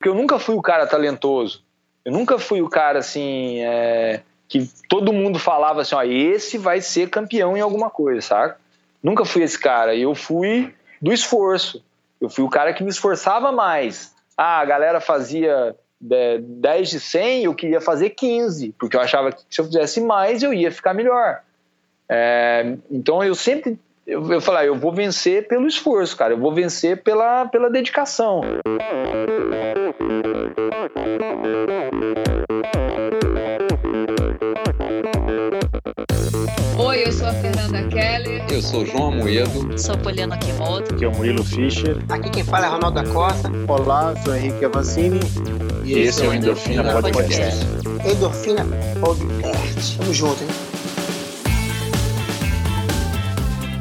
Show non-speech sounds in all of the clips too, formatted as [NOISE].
Porque eu nunca fui o cara talentoso. Eu nunca fui o cara assim. É, que todo mundo falava assim: ó, esse vai ser campeão em alguma coisa, sabe? Nunca fui esse cara. Eu fui do esforço. Eu fui o cara que me esforçava mais. Ah, a galera fazia 10 de 100, eu queria fazer 15, porque eu achava que se eu fizesse mais eu ia ficar melhor. É, então eu sempre eu, eu falei, ah, eu vou vencer pelo esforço, cara, eu vou vencer pela, pela dedicação. Oi, eu sou a Fernanda Keller. Eu sou João Amoedo. Sou Poliana Kimoto. Aqui é o Murilo Fischer. Aqui quem fala é Ronaldo da Costa. Olá, sou Henrique Avancini. E, e esse é o Endorfina, Endorfina Podcast. Podcast. Endorfina Podcast. Tamo junto, hein?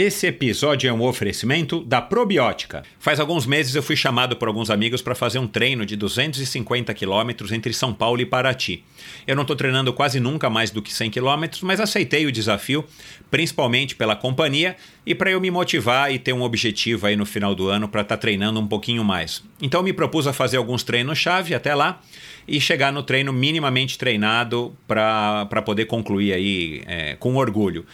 Esse episódio é um oferecimento da Probiótica. Faz alguns meses eu fui chamado por alguns amigos para fazer um treino de 250 quilômetros entre São Paulo e Paraty. Eu não estou treinando quase nunca mais do que 100 quilômetros, mas aceitei o desafio, principalmente pela companhia e para eu me motivar e ter um objetivo aí no final do ano para estar tá treinando um pouquinho mais. Então me propus a fazer alguns treinos-chave até lá e chegar no treino minimamente treinado para poder concluir aí é, com orgulho.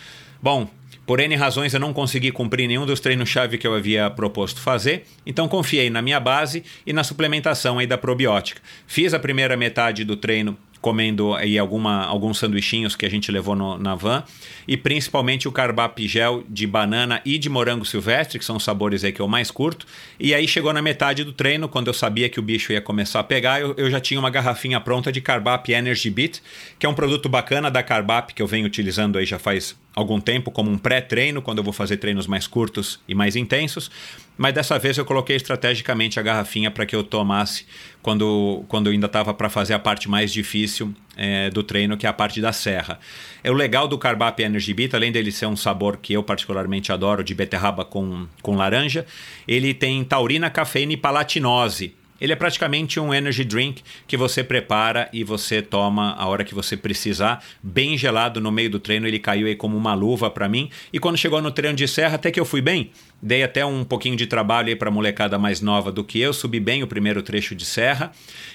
Bom, por N razões eu não consegui cumprir nenhum dos treinos-chave que eu havia proposto fazer, então confiei na minha base e na suplementação aí da probiótica. Fiz a primeira metade do treino comendo aí alguma, alguns sanduichinhos que a gente levou no, na van e principalmente o carbap gel de banana e de morango silvestre, que são os sabores aí que eu mais curto. E aí chegou na metade do treino, quando eu sabia que o bicho ia começar a pegar, eu, eu já tinha uma garrafinha pronta de carbap Energy Beat, que é um produto bacana da carbap que eu venho utilizando aí já faz algum tempo como um pré-treino, quando eu vou fazer treinos mais curtos e mais intensos. Mas dessa vez eu coloquei estrategicamente a garrafinha para que eu tomasse quando, quando eu ainda estava para fazer a parte mais difícil é, do treino, que é a parte da serra. É o legal do Carbap Energy Beat, além dele ser um sabor que eu particularmente adoro, de beterraba com, com laranja, ele tem taurina, cafeína e palatinose ele é praticamente um energy drink que você prepara e você toma a hora que você precisar, bem gelado no meio do treino. Ele caiu aí como uma luva para mim. E quando chegou no treino de serra, até que eu fui bem. Dei até um pouquinho de trabalho aí para molecada mais nova do que eu, subi bem o primeiro trecho de serra.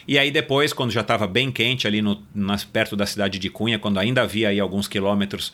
E aí depois, quando já estava bem quente ali no, nas, perto da cidade de Cunha, quando ainda havia aí alguns quilômetros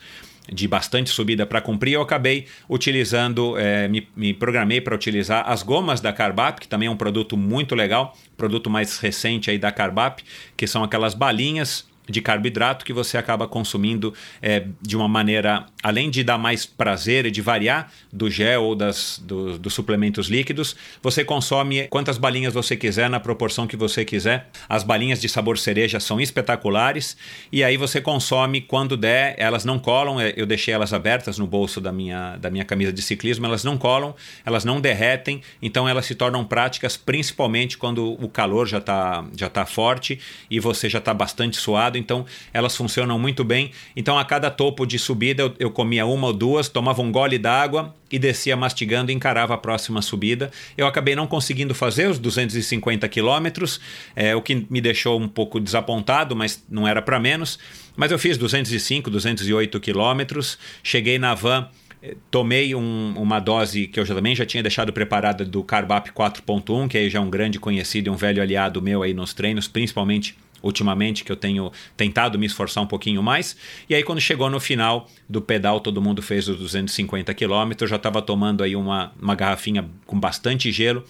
de bastante subida para cumprir, eu acabei utilizando, é, me, me, programei para utilizar as gomas da Carbap, que também é um produto muito legal, produto mais recente aí da Carbap, que são aquelas balinhas de carboidrato que você acaba consumindo é, de uma maneira, além de dar mais prazer e de variar do gel ou das, do, dos suplementos líquidos, você consome quantas balinhas você quiser, na proporção que você quiser. As balinhas de sabor cereja são espetaculares e aí você consome quando der, elas não colam, é, eu deixei elas abertas no bolso da minha, da minha camisa de ciclismo, elas não colam, elas não derretem, então elas se tornam práticas principalmente quando o calor já está já tá forte e você já está bastante suado então elas funcionam muito bem. Então a cada topo de subida eu, eu comia uma ou duas, tomava um gole d'água e descia mastigando e encarava a próxima subida. Eu acabei não conseguindo fazer os 250 quilômetros, é, o que me deixou um pouco desapontado, mas não era para menos. Mas eu fiz 205, 208 quilômetros, cheguei na van eh, tomei um, uma dose que eu já, também já tinha deixado preparada do Carbap 4.1, que aí já é um grande conhecido e um velho aliado meu aí nos treinos, principalmente ultimamente que eu tenho tentado me esforçar um pouquinho mais. E aí quando chegou no final do pedal, todo mundo fez os 250 quilômetros, eu já estava tomando aí uma, uma garrafinha com bastante gelo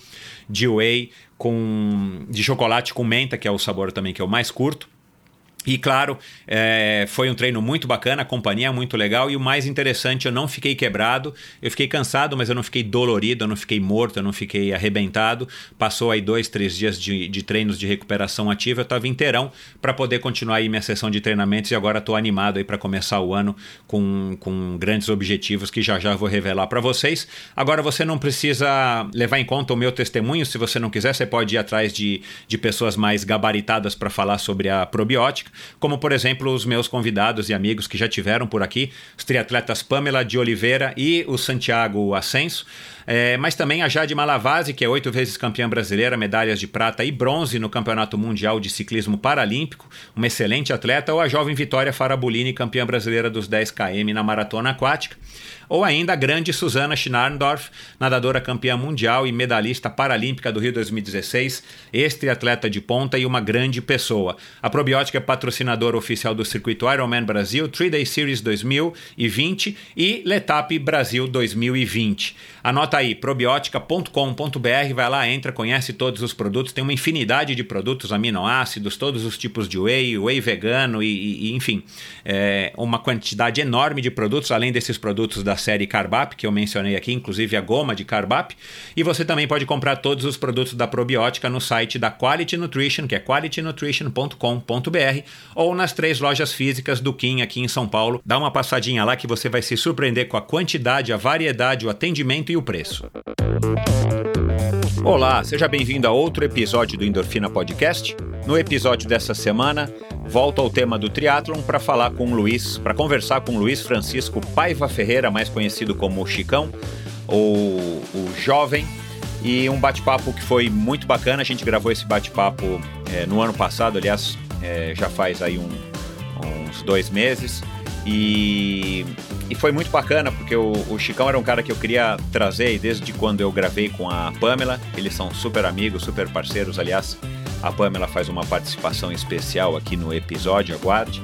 de whey com de chocolate com menta, que é o sabor também que eu mais curto. E claro, é, foi um treino muito bacana, a companhia é muito legal. E o mais interessante, eu não fiquei quebrado, eu fiquei cansado, mas eu não fiquei dolorido, eu não fiquei morto, eu não fiquei arrebentado. Passou aí dois, três dias de, de treinos de recuperação ativa, eu estava inteirão para poder continuar aí minha sessão de treinamentos. E agora estou animado aí para começar o ano com, com grandes objetivos que já já vou revelar para vocês. Agora você não precisa levar em conta o meu testemunho, se você não quiser, você pode ir atrás de, de pessoas mais gabaritadas para falar sobre a probiótica. Como por exemplo os meus convidados e amigos que já tiveram por aqui, os triatletas Pamela de Oliveira e o Santiago Ascenso. É, mas também a Jade Malavase, que é oito vezes campeã brasileira, medalhas de prata e bronze no Campeonato Mundial de Ciclismo Paralímpico, uma excelente atleta, ou a jovem Vitória Farabolini, campeã brasileira dos 10 km na maratona aquática ou ainda a grande Susana Schnarndorf, nadadora campeã mundial e medalhista paralímpica do Rio 2016, ex-atleta de ponta e uma grande pessoa. A Probiótica é patrocinadora oficial do circuito Ironman Brasil, 3-Day Series 2020 e Letap Brasil 2020. Anota aí, probiotica.com.br, vai lá, entra, conhece todos os produtos, tem uma infinidade de produtos, aminoácidos, todos os tipos de whey, whey vegano e, e enfim, é, uma quantidade enorme de produtos, além desses produtos da série Carbap, que eu mencionei aqui, inclusive a goma de Carbap. E você também pode comprar todos os produtos da probiótica no site da Quality Nutrition, que é qualitynutrition.com.br, ou nas três lojas físicas do Kim aqui em São Paulo. Dá uma passadinha lá que você vai se surpreender com a quantidade, a variedade, o atendimento e o preço. Olá, seja bem-vindo a outro episódio do Endorfina Podcast. No episódio dessa semana, volto ao tema do triatlon para falar com o Luiz, para conversar com o Luiz Francisco Paiva Ferreira, mais conhecido como Chicão, ou o jovem, e um bate-papo que foi muito bacana. A gente gravou esse bate-papo é, no ano passado, aliás, é, já faz aí um, uns dois meses. E, e foi muito bacana, porque o, o, Chicão era um cara que eu queria trazer desde quando eu gravei com a Pamela. Eles são super amigos, super parceiros. Aliás, a Pamela faz uma participação especial aqui no episódio, aguarde.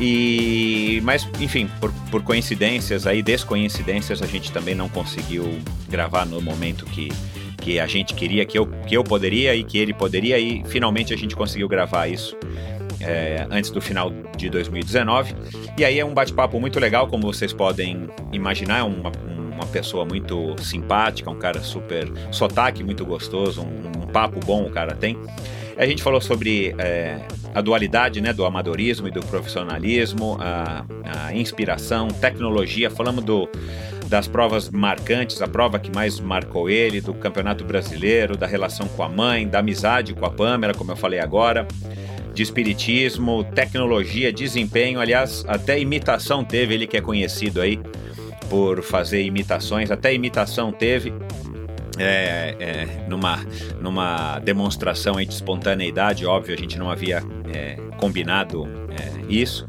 E, mas, enfim, por, por coincidências aí, descoincidências, a gente também não conseguiu gravar no momento que, que a gente queria, que eu, que eu poderia e que ele poderia, e finalmente a gente conseguiu gravar isso é, antes do final de 2019. E aí é um bate-papo muito legal, como vocês podem imaginar, é uma, uma pessoa muito simpática, um cara super sotaque muito gostoso, um, um papo bom o cara tem. A gente falou sobre é, a dualidade né, do amadorismo e do profissionalismo, a, a inspiração, tecnologia, falamos do, das provas marcantes, a prova que mais marcou ele, do Campeonato Brasileiro, da relação com a mãe, da amizade com a Pamela, como eu falei agora de espiritismo, tecnologia, desempenho, aliás, até imitação teve, ele que é conhecido aí por fazer imitações, até imitação teve. É, é, numa, numa demonstração de espontaneidade, óbvio, a gente não havia é, combinado é, isso.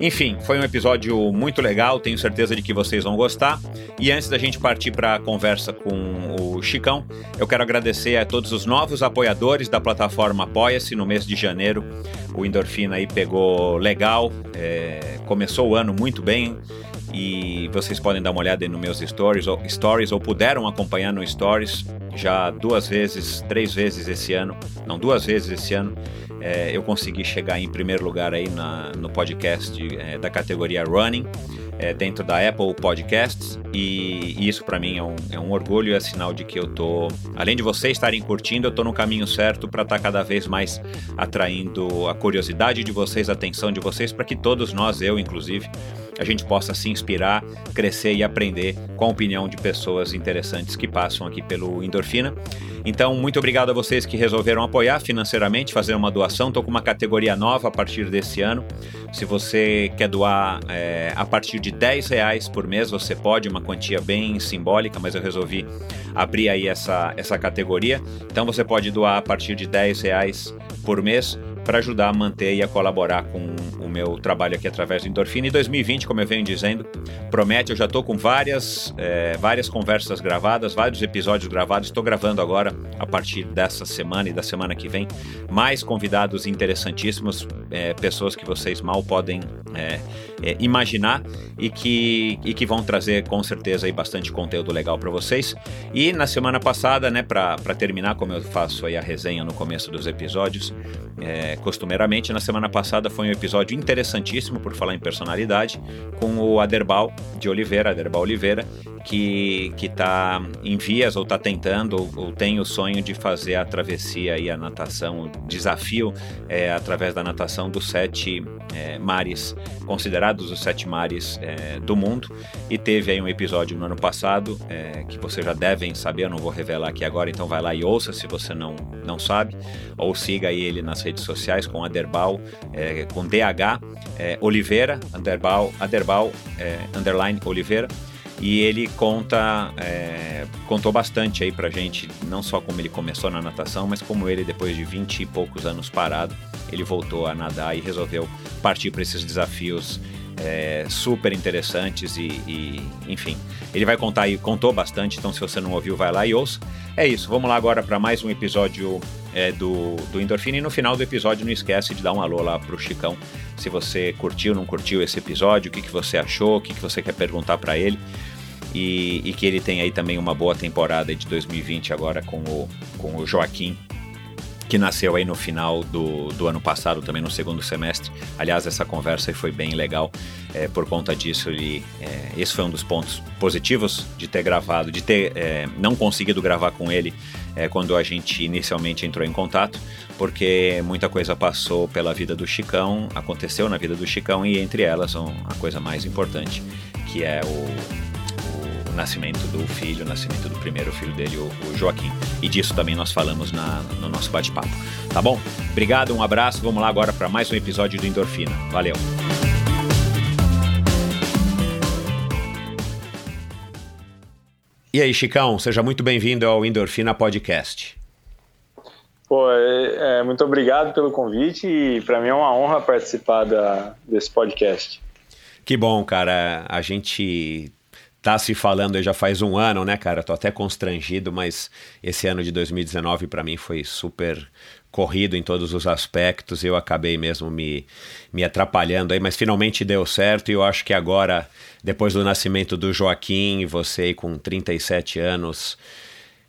Enfim, foi um episódio muito legal, tenho certeza de que vocês vão gostar. E antes da gente partir para a conversa com o Chicão, eu quero agradecer a todos os novos apoiadores da plataforma Apoia-se no mês de janeiro. O Endorfina aí pegou legal, é, começou o ano muito bem e vocês podem dar uma olhada nos meus stories ou, stories ou puderam acompanhar no stories já duas vezes, três vezes esse ano, não duas vezes esse ano é, eu consegui chegar em primeiro lugar aí na, no podcast é, da categoria Running, é, dentro da Apple Podcasts, e, e isso para mim é um, é um orgulho é sinal de que eu tô, além de vocês estarem curtindo, eu tô no caminho certo para estar tá cada vez mais atraindo a curiosidade de vocês, a atenção de vocês, para que todos nós, eu inclusive, a gente possa se inspirar, crescer e aprender com a opinião de pessoas interessantes que passam aqui pelo Endorfina. Então, muito obrigado a vocês que resolveram apoiar financeiramente, fazer uma doação. Estou com uma categoria nova a partir desse ano. Se você quer doar é, a partir de 10 reais por mês, você pode, uma quantia bem simbólica, mas eu resolvi abrir aí essa, essa categoria. Então você pode doar a partir de 10 reais por mês para ajudar a manter e a colaborar com o meu trabalho aqui através do Endorfina. E 2020, como eu venho dizendo, promete, eu já estou com várias, é, várias conversas gravadas, vários episódios gravados. Estou gravando agora, a partir dessa semana e da semana que vem, mais convidados interessantíssimos, é, pessoas que vocês mal podem é, imaginar e que, e que vão trazer com certeza aí bastante conteúdo legal para vocês. E na semana passada, né, para terminar, como eu faço aí a resenha no começo dos episódios, é, costumeiramente, na semana passada foi um episódio interessantíssimo, por falar em personalidade, com o Aderbal de Oliveira, Aderbal Oliveira, que que está em vias ou está tentando ou, ou, tem o sonho de fazer a travessia e a natação, o desafio é, através da natação dos sete é, mares considerados os sete mares é, do mundo. E teve aí um episódio no ano passado é, que vocês já devem saber, eu não vou revelar aqui agora, então vai lá e ouça se você não não sabe. Ou siga ele nas redes sociais com Aderbal é, com DH Oliveira Aderbal Aderbal underline Oliveira. E ele conta, é, contou bastante aí pra gente, não só como ele começou na natação, mas como ele, depois de 20 e poucos anos parado, ele voltou a nadar e resolveu partir para esses desafios é, super interessantes e, e, enfim, ele vai contar aí, contou bastante, então se você não ouviu, vai lá e ouça. É isso, vamos lá agora para mais um episódio é, do, do Endorfina. E no final do episódio não esquece de dar um alô lá pro Chicão, se você curtiu, não curtiu esse episódio, o que, que você achou, o que, que você quer perguntar para ele. E, e, que ele tem aí também uma boa temporada de 2020 agora com o, com o Joaquim, que nasceu aí no final do, do ano passado, também no segundo semestre. Aliás, essa conversa foi bem legal é, por conta disso. Ele, é, esse foi um dos pontos positivos de ter gravado, de ter é, não conseguido gravar com ele é, quando a gente inicialmente entrou em contato, porque muita coisa passou pela vida do Chicão, aconteceu na vida do Chicão e entre elas a coisa mais importante, que é o nascimento do filho, o nascimento do primeiro filho dele, o, o Joaquim. E disso também nós falamos na, no nosso bate-papo. Tá bom? Obrigado, um abraço. Vamos lá agora para mais um episódio do Endorfina. Valeu! E aí, Chicão, seja muito bem-vindo ao Endorfina Podcast. Pô, é, é, muito obrigado pelo convite e para mim é uma honra participar da, desse podcast. Que bom, cara. A gente tá se falando já faz um ano, né, cara? Tô até constrangido, mas esse ano de 2019 para mim foi super corrido em todos os aspectos. Eu acabei mesmo me, me atrapalhando aí, mas finalmente deu certo e eu acho que agora, depois do nascimento do Joaquim, você aí com 37 anos.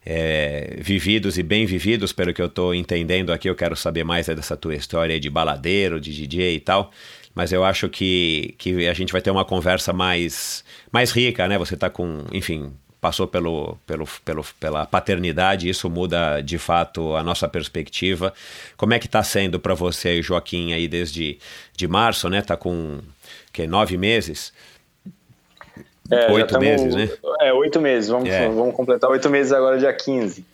É, vividos e bem vividos, pelo que eu estou entendendo aqui, eu quero saber mais dessa tua história de baladeiro, de DJ e tal mas eu acho que, que a gente vai ter uma conversa mais, mais rica, né? Você está com, enfim, passou pelo, pelo, pelo, pela paternidade, isso muda de fato a nossa perspectiva. Como é que está sendo para você, Joaquim, aí desde de março, né? Tá com que nove meses? É, oito tamo, meses, né? É, oito meses. Vamos, é. vamos completar oito meses agora, dia 15.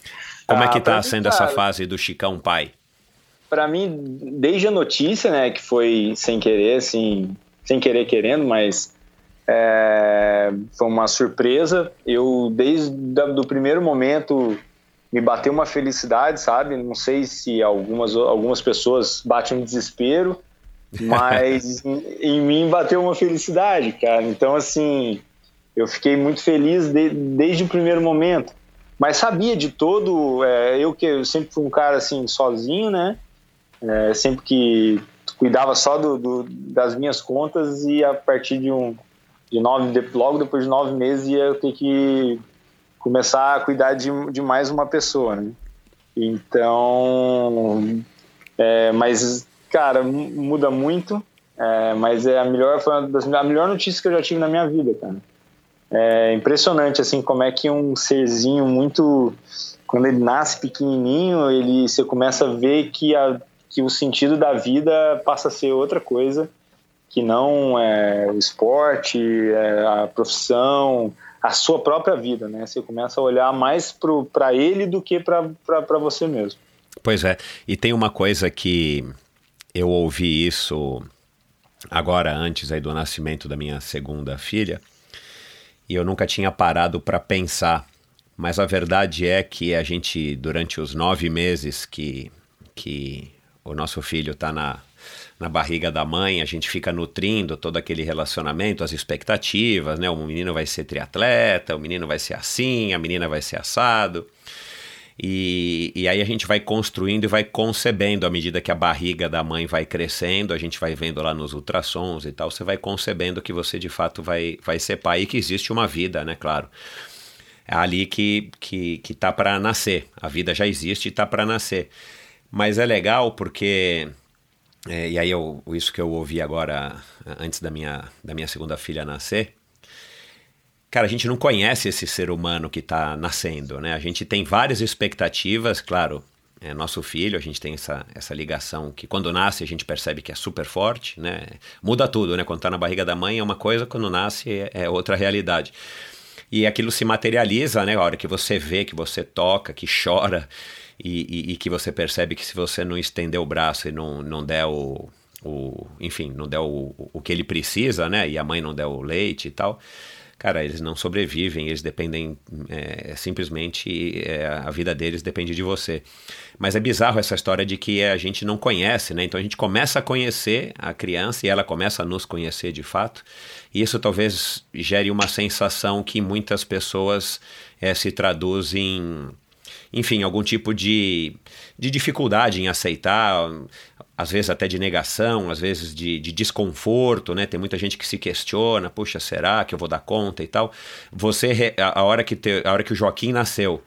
Como ah, é que está sendo essa fase do Chicão pai? para mim, desde a notícia, né, que foi sem querer, assim, sem querer querendo, mas é, foi uma surpresa. Eu, desde o primeiro momento, me bateu uma felicidade, sabe? Não sei se algumas, algumas pessoas batem um desespero, [LAUGHS] mas em, em, mim bateu uma felicidade, cara. Então, assim, eu fiquei muito feliz de, desde o primeiro momento. Mas sabia de todo, é, eu que eu sempre fui um cara assim sozinho, né? É, sempre que cuidava só do, do, das minhas contas e a partir de um de nove logo depois de nove meses ia ter que começar a cuidar de, de mais uma pessoa né? então é, mas cara muda muito é, mas é a melhor foi uma das a melhor notícia que eu já tive na minha vida cara é impressionante assim como é que um serzinho muito quando ele nasce pequenininho ele você começa a ver que a que o sentido da vida passa a ser outra coisa que não é o esporte, é a profissão, a sua própria vida, né? Você começa a olhar mais para ele do que para você mesmo. Pois é, e tem uma coisa que eu ouvi isso agora antes aí do nascimento da minha segunda filha e eu nunca tinha parado para pensar, mas a verdade é que a gente durante os nove meses que que o nosso filho está na, na barriga da mãe, a gente fica nutrindo todo aquele relacionamento, as expectativas, né? O menino vai ser triatleta, o menino vai ser assim, a menina vai ser assado. E, e aí a gente vai construindo e vai concebendo à medida que a barriga da mãe vai crescendo, a gente vai vendo lá nos ultrassons e tal, você vai concebendo que você de fato vai, vai ser pai e que existe uma vida, né? Claro. É ali que, que, que tá para nascer. A vida já existe e tá para nascer. Mas é legal porque. É, e aí, eu, isso que eu ouvi agora, antes da minha, da minha segunda filha nascer, cara, a gente não conhece esse ser humano que está nascendo, né? A gente tem várias expectativas, claro. É nosso filho, a gente tem essa, essa ligação que quando nasce a gente percebe que é super forte, né? Muda tudo, né? Quando tá na barriga da mãe é uma coisa, quando nasce é, é outra realidade. E aquilo se materializa, né? A hora que você vê, que você toca, que chora e, e, e que você percebe que se você não estender o braço e não, não der o, o enfim, não der o, o que ele precisa, né? E a mãe não der o leite e tal, cara, eles não sobrevivem, eles dependem é, simplesmente é, a vida deles depende de você. Mas é bizarro essa história de que a gente não conhece, né? Então a gente começa a conhecer a criança e ela começa a nos conhecer de fato. E isso talvez gere uma sensação que muitas pessoas é, se traduz em enfim, algum tipo de, de dificuldade em aceitar, às vezes até de negação, às vezes de, de, desconforto, né? Tem muita gente que se questiona, puxa, será que eu vou dar conta e tal. Você, a, hora que te, a hora que o Joaquim nasceu,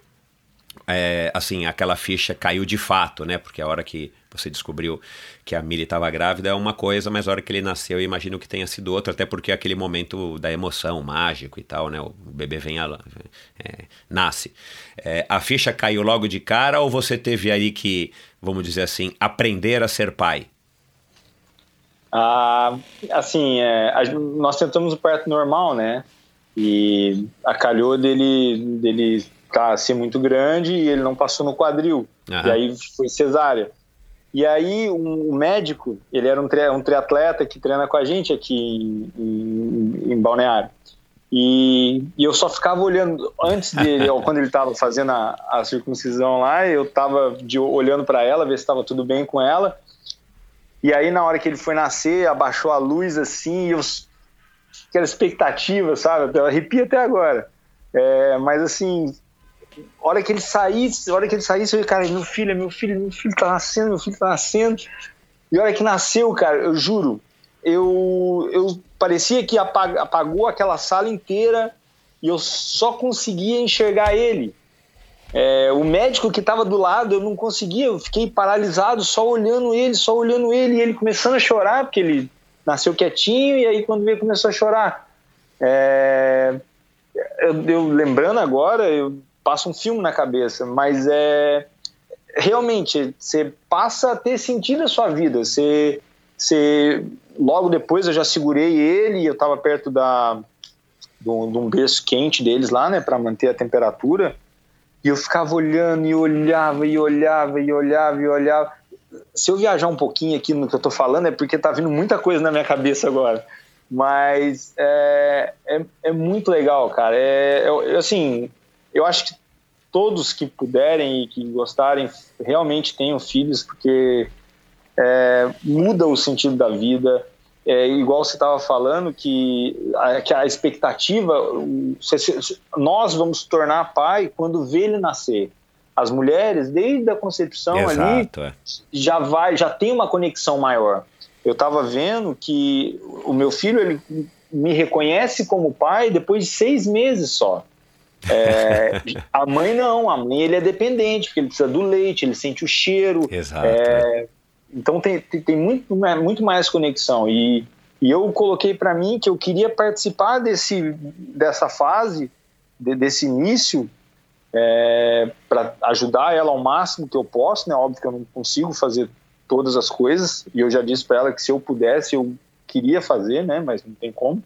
é, assim, aquela ficha caiu de fato, né? Porque a hora que você descobriu que a Milly estava grávida é uma coisa, mas a hora que ele nasceu, eu imagino que tenha sido outra, até porque é aquele momento da emoção, mágico e tal, né? O bebê vem, a, é, nasce. É, a ficha caiu logo de cara ou você teve aí que, vamos dizer assim, aprender a ser pai? Ah, assim, é, a, nós tentamos o parto normal, né? E a calhou dele, dele tá assim muito grande e ele não passou no quadril. Uhum. E aí foi cesárea. E aí um, médico, ele era um, tri, um triatleta que treina com a gente aqui em, em, em Balneário. E, e, eu só ficava olhando antes dele, ou [LAUGHS] quando ele estava fazendo a, a, circuncisão lá, eu estava olhando para ela, ver se estava tudo bem com ela. E aí na hora que ele foi nascer, abaixou a luz assim, e eu, aquela expectativa, sabe? Eu arrepio até agora. É, mas assim, hora que ele saísse, hora que ele saísse, eu cara, meu filho, meu filho, meu filho tá nascendo, meu filho tá nascendo. E a hora que nasceu, cara, eu juro, eu, eu parecia que apagou aquela sala inteira e eu só conseguia enxergar ele. É, o médico que estava do lado, eu não conseguia, eu fiquei paralisado só olhando ele, só olhando ele, e ele começando a chorar, porque ele nasceu quietinho e aí quando veio começou a chorar. É, eu, eu, lembrando agora, eu passa um filme na cabeça, mas é realmente você passa a ter sentido a sua vida. Você, você logo depois eu já segurei ele, eu estava perto da de um berço quente deles lá, né, para manter a temperatura. E eu ficava olhando e olhava e olhava e olhava e olhava. Se eu viajar um pouquinho aqui no que eu tô falando é porque tá vindo muita coisa na minha cabeça agora. Mas é, é, é muito legal, cara. É, é, assim, eu acho que todos que puderem e que gostarem realmente tenham filhos, porque é, muda o sentido da vida. É, igual você estava falando, que a, que a expectativa, nós vamos tornar pai quando vê ele nascer. As mulheres, desde a concepção Exato, ali, é. já vai, já tem uma conexão maior. Eu estava vendo que o meu filho ele me reconhece como pai depois de seis meses só. É, a mãe não, a mãe ele é dependente, porque ele precisa do leite, ele sente o cheiro. Exato. É, então tem, tem muito, muito mais conexão. E, e eu coloquei para mim que eu queria participar desse, dessa fase, de, desse início, é, para ajudar ela ao máximo que eu posso. Né? Óbvio que eu não consigo fazer todas as coisas, e eu já disse para ela que se eu pudesse, eu queria fazer, né? mas não tem como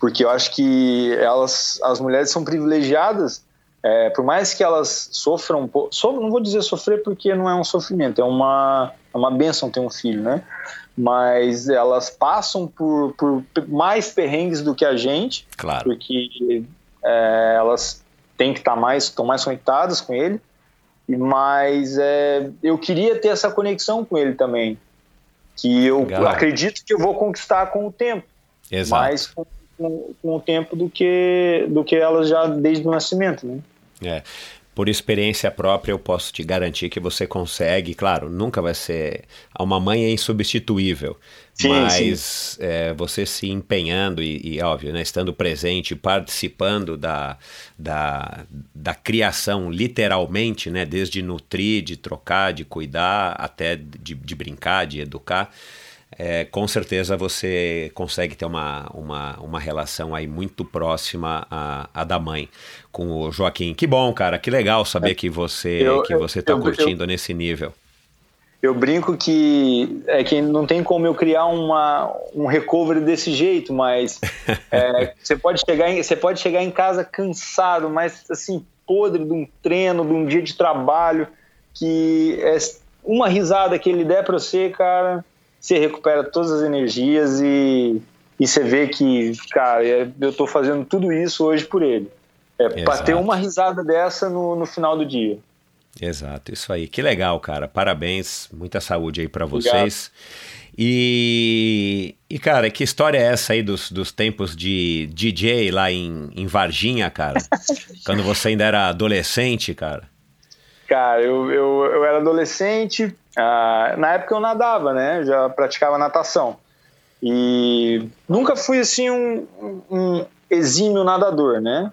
porque eu acho que elas, as mulheres são privilegiadas, é, por mais que elas sofram, so, não vou dizer sofrer porque não é um sofrimento, é uma, é uma benção ter um filho, né? Mas elas passam por, por mais perrengues do que a gente, claro. porque é, elas têm que estar tá mais, estão mais conectadas com ele, mas é, eu queria ter essa conexão com ele também, que eu Legal. acredito que eu vou conquistar com o tempo, Exato. mas com com, com o tempo do que, do que elas já desde o nascimento, né? É. Por experiência própria, eu posso te garantir que você consegue. Claro, nunca vai ser. Uma mãe é insubstituível. Sim, mas sim. É, você se empenhando e, e, óbvio, né, estando presente, participando da, da, da criação, literalmente, né, desde nutrir, de trocar, de cuidar, até de, de brincar, de educar é, com certeza você consegue ter uma, uma, uma relação aí muito próxima à, à da mãe com o Joaquim. Que bom, cara, que legal saber que você Eu- que você está eu- eu- curtindo nesse nível. Eu brinco que é que não tem como eu criar uma, um recovery desse jeito, mas [LAUGHS] é, você pode chegar em, você pode chegar em casa cansado, mas assim podre de um treino, de um dia de trabalho, que é uma risada que ele der para você, cara, você recupera todas as energias e, e você vê que, cara, é- eu tô fazendo tudo isso hoje por ele. É para ter uma risada dessa no, no final do dia. Exato, isso aí. Que legal, cara. Parabéns, muita saúde aí Obrigado. vocês. E, e, cara, que história é essa aí dos, dos tempos de DJ lá em, em Varginha, cara? [LAUGHS] Quando você ainda era adolescente, cara. Cara, eu, eu, eu era adolescente, ah, na época eu nadava, né? Já praticava natação. E nunca fui assim um, um exímio nadador, né?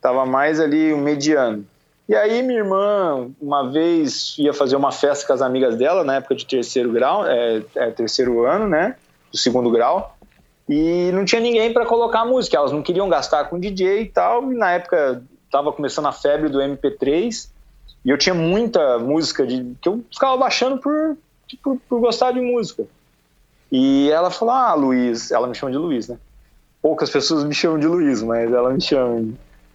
Tava mais ali um mediano. E aí minha irmã, uma vez, ia fazer uma festa com as amigas dela, na época de terceiro grau, é, é terceiro ano, né? Do segundo grau. E não tinha ninguém para colocar a música. Elas não queriam gastar com DJ e tal. E na época tava começando a febre do MP3. E eu tinha muita música de, que eu ficava baixando por, por, por gostar de música. E ela falou: Ah, Luiz, ela me chama de Luiz, né? Poucas pessoas me chamam de Luiz, mas ela me chama.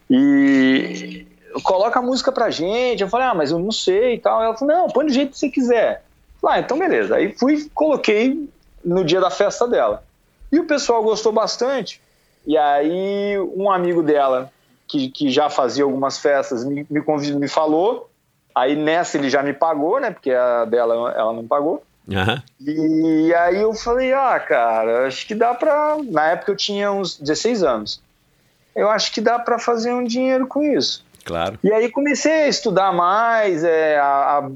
E coloca a música pra gente. Eu falei: Ah, mas eu não sei e tal. Ela falou: Não, põe do jeito que você quiser. Falei, ah, então beleza. Aí fui, coloquei no dia da festa dela. E o pessoal gostou bastante. E aí um amigo dela, que, que já fazia algumas festas, me, me, me falou. Aí nessa ele já me pagou, né? Porque a dela ela não pagou. Aham. E aí eu falei, ah, cara, acho que dá pra. Na época eu tinha uns 16 anos. Eu acho que dá pra fazer um dinheiro com isso. Claro. E aí comecei a estudar mais, é, a, a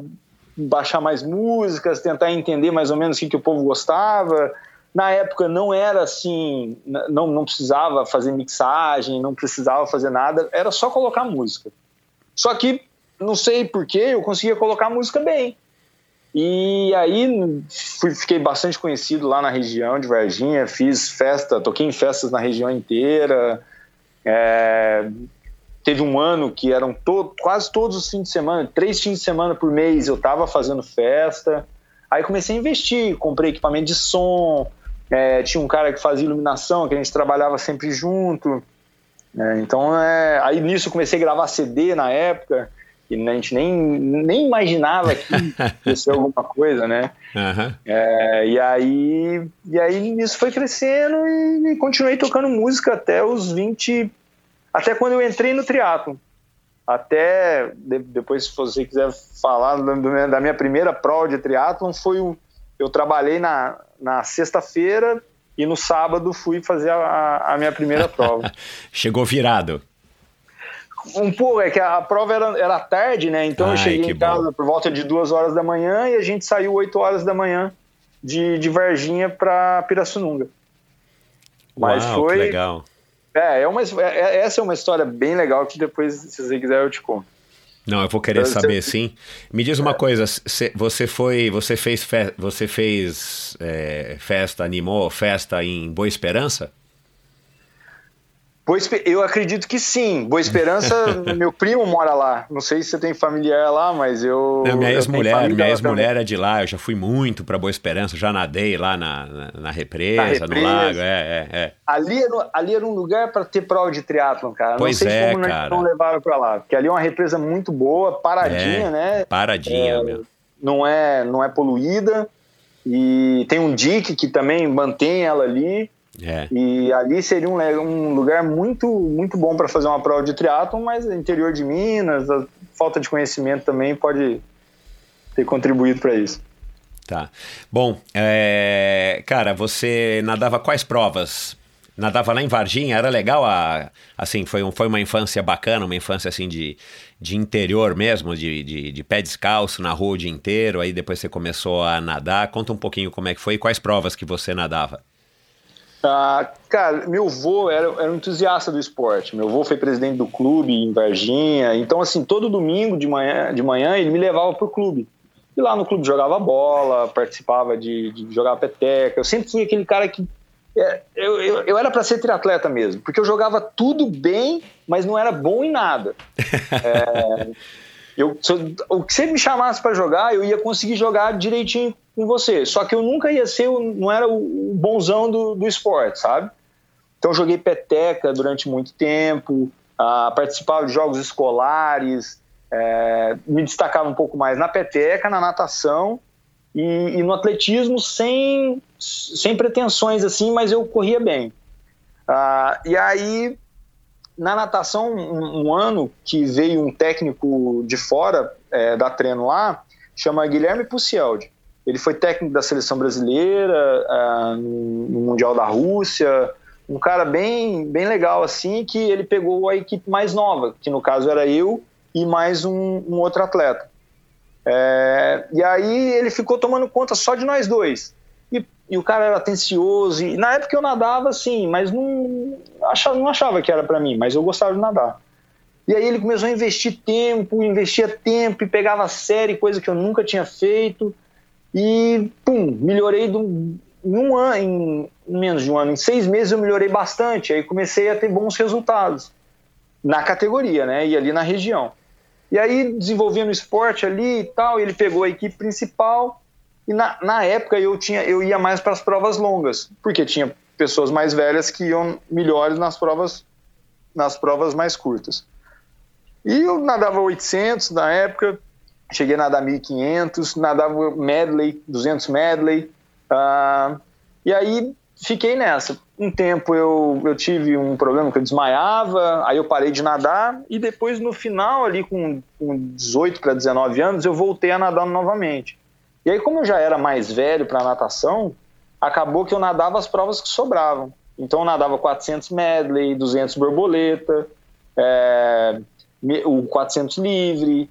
baixar mais músicas, tentar entender mais ou menos o que, que o povo gostava. Na época não era assim, não, não precisava fazer mixagem, não precisava fazer nada, era só colocar música. Só que, não sei porquê, eu conseguia colocar música bem. E aí fui, fiquei bastante conhecido lá na região de Varginha, fiz festa, toquei em festas na região inteira. É, teve um ano que eram to quase todos os fins de semana, três fins de semana por mês eu estava fazendo festa. Aí comecei a investir, comprei equipamento de som, é, tinha um cara que fazia iluminação, que a gente trabalhava sempre junto. É, então, é, aí nisso comecei a gravar CD na época, e a gente nem, nem imaginava que [LAUGHS] ia ser alguma coisa, né? Aham. É, e aí e aí isso foi crescendo e, e continuei tocando música até os 20 até quando eu entrei no triatlo até de- depois se você quiser falar do da minha primeira prova de triatlon foi o eu trabalhei na, na sexta-feira e no sábado fui fazer a, a minha primeira [LAUGHS] prova Chegou virado. Um pouco, é que a prova era, era tarde, né? Então Ai, eu cheguei em casa bom. por volta de duas horas da manhã e a gente saiu 8 horas da manhã de, de Varginha para Pirassununga. Mas Uau, foi. legal. É, é uma, é- essa é uma história bem legal que depois, se você quiser, eu te conto. Não, eu vou querer Eu- saber sim. Me diz uma coisa, cê- você foi, você fez, fe- você fez é, festa, animou festa em Boa Esperança? Boa eu acredito que sim. Boa Esperança, [LAUGHS] meu primo mora lá. Não sei se você tem familiar lá, mas eu. Não, minha ex-mulher, minha ex-mulher é de lá, eu já fui muito pra Boa Esperança, já nadei lá na, na, na represa, Na no represa. lago, é, é, é. Ali era, ali era um lugar para ter prova de triatlon, cara. Pois não sei é, como né, cara. não levaram para lá, porque ali é uma represa muito boa, paradinha, É, né? Paradinha, É, meu. Não é, não é poluída e tem um dique que também mantém ela ali. É. E ali seria um, le- um lugar muito, muito bom para fazer uma prova de triatlon, mas interior de Minas, a falta de conhecimento também pode ter contribuído para isso. Tá. Bom, é, cara, você nadava quais provas? Nadava lá em Varginha, era legal a, assim, foi, um, foi uma infância bacana, uma infância assim de, de interior mesmo, de, de, de pé descalço na rua o dia inteiro, aí depois você começou a nadar, conta um pouquinho como é que foi e quais provas que você nadava. Ah, cara, meu avô era, era um entusiasta do esporte. Meu avô foi presidente do clube em Varginha. Então, assim, todo domingo de manhã, de manhã ele me levava pro clube. E lá no clube jogava bola, participava de, de jogar peteca. Eu sempre fui aquele cara que. É, eu, eu, eu, era para ser triatleta mesmo, porque eu jogava tudo bem, mas não era bom em nada. [LAUGHS] É, eu, o que você me chamasse para jogar, eu ia conseguir jogar direitinho com você. Só que eu nunca ia ser, não era o bonzão do, do esporte, sabe? Então, joguei peteca durante muito tempo, ah, participava de jogos escolares, é, me destacava um pouco mais na peteca, na natação e, e, no atletismo sem, sem pretensões assim, mas eu corria bem. Ah, e aí, na natação, um, um, ano que veio um técnico de fora é, da treino lá, chama Guilherme Pucialdi. Ele foi técnico da seleção brasileira no, no Mundial da Rússia, um cara bem, bem legal assim, que ele pegou a equipe mais nova, que no caso era eu e mais um, um outro atleta. É, e aí ele ficou tomando conta só de nós dois. E, o cara era atencioso. E na época eu nadava assim, mas não achava, não achava que era para mim, mas eu gostava de nadar. E aí ele começou a investir tempo, investia tempo e pegava série, coisa que eu nunca tinha feito. E, pum, melhorei do, em um ano, em menos de um ano, em seis meses eu melhorei bastante. Aí comecei a ter bons resultados na categoria, né? E ali na região. E aí desenvolvendo esporte ali e tal, ele pegou a equipe principal e na, na época eu tinha eu ia mais para as provas longas, porque tinha pessoas mais velhas que iam melhores nas provas nas provas mais curtas. E eu nadava 800 na época, cheguei a nadar 1500, nadava medley, 200 medley. Uh, e aí fiquei nessa. Um tempo eu, eu tive um problema que eu desmaiava, aí eu parei de nadar e depois no final ali com, com 18 para 19 anos eu voltei a nadar novamente. E aí como eu já era mais velho para natação, acabou que eu nadava as provas que sobravam. Então eu nadava 400 medley, 200 borboleta, é, o 400 livre.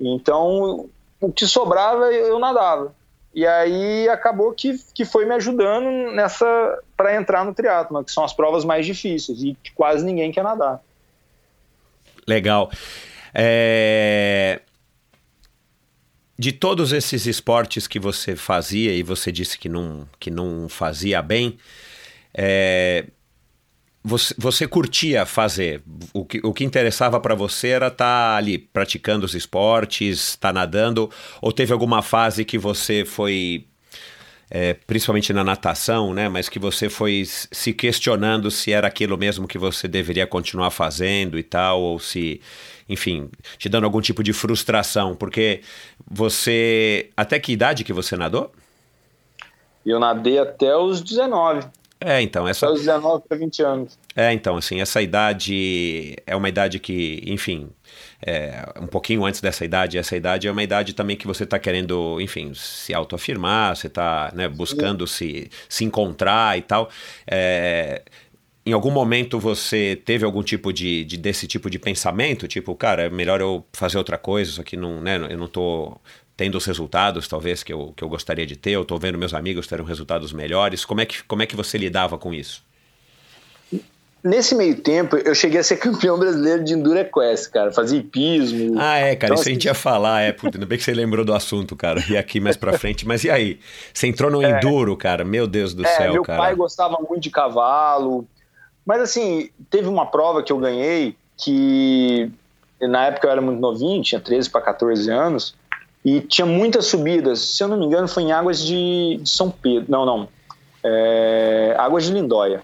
Então o que sobrava eu nadava. E aí acabou que, que foi me ajudando nessa para entrar no triatlo, que são as provas mais difíceis e que quase ninguém quer nadar. Legal. É... De todos esses esportes que você fazia e você disse que não, que não fazia bem, é... Você, você, curtia fazer. O que, o que interessava para você era estar tá ali praticando os esportes, estar tá nadando, ou teve alguma fase que você foi, é, principalmente na natação, né? Mas que você foi se questionando se era aquilo mesmo que você deveria continuar fazendo e tal, ou se, enfim, te dando algum tipo de frustração, porque você. Até que idade que você nadou? Eu nadei até os 19. É, então, essa. Aos 19 para 20 anos. É, então, assim, essa idade é uma idade que, enfim, é, um pouquinho antes dessa idade, essa idade é uma idade também que você está querendo, enfim, se autoafirmar, você está né, buscando se, se encontrar e tal. É, em algum momento você teve algum tipo de, de, desse tipo de pensamento, tipo, cara, é melhor eu fazer outra coisa, isso aqui não, né, eu não tô tendo os resultados, talvez, que eu, que eu gostaria de ter, eu estou vendo meus amigos terem resultados melhores. Como é, que, como é que você lidava com isso? Nesse meio tempo, eu cheguei a ser [LAUGHS] campeão brasileiro de Enduro Equestre, cara. Fazia hipismo. Ah, é, cara, então, isso a gente ia falar, é. Puta, ainda bem que você lembrou do assunto, cara. E aqui mais pra frente. Mas e aí? Você entrou no é, Enduro, cara? Meu Deus do é, céu, meu cara. Meu pai gostava muito de cavalo. Mas assim, teve uma prova que eu ganhei que na época eu era muito novinho, tinha 13 para 14 anos. E tinha muitas subidas, se eu não me engano, foi em Águas de, de São Pedro. Não, não. É, Águas de Lindóia.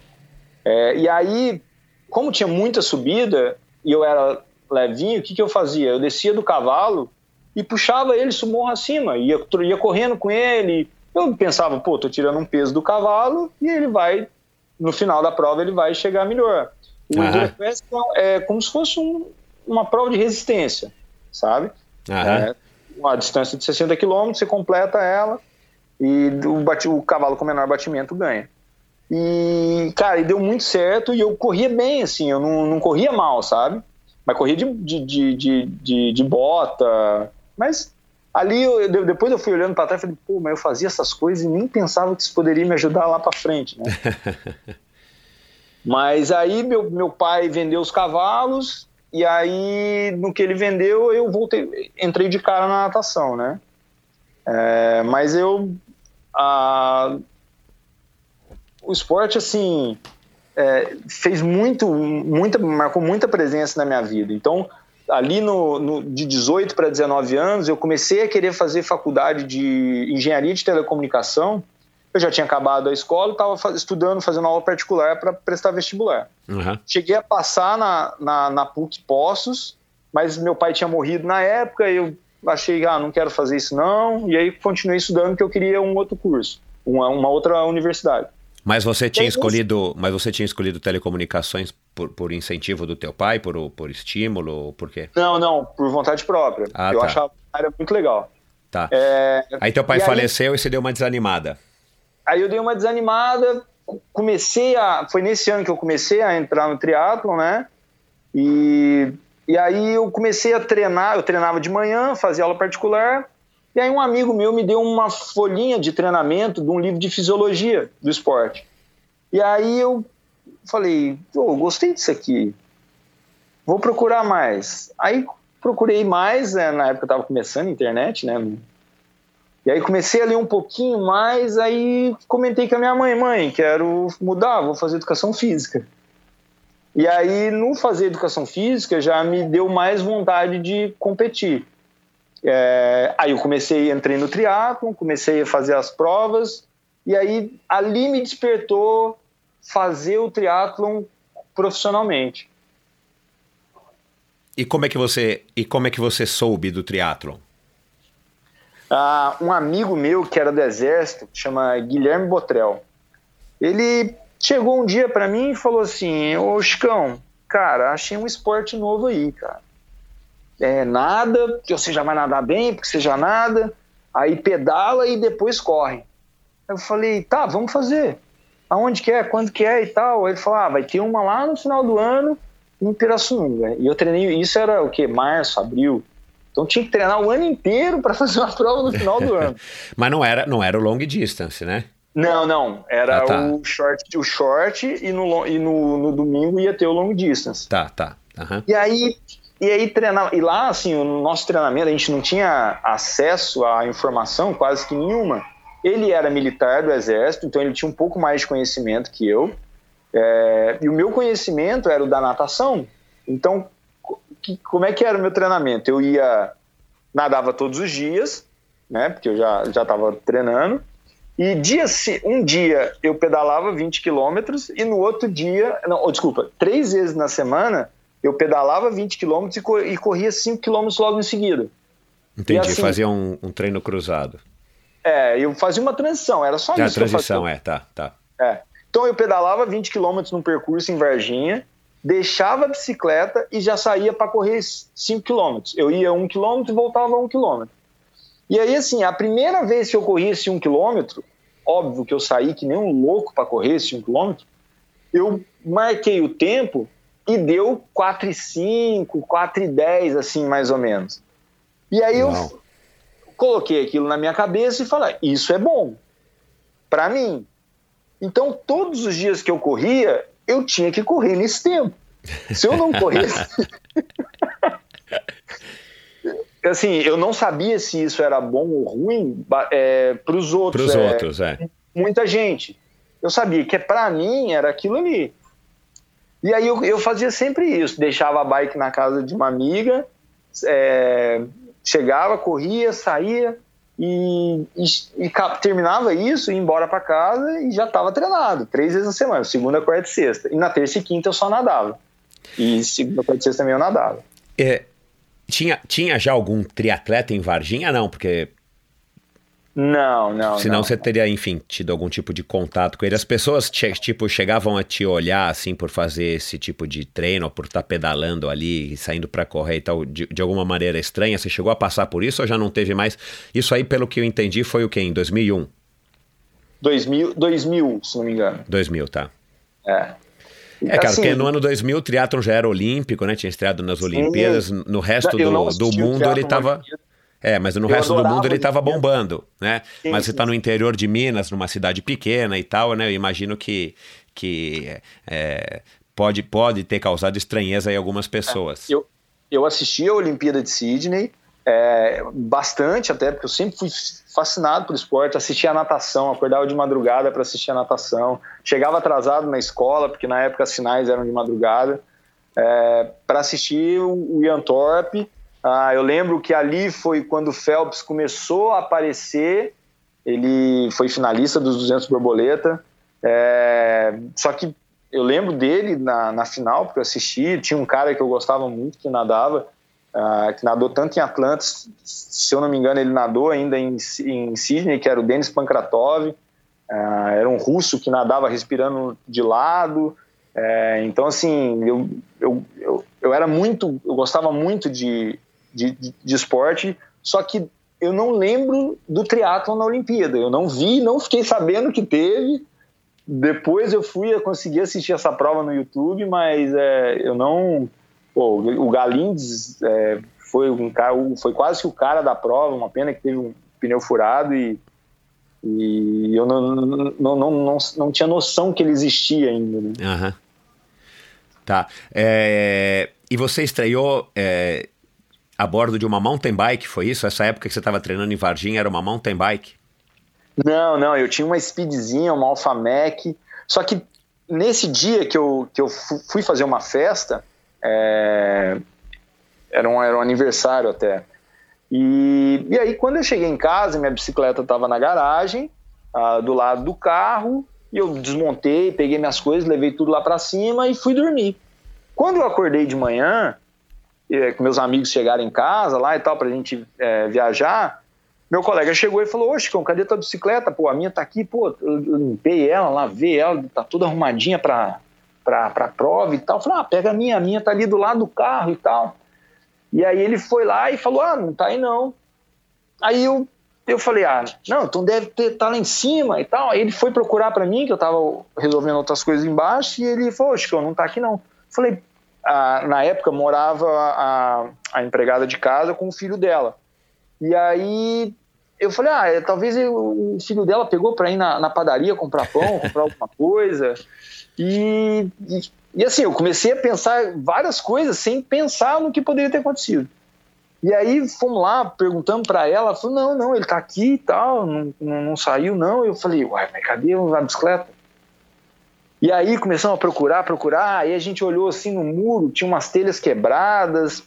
É, e aí, como tinha muita subida e eu era levinho, o que, que eu fazia? Eu descia do cavalo e puxava ele morro acima, ia, ia correndo com ele. Eu pensava, pô, tô tirando um peso do cavalo e ele vai, no final da prova, ele vai chegar melhor. O uhum. é como se fosse um, uma prova de resistência, sabe? Uhum. É, uma distância de 60 km, você completa ela e o, bate, o cavalo com menor batimento ganha. E, cara, e deu muito certo e eu corria bem, assim, eu não, não corria mal, sabe? Mas corria de, de, de, de, de, bota. Mas ali, eu, depois eu fui olhando para trás e falei, pô, mas eu fazia essas coisas e nem pensava que isso poderia me ajudar lá para frente, né? [LAUGHS] mas aí meu, meu pai vendeu os cavalos e aí, no que ele vendeu, eu voltei, entrei de cara na natação, né? É, mas eu. A, o esporte, assim, é, fez muito, muita, marcou muita presença na minha vida. Então, ali no, no de 18 para 19 anos, eu comecei a querer fazer faculdade de engenharia de telecomunicação. Eu já tinha acabado a escola, estava estudando, fazendo aula particular para prestar vestibular. Uhum. Cheguei a passar na, na, na PUC Poços, mas meu pai tinha morrido na época, eu achei, ah, não quero fazer isso não, e aí continuei estudando porque eu queria um outro curso, uma, uma outra universidade. Mas você tinha escolhido, mas você tinha escolhido telecomunicações por, por incentivo do teu pai, por, por estímulo, por quê? Não, não, por vontade própria. Ah, eu tá. achava a área muito legal. Tá. É, Aí teu pai e aí- faleceu e você deu uma desanimada. Aí eu dei uma desanimada, comecei a. Foi nesse ano que eu comecei a entrar no triatlon, né? E, e aí eu comecei a treinar, eu treinava de manhã, fazia aula particular, e aí um amigo meu me deu uma folhinha de treinamento de um livro de fisiologia do esporte. E aí eu falei, pô, gostei disso aqui, vou procurar mais. Aí procurei mais, né, na época eu estava começando a internet, né? E aí comecei a ler um pouquinho mais, aí comentei com a minha mãe, mãe, quero mudar, vou fazer educação física. E aí, no fazer educação física, já me deu mais vontade de competir. É, aí eu comecei, entrei no triatlon, comecei a fazer as provas, e aí ali me despertou fazer o triatlon profissionalmente. E como é que você e como é que você soube do triatlon? Ah, um amigo meu que era do exército, chama Guilherme Botrel. Ele chegou um dia pra mim e falou assim: Ô Chicão, cara, achei um esporte novo aí, cara. É nada, você já vai nadar bem, porque você já nada, aí pedala e depois corre. Eu falei: tá, vamos fazer. Aonde que é, quando que é e tal. Ele falou: ah, vai ter uma lá no final do ano em Pirassununga. E eu treinei, isso era o que? Março, abril. Então tinha que treinar o ano inteiro para fazer uma [LAUGHS] prova no final do ano. [LAUGHS] Mas não era não era o long distance, né? Não, não. Era Ah, tá. o short, o short e, no, e no, no domingo ia ter o long distance. Tá, tá. Aham. E aí, e aí treinava. E lá, assim, o nosso treinamento, a gente não tinha acesso à informação quase que nenhuma. Ele era militar do exército, então ele tinha um pouco mais de conhecimento que eu. É, e o meu conhecimento era o da natação. Então, que- como é que era o meu treinamento? Eu ia, nadava todos os dias, né? Porque eu já já estava treinando. E dia, um dia eu pedalava 20 quilômetros e no outro dia, não, oh, desculpa, três vezes na semana eu pedalava 20 quilômetros e, co- corria 5 quilômetros logo em seguida. Entendi, assim- fazia um, um treino cruzado. É, eu fazia uma transição, era só Ah, isso eu transição, é, tá, tá. É. Então eu pedalava 20 quilômetros num percurso em Varginha, deixava a bicicleta e já saía para correr 5 quilômetros. Eu ia 1 quilômetro e voltava 1 quilômetro. E aí, assim, a primeira vez que eu corri esse 1 quilômetro, óbvio que eu saí que nem um louco para correr esse 1 quilômetro, eu marquei o tempo e deu 4,5, 4,10, assim, mais ou menos. E aí eu Uau. coloquei aquilo na minha cabeça e falei, isso é bom para mim. Então, todos os dias que eu corria, eu tinha que correr nesse tempo. Se eu não corresse. [LAUGHS] assim, eu não sabia se isso era bom ou ruim para os outros. Para os é, outros, é. Muita gente. Eu sabia que para mim era aquilo ali. E aí eu, eu fazia sempre isso: deixava a bike na casa de uma amiga, é, chegava, corria, saía e, e, e terminava isso, ia embora para casa e já estava treinado, três vezes na semana, segunda, quarta e sexta. E na terça e quinta eu só nadava. E segunda, quarta e sexta também eu nadava. É, tinha, tinha já algum triatleta em Varginha? Não, porque Não, não. senão não. você teria, enfim, tido algum tipo de contato com ele. As pessoas, che- tipo, chegavam a te olhar, assim, por fazer esse tipo de treino, ou por estar pedalando ali, e saindo para correr e tal, de, de alguma maneira estranha. Você chegou a passar por isso ou já não teve mais? Isso aí, pelo que eu entendi, foi o quê? Em 2001? 2000, 2000, se não me engano. 2000, tá. É. É, cara, Assim, porque no ano 2000 o triatlon já era olímpico, né? Tinha estreado nas Olimpíadas. No resto do, do mundo ele tava. Olimpíada. É, mas no Eu resto do mundo ele a tava Olimpíada. bombando, né? Sim, mas você sim, tá no interior de Minas, numa cidade pequena e tal, né? Eu imagino que, que é, pode, pode ter causado estranheza em algumas pessoas. Eu, eu assisti a Olimpíada de Sydney, É, bastante até, porque eu sempre fui fascinado por esporte, assistia a natação, acordava de madrugada para assistir a natação, chegava atrasado na escola, porque na época as finais eram de madrugada, é, para assistir o Ian Thorpe. Ah, eu lembro que ali foi quando o Phelps começou a aparecer, ele foi finalista dos 200 borboleta, é, só que eu lembro dele na, na final, porque eu assisti, tinha um cara que eu gostava muito que nadava, uh, que nadou tanto em Atlanta, se eu não me engano, ele nadou ainda em, em Sydney, que era o Denis Pankratov, uh, era um russo que nadava respirando de lado. Uh, então, assim, eu, eu, eu, eu, era muito, eu gostava muito de, de, de esporte, só que eu não lembro do triatlon na Olimpíada. Eu não vi, não fiquei sabendo que teve. Depois eu fui a conseguir assistir essa prova no YouTube, mas é, eu não Pô, o Galindes é, foi, um foi quase que o cara da prova, uma pena que teve um pneu furado e, e eu não, não, não, não, não tinha noção que ele existia ainda. Né? Uhum. Tá. É, e você estreou é, a bordo de uma mountain bike, foi isso? Essa época que você estava treinando em Varginha era uma mountain bike? Não, não, eu tinha uma speedzinha, uma Alpha Mac, só que nesse dia que eu, que eu fui fazer uma festa, é, era, um, era um aniversário até. E, e aí, quando eu cheguei em casa, minha bicicleta estava na garagem, ah, do lado do carro, e eu desmontei, peguei minhas coisas, levei tudo lá para cima e fui dormir. Quando eu acordei de manhã, e, meus amigos chegaram em casa lá e tal, para a gente é, viajar, meu colega chegou e falou: Ô, cadê tua bicicleta? Pô, a minha tá aqui, pô, eu limpei ela, lavei ela, tá toda arrumadinha para para a prova e tal. Eu falei, ah, pega a minha, a minha tá ali do lado do carro e tal. E aí ele foi lá e falou, ah, não tá aí não. Aí eu, eu falei, ah, não, então deve ter, tá lá em cima e tal. Aí ele foi procurar para mim, que eu tava resolvendo outras coisas embaixo, e ele falou, Chico, não tá aqui não. Eu falei, ah, na época morava a, a empregada de casa com o filho dela. E aí eu falei, ah, é, talvez o filho dela pegou para ir na, na, padaria comprar pão, [LAUGHS] comprar alguma coisa. E, e, e, assim, eu comecei a pensar várias coisas sem pensar no que poderia ter acontecido. E aí fomos lá, perguntando para ela, ela falou, não, não, ele tá aqui e tal, não, não, não, saiu não. Eu falei, uai, mas cadê a bicicleta? E aí começamos a procurar, procurar, aí a gente olhou assim no muro, tinha umas telhas quebradas.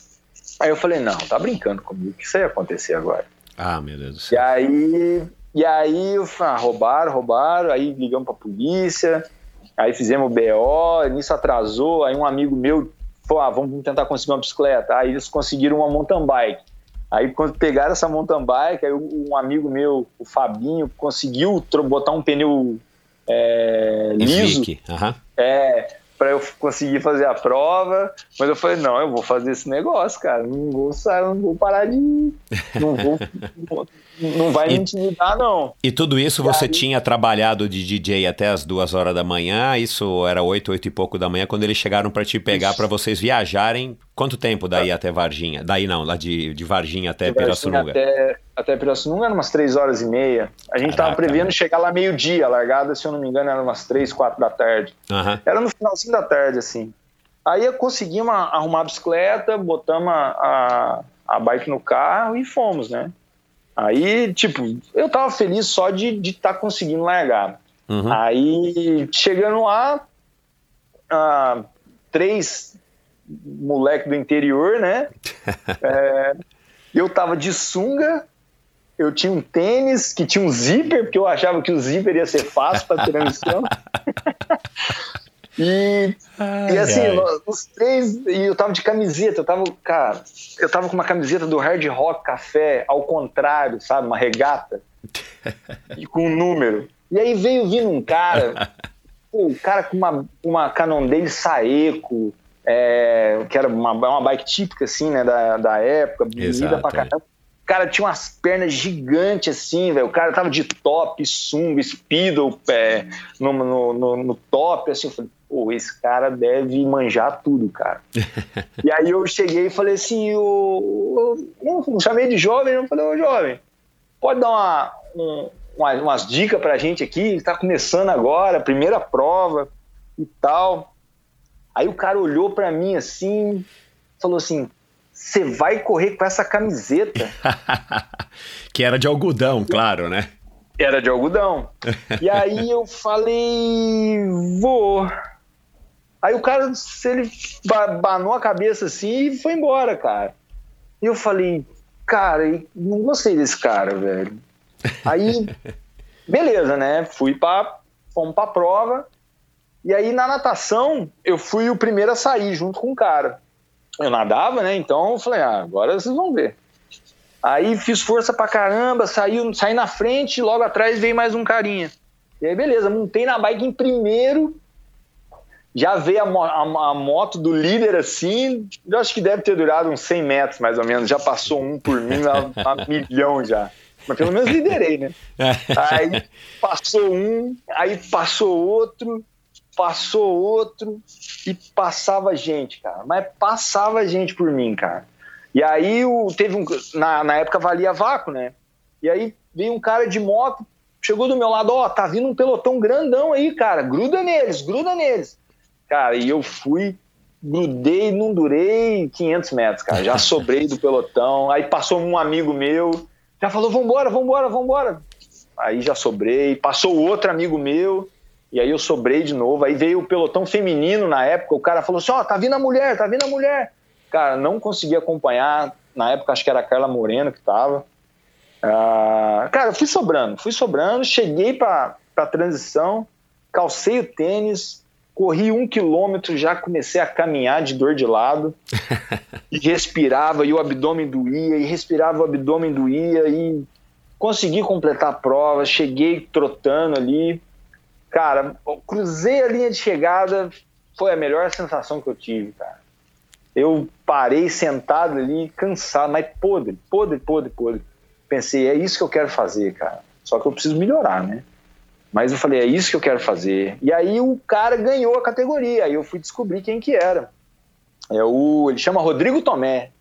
Aí eu falei, não, tá brincando comigo, que isso ia acontecer agora. Ah, meu Deus do céu. E aí, e aí eu falei, ah, roubaram, roubaram, aí ligamos pra polícia, Aí fizemos o BO, nisso atrasou, aí um amigo meu falou, ah, vamos tentar conseguir uma bicicleta. Aí eles conseguiram uma mountain bike. Aí quando pegaram essa mountain bike, aí um amigo meu, o Fabinho, conseguiu botar um pneu é, liso. Uhum. É, para eu conseguir fazer a prova, mas eu falei, não, eu vou fazer esse negócio, cara, não vou, não vou parar de não vou, [LAUGHS] não vai me intimidar, não. E tudo isso e você aí... tinha trabalhado de DJ até as duas horas da manhã, isso era oito, oito e pouco da manhã, quando eles chegaram para te pegar para vocês viajarem, quanto tempo daí ah. até Varginha? Daí não, lá de, de Varginha até de Pirassununga? Até, até Pirassununga era umas três horas e meia. A gente Caraca. tava prevendo chegar lá meio-dia, a largada, se eu não me engano, era umas três, quatro da tarde. Uhum. Era no finalzinho da tarde, assim. Aí conseguimos arrumar a bicicleta, botamos a, a, a bike no carro e fomos, né? Aí, tipo, eu tava feliz só de estar de tá conseguindo largar. Uhum. Aí, chegando lá, ah, três moleque do interior, né? [LAUGHS] é, eu tava de sunga, eu tinha um tênis que tinha um zíper, porque eu achava que o zíper ia ser fácil para transmissão. [LAUGHS] E, ai, e assim, ai. os três, e eu tava de camiseta, eu tava, cara, eu tava com uma camiseta do Hard Rock Café, ao contrário, sabe, uma regata, [LAUGHS] e com um número. E aí veio vindo um cara, pô, [LAUGHS] um cara com uma, uma Canon dele Saeco, é, que era uma, uma bike típica, assim, né, da, da época, bonita pra é. caramba. O cara tinha umas pernas gigantes, assim, velho. O cara tava de top, sunga, speedo, pé, no, no, no, no top, assim. Eu falei, pô, esse cara deve manjar tudo, cara. [LAUGHS] e aí eu cheguei e falei assim, eu, eu, chamei de jovem, eu falei, ô jovem, pode dar uma, um, uma, umas dicas pra gente aqui, tá começando agora, primeira prova e tal. Aí o cara olhou para mim assim, falou assim, você vai correr com essa camiseta? [LAUGHS] que era de algodão, claro, né? Era de algodão. [LAUGHS] E aí eu falei, vou. Aí o cara, se ele banou a cabeça assim e foi embora, cara. E eu falei, cara, não gostei desse cara, velho. [LAUGHS] Aí, beleza, né? Fui pra, fomos pra prova. E aí na natação, eu fui o primeiro a sair junto com o cara. Eu nadava, né? Então eu falei, ah, agora vocês vão ver. Aí fiz força pra caramba, saí, saí na frente, logo atrás veio mais um carinha. E aí, beleza, montei na bike em primeiro, já veio a, a, a, moto do líder assim, eu acho que deve ter durado uns 100 metros mais ou menos, já passou um por mim a, a milhão já. Mas pelo menos liderei, né? [LAUGHS] Aí passou um, aí passou outro, passou outro e passava gente, cara. Mas passava gente por mim, cara. E aí o, teve um. Na, na época valia vácuo, né? E aí veio um cara de moto, chegou do meu lado, ó, oh, tá vindo um pelotão grandão aí, cara. Gruda neles, gruda neles. Cara, e eu fui, grudei, não durei 500 metros, cara. Já sobrei do pelotão. Aí passou um amigo meu, já falou: vambora, vambora, vambora. Aí já sobrei. Passou outro amigo meu, e aí eu sobrei de novo. Aí veio o pelotão feminino na época. O cara falou assim: ó, oh, tá vindo a mulher, tá vindo a mulher. Cara, não consegui acompanhar. Na época acho que era a Carla Moreno que tava. Uh, cara, fui sobrando, fui sobrando. Cheguei pra, pra transição, calcei o tênis, corri um quilômetro, já comecei a caminhar de dor de lado, [LAUGHS] e respirava, e o abdômen doía, e respirava, o abdômen doía, e consegui completar a prova, cheguei trotando ali. Cara, cruzei a linha de chegada, foi a melhor sensação que eu tive, cara. Eu parei sentado ali, cansado, mas podre, podre, podre, podre. Pensei, é isso que eu quero fazer, cara. Só que eu preciso melhorar, né? Mas eu falei, é isso que eu quero fazer. E aí o cara ganhou a categoria. Aí eu fui descobrir quem que era. É o, ele chama Rodrigo Tomé.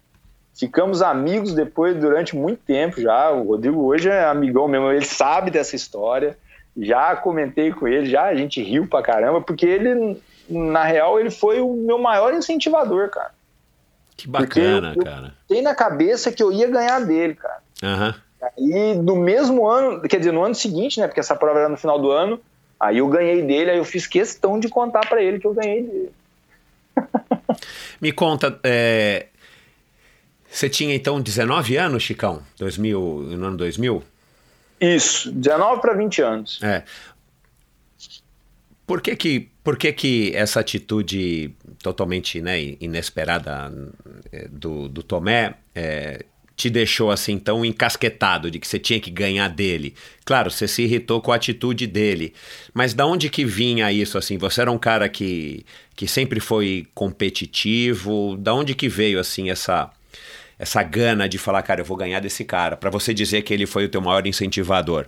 Ficamos amigos depois durante muito tempo já. O Rodrigo hoje é amigão mesmo, ele sabe dessa história. Já comentei com ele, já a gente riu pra caramba, porque ele, na real, ele foi o meu maior incentivador, cara. Que bacana, eu, eu cara. Tem na cabeça que eu ia ganhar dele, cara. Aham. Uhum. E no mesmo ano, quer dizer, no ano seguinte, né? Porque essa prova era no final do ano, aí eu ganhei dele, aí eu fiz questão de contar para ele que eu ganhei dele. [LAUGHS] Me conta, é... você tinha então 19 anos, Chicão? 2000, no ano 2000? Isso, 19 para 20 anos. É. Por que que, por que que essa atitude totalmente né, inesperada é, do, do Tomé é, te deixou assim tão encasquetado de que você tinha que ganhar dele? Claro, você se irritou com a atitude dele, mas da onde que vinha isso assim? Você era um cara que, que sempre foi competitivo, da onde que veio assim essa essa gana de falar, cara, eu vou ganhar desse cara, para você dizer que ele foi o teu maior incentivador?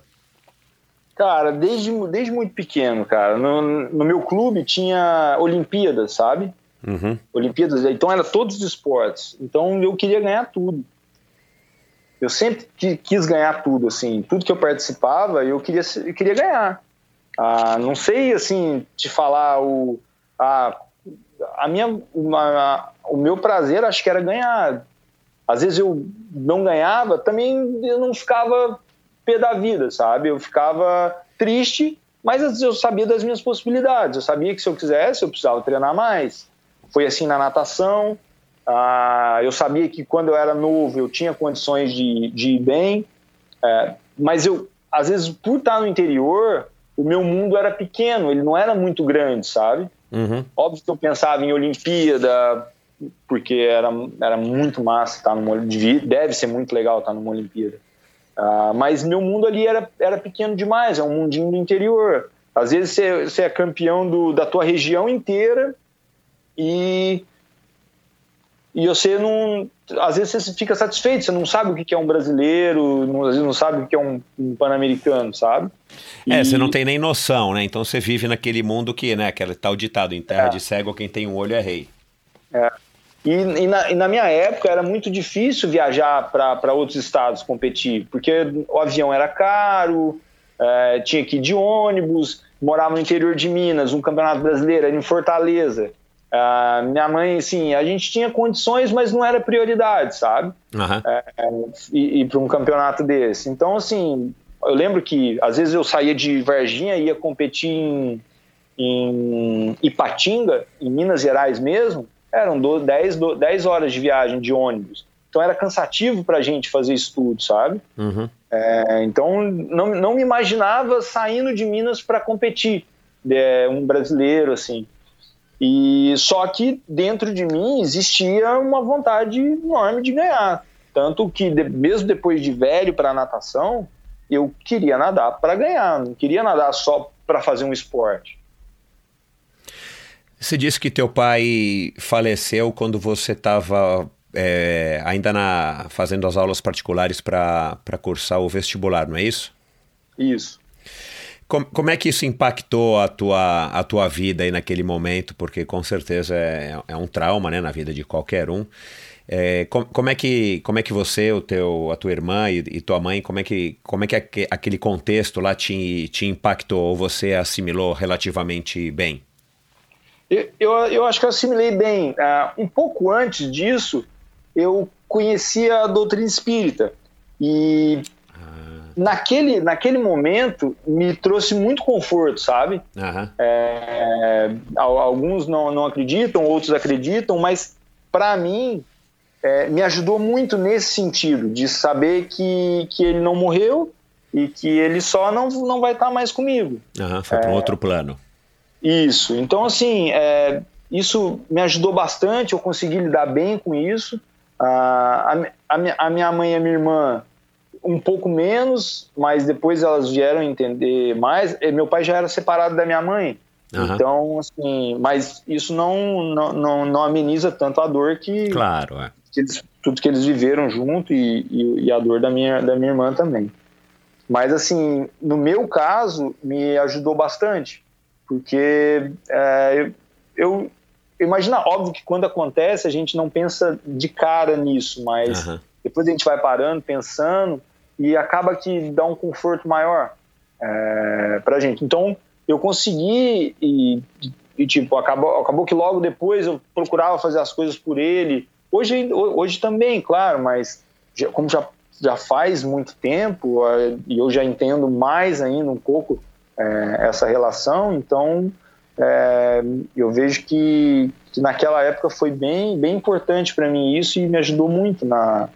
Cara, desde, desde muito pequeno, cara. No, no meu clube tinha Olimpíadas, sabe? Uhum. Olimpíadas, então era todos os esportes. Então eu queria ganhar tudo eu sempre quis ganhar tudo, assim, tudo que eu participava, eu queria, eu queria ganhar. Ah, não sei, assim, te falar o, a, a minha, uma, o meu prazer, acho que era ganhar. Às vezes eu não ganhava, também eu não ficava pé da vida, sabe? Eu ficava triste, mas às vezes eu sabia das minhas possibilidades. Eu sabia que se eu quisesse, eu precisava treinar mais. Foi assim na natação, ah, eu sabia que quando eu era novo eu tinha condições de, de ir bem, é, mas eu, às vezes, por estar no interior, o meu mundo era pequeno, ele não era muito grande, sabe? Uhum. Óbvio que eu pensava em Olimpíada, porque era, era muito massa estar numa deve ser muito legal estar numa Olimpíada. Ah, mas meu mundo ali era, era pequeno demais, é um mundinho do interior. Às vezes você, você é campeão do, da tua região inteira e e você não. Às vezes você fica satisfeito, você não sabe o que é um brasileiro, não, às vezes não sabe o que é um, um pan-americano, sabe? E... É, você não tem nem noção, né? Então você vive naquele mundo que, né, aquele tal ditado, em terra é. de cego, quem tem um olho é rei. É. E, e, na, e na minha época era muito difícil viajar para outros estados competir, porque o avião era caro, é, tinha que ir de ônibus, morava no interior de Minas, um campeonato brasileiro era em Fortaleza. Ah, minha mãe, assim, a gente tinha condições, mas não era prioridade, sabe? Aham. ir, ir para um campeonato desse. Então, assim, eu lembro que às vezes eu saía de Varginha e ia competir em, em Ipatinga, em Minas Gerais mesmo, eram 12, 10, 12, 10 horas de viagem de ônibus. Então era cansativo para a gente fazer estudo, sabe? Uhum. É, então não, não me imaginava saindo de Minas para competir, é, um brasileiro assim. E só que dentro de mim existia uma vontade enorme de ganhar, tanto que de- mesmo depois de velho para natação, eu queria nadar para ganhar, não queria nadar só para fazer um esporte. Você disse que teu pai faleceu quando você estava ainda na, fazendo as aulas particulares para cursar o vestibular, não é isso? Isso. Com- como é que isso impactou a tua, a tua vida aí naquele momento? Porque com certeza é, é um trauma né, na vida de qualquer um. É, com- como, é que, como é que você, o teu, a tua irmã e, e tua mãe, como é que, como é que aque- aquele contexto lá te, te impactou ou você assimilou relativamente bem? Eu, eu, eu acho que eu assimilei bem. Ah, um pouco antes disso, eu conhecia a doutrina espírita. E naquele, naquele momento me trouxe muito conforto, sabe? Aham. É, al- alguns não, não acreditam, outros acreditam, mas para mim é, me ajudou muito nesse sentido, de saber que, que ele não morreu e que ele só não, não vai estar mais comigo. Aham, foi para um outro plano. Isso. Então, assim, é, isso me ajudou bastante, eu consegui lidar bem com isso. Ah, a, a minha- a minha mãe e a minha irmã, um pouco menos, mas depois elas vieram entender mais. E Meu pai já era separado da minha mãe. Aham. Então, assim, mas isso não, não, não, não ameniza tanto a dor que, Claro, é. que eles- tudo que eles viveram junto e, e, e a dor da minha, da minha irmã também. Mas, assim, no meu caso, me ajudou bastante, porque é, eu, eu imagina, óbvio que quando acontece a gente não pensa de cara nisso, mas Aham. depois a gente vai parando, pensando e acaba que dá um conforto maior é, pra gente. Então, eu consegui e, e, tipo, acabou, acabou que logo depois eu procurava fazer as coisas por ele. Hoje, hoje também, claro, mas já- como já, já faz muito tempo é, e eu já entendo mais ainda um pouco é, essa relação, então é, eu vejo que, que naquela época foi bem, bem importante para mim isso e me ajudou muito na,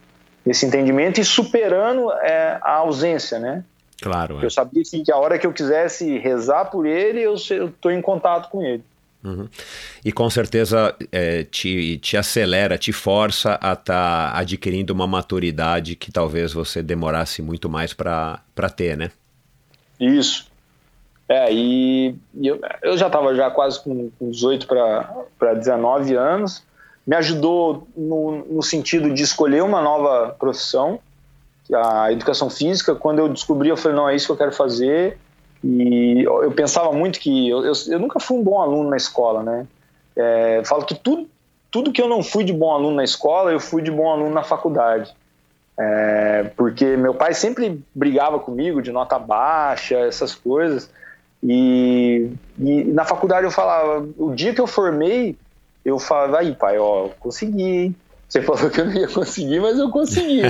nesse entendimento e superando é, a ausência, né? Claro, é. Eu sabia assim, que a hora que eu quisesse rezar por ele, eu estou em contato com ele. Uhum. E com certeza é, te, te acelera, te força a estar adquirindo uma maturidade que talvez você demorasse muito mais para ter, né? Isso. É, e, eu, eu já estava já quase com, com 18 para 19 anos. Me ajudou no, no sentido de escolher uma nova profissão, é a educação física. Quando eu descobri, eu falei, não, é isso que eu quero fazer. E eu, eu pensava muito que... Eu, eu, eu nunca fui um bom aluno na escola, né? É, falo que tudo, tudo que eu não fui de bom aluno na escola, eu fui de bom aluno na faculdade. É, porque meu pai sempre brigava comigo de nota baixa, essas coisas. E, e na faculdade eu falava, o dia que eu formei, eu falava, aí pai, ó, consegui, hein? Você falou que eu não ia conseguir, mas eu consegui.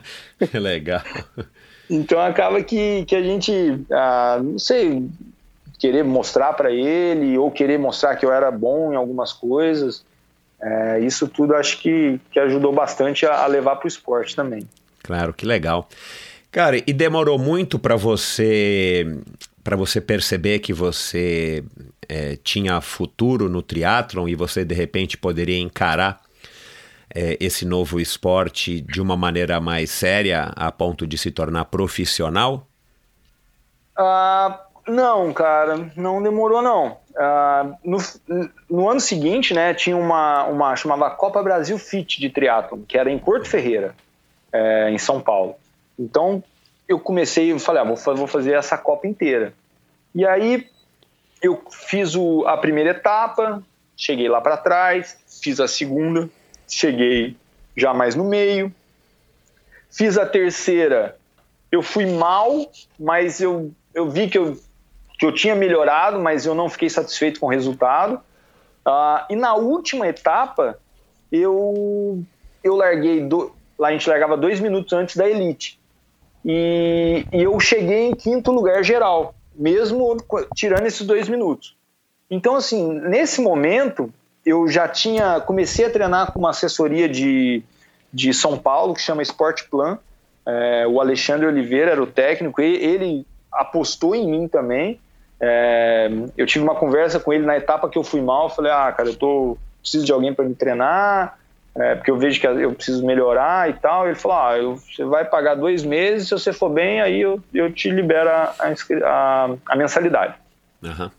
[LAUGHS] Legal. Então acaba que, que a gente, ah, não sei, querer mostrar para ele ou querer mostrar que eu era bom em algumas coisas, é, isso tudo acho que, que ajudou bastante a, a levar para o esporte também. Claro, que legal. Cara, e demorou muito para você para você perceber que você é, tinha futuro no triatlon e você de repente poderia encarar é, esse novo esporte de uma maneira mais séria a ponto de se tornar profissional? Ah, não, cara, não demorou não. Ah, no, no ano seguinte, né, tinha uma, uma chamada Copa Brasil Fit de triatlon, que era em Porto Ferreira, é, em São Paulo. Então eu comecei, eu falei, ah, vou, vou fazer essa Copa inteira. E aí eu fiz o, a primeira etapa, cheguei lá para trás, fiz a segunda, cheguei já mais no meio, fiz a terceira, eu fui mal, mas eu, eu vi que eu, que eu tinha melhorado, mas eu não fiquei satisfeito com o resultado. Uh, e na última etapa, eu, eu larguei. Do, lá a gente largava dois minutos antes da elite. E, e eu cheguei em quinto lugar geral, mesmo tirando esses dois minutos. Então, assim, nesse momento, eu já tinha. Comecei a treinar com uma assessoria de, de São Paulo, que chama Sport Plan. É, o Alexandre Oliveira era o técnico, e ele apostou em mim também. É, eu tive uma conversa com ele na etapa que eu fui mal. Falei: Ah, cara, eu tô, preciso de alguém para me treinar, é, porque eu vejo que eu preciso melhorar e tal. Ele falou: Ah, eu, você vai pagar dois meses, se você for bem, aí eu, eu te libero a, a, a mensalidade. Uhum.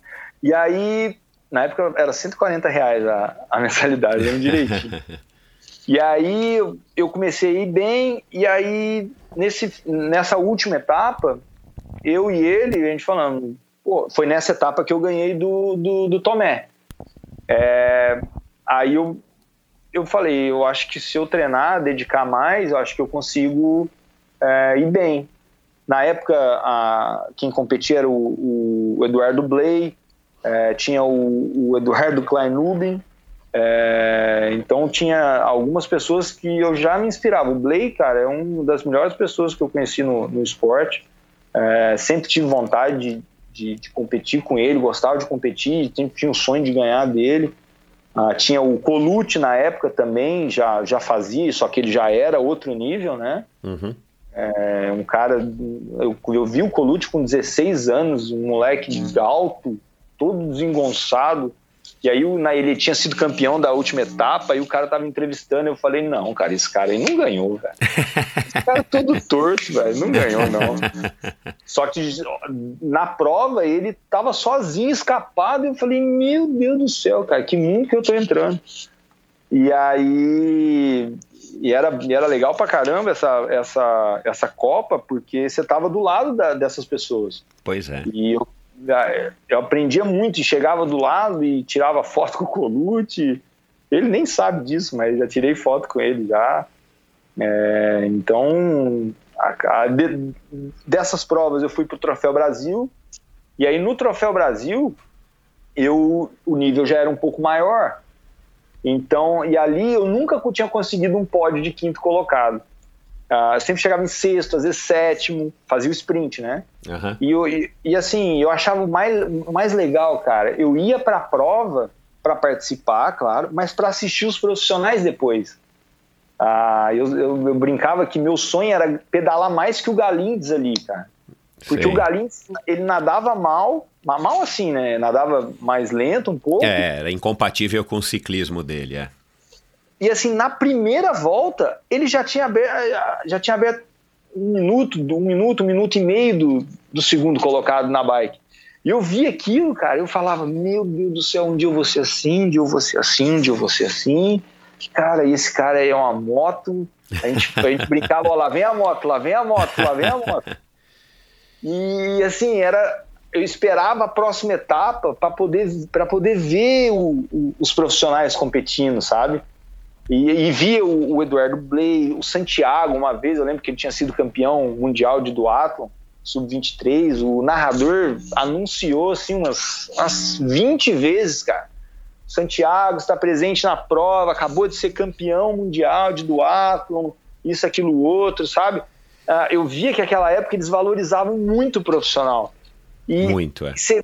E aí, na época era 140 reais a, a mensalidade, lembro direitinho. [LAUGHS] e aí eu comecei a ir bem, e aí nesse, nessa última etapa, eu e ele, a gente falando, foi nessa etapa que eu ganhei do, do, do Tomé. É, aí eu, eu falei, eu acho que se eu treinar, dedicar mais, eu acho que eu consigo é, ir bem. Na época, a, quem competia era o, o Eduardo Blay, é, tinha o, o Eduardo Kleinubin, é, então tinha algumas pessoas que eu já me inspirava. O Blay, cara, é uma das melhores pessoas que eu conheci no, no esporte. É, sempre tive vontade de, de, de, competir com ele, gostava de competir, sempre tinha o sonho de ganhar dele. Ah, tinha o Colucci na época também, já, já fazia, só que ele já era outro nível, né? Uhum. É, um cara, eu, eu vi o Colucci com 16 anos, um moleque alto, todo desengonçado, e aí na, ele tinha sido campeão da última etapa, e o cara tava entrevistando, eu falei, não, cara, esse cara aí não ganhou, velho. Esse cara é todo torto, velho, não ganhou, não. Só que na prova ele tava sozinho, escapado, e eu falei, meu Deus do céu, cara, que mundo que eu tô entrando. E aí. E era, e era legal pra caramba essa, essa, essa Copa, porque você tava do lado da, dessas pessoas. Pois é. E eu eu aprendia muito e chegava do lado e tirava foto [LAUGHS] com o Colucci. Ele nem sabe disso, mas já tirei foto com ele já. É, então, a, a, de, dessas provas eu fui para o Troféu Brasil. E aí no Troféu Brasil, eu, o nível já era um pouco maior. Então, e ali eu nunca tinha conseguido um pódio de quinto colocado. Uh, sempre chegava em sexto, às vezes sétimo, fazia o sprint, né? Uhum. E, eu, e, e, assim, eu achava mais, mais legal, cara. Eu ia para a prova para participar, claro, mas para assistir os profissionais depois. Uh, eu, eu, eu, brincava que meu sonho era pedalar mais que o Galindes ali, cara. Porque o Galindes, ele nadava mal, mal assim, né? Nadava mais lento um pouco. É, era incompatível com o ciclismo dele, é. E assim, na primeira volta, ele já tinha aberto, já tinha aberto um minuto, um minuto, um minuto e meio do, do segundo colocado na bike. E eu vi aquilo, cara, eu falava, meu Deus do céu, um dia eu vou ser assim, um dia eu vou ser assim, um dia eu vou ser assim. Cara, esse cara aí é uma moto. A gente, a gente brincava, ó, lá vem a moto, lá vem a moto, lá vem a moto. E assim, era. Eu esperava a próxima etapa para poder, poder ver o, o, os profissionais competindo, sabe? E, e via o, o, Eduardo Blay, o Santiago, uma vez, eu lembro que ele tinha sido campeão mundial de duatlon, sub-23, o narrador anunciou assim umas, umas 20 vezes, cara. Santiago está presente na prova, acabou de ser campeão mundial de duatlon, isso, aquilo, outro, sabe? Uh, eu via que naquela época eles valorizavam muito o profissional. E muito, é. Cê,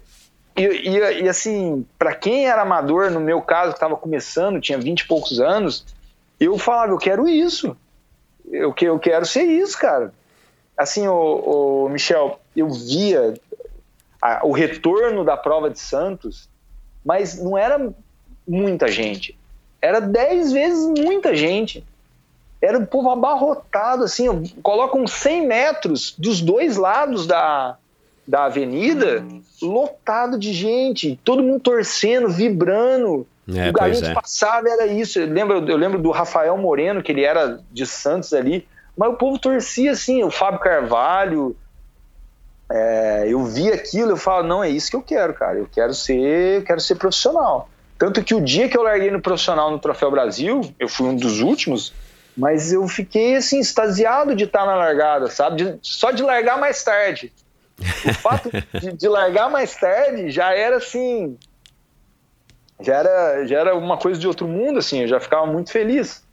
e, e, e, assim, para quem era amador, no meu caso, que estava começando, tinha 20 e poucos anos, eu falava, eu quero isso. Eu, que, eu quero ser isso, cara. Assim, o, o Michel, eu via a, o retorno da prova de Santos, mas não era muita gente. Era dez vezes muita gente. Era um povo abarrotado, assim, colocam 100 metros dos dois lados da, da avenida, lotado de gente, todo mundo torcendo, vibrando. É, o Galinhos é. passava era isso. Eu lembro, eu lembro do Rafael Moreno, que ele era de Santos ali, mas o povo torcia assim, o Fábio Carvalho. É, eu vi aquilo, eu falo, não, é isso que eu quero, cara. Eu quero ser, eu quero ser profissional. Tanto que o dia que eu larguei no profissional no Troféu Brasil, eu fui um dos últimos, mas eu fiquei assim, extasiado de estar na largada, sabe? De, só de largar mais tarde. O fato [LAUGHS] de, de largar mais tarde já era assim, já era, já era uma coisa de outro mundo, assim, eu já ficava muito feliz.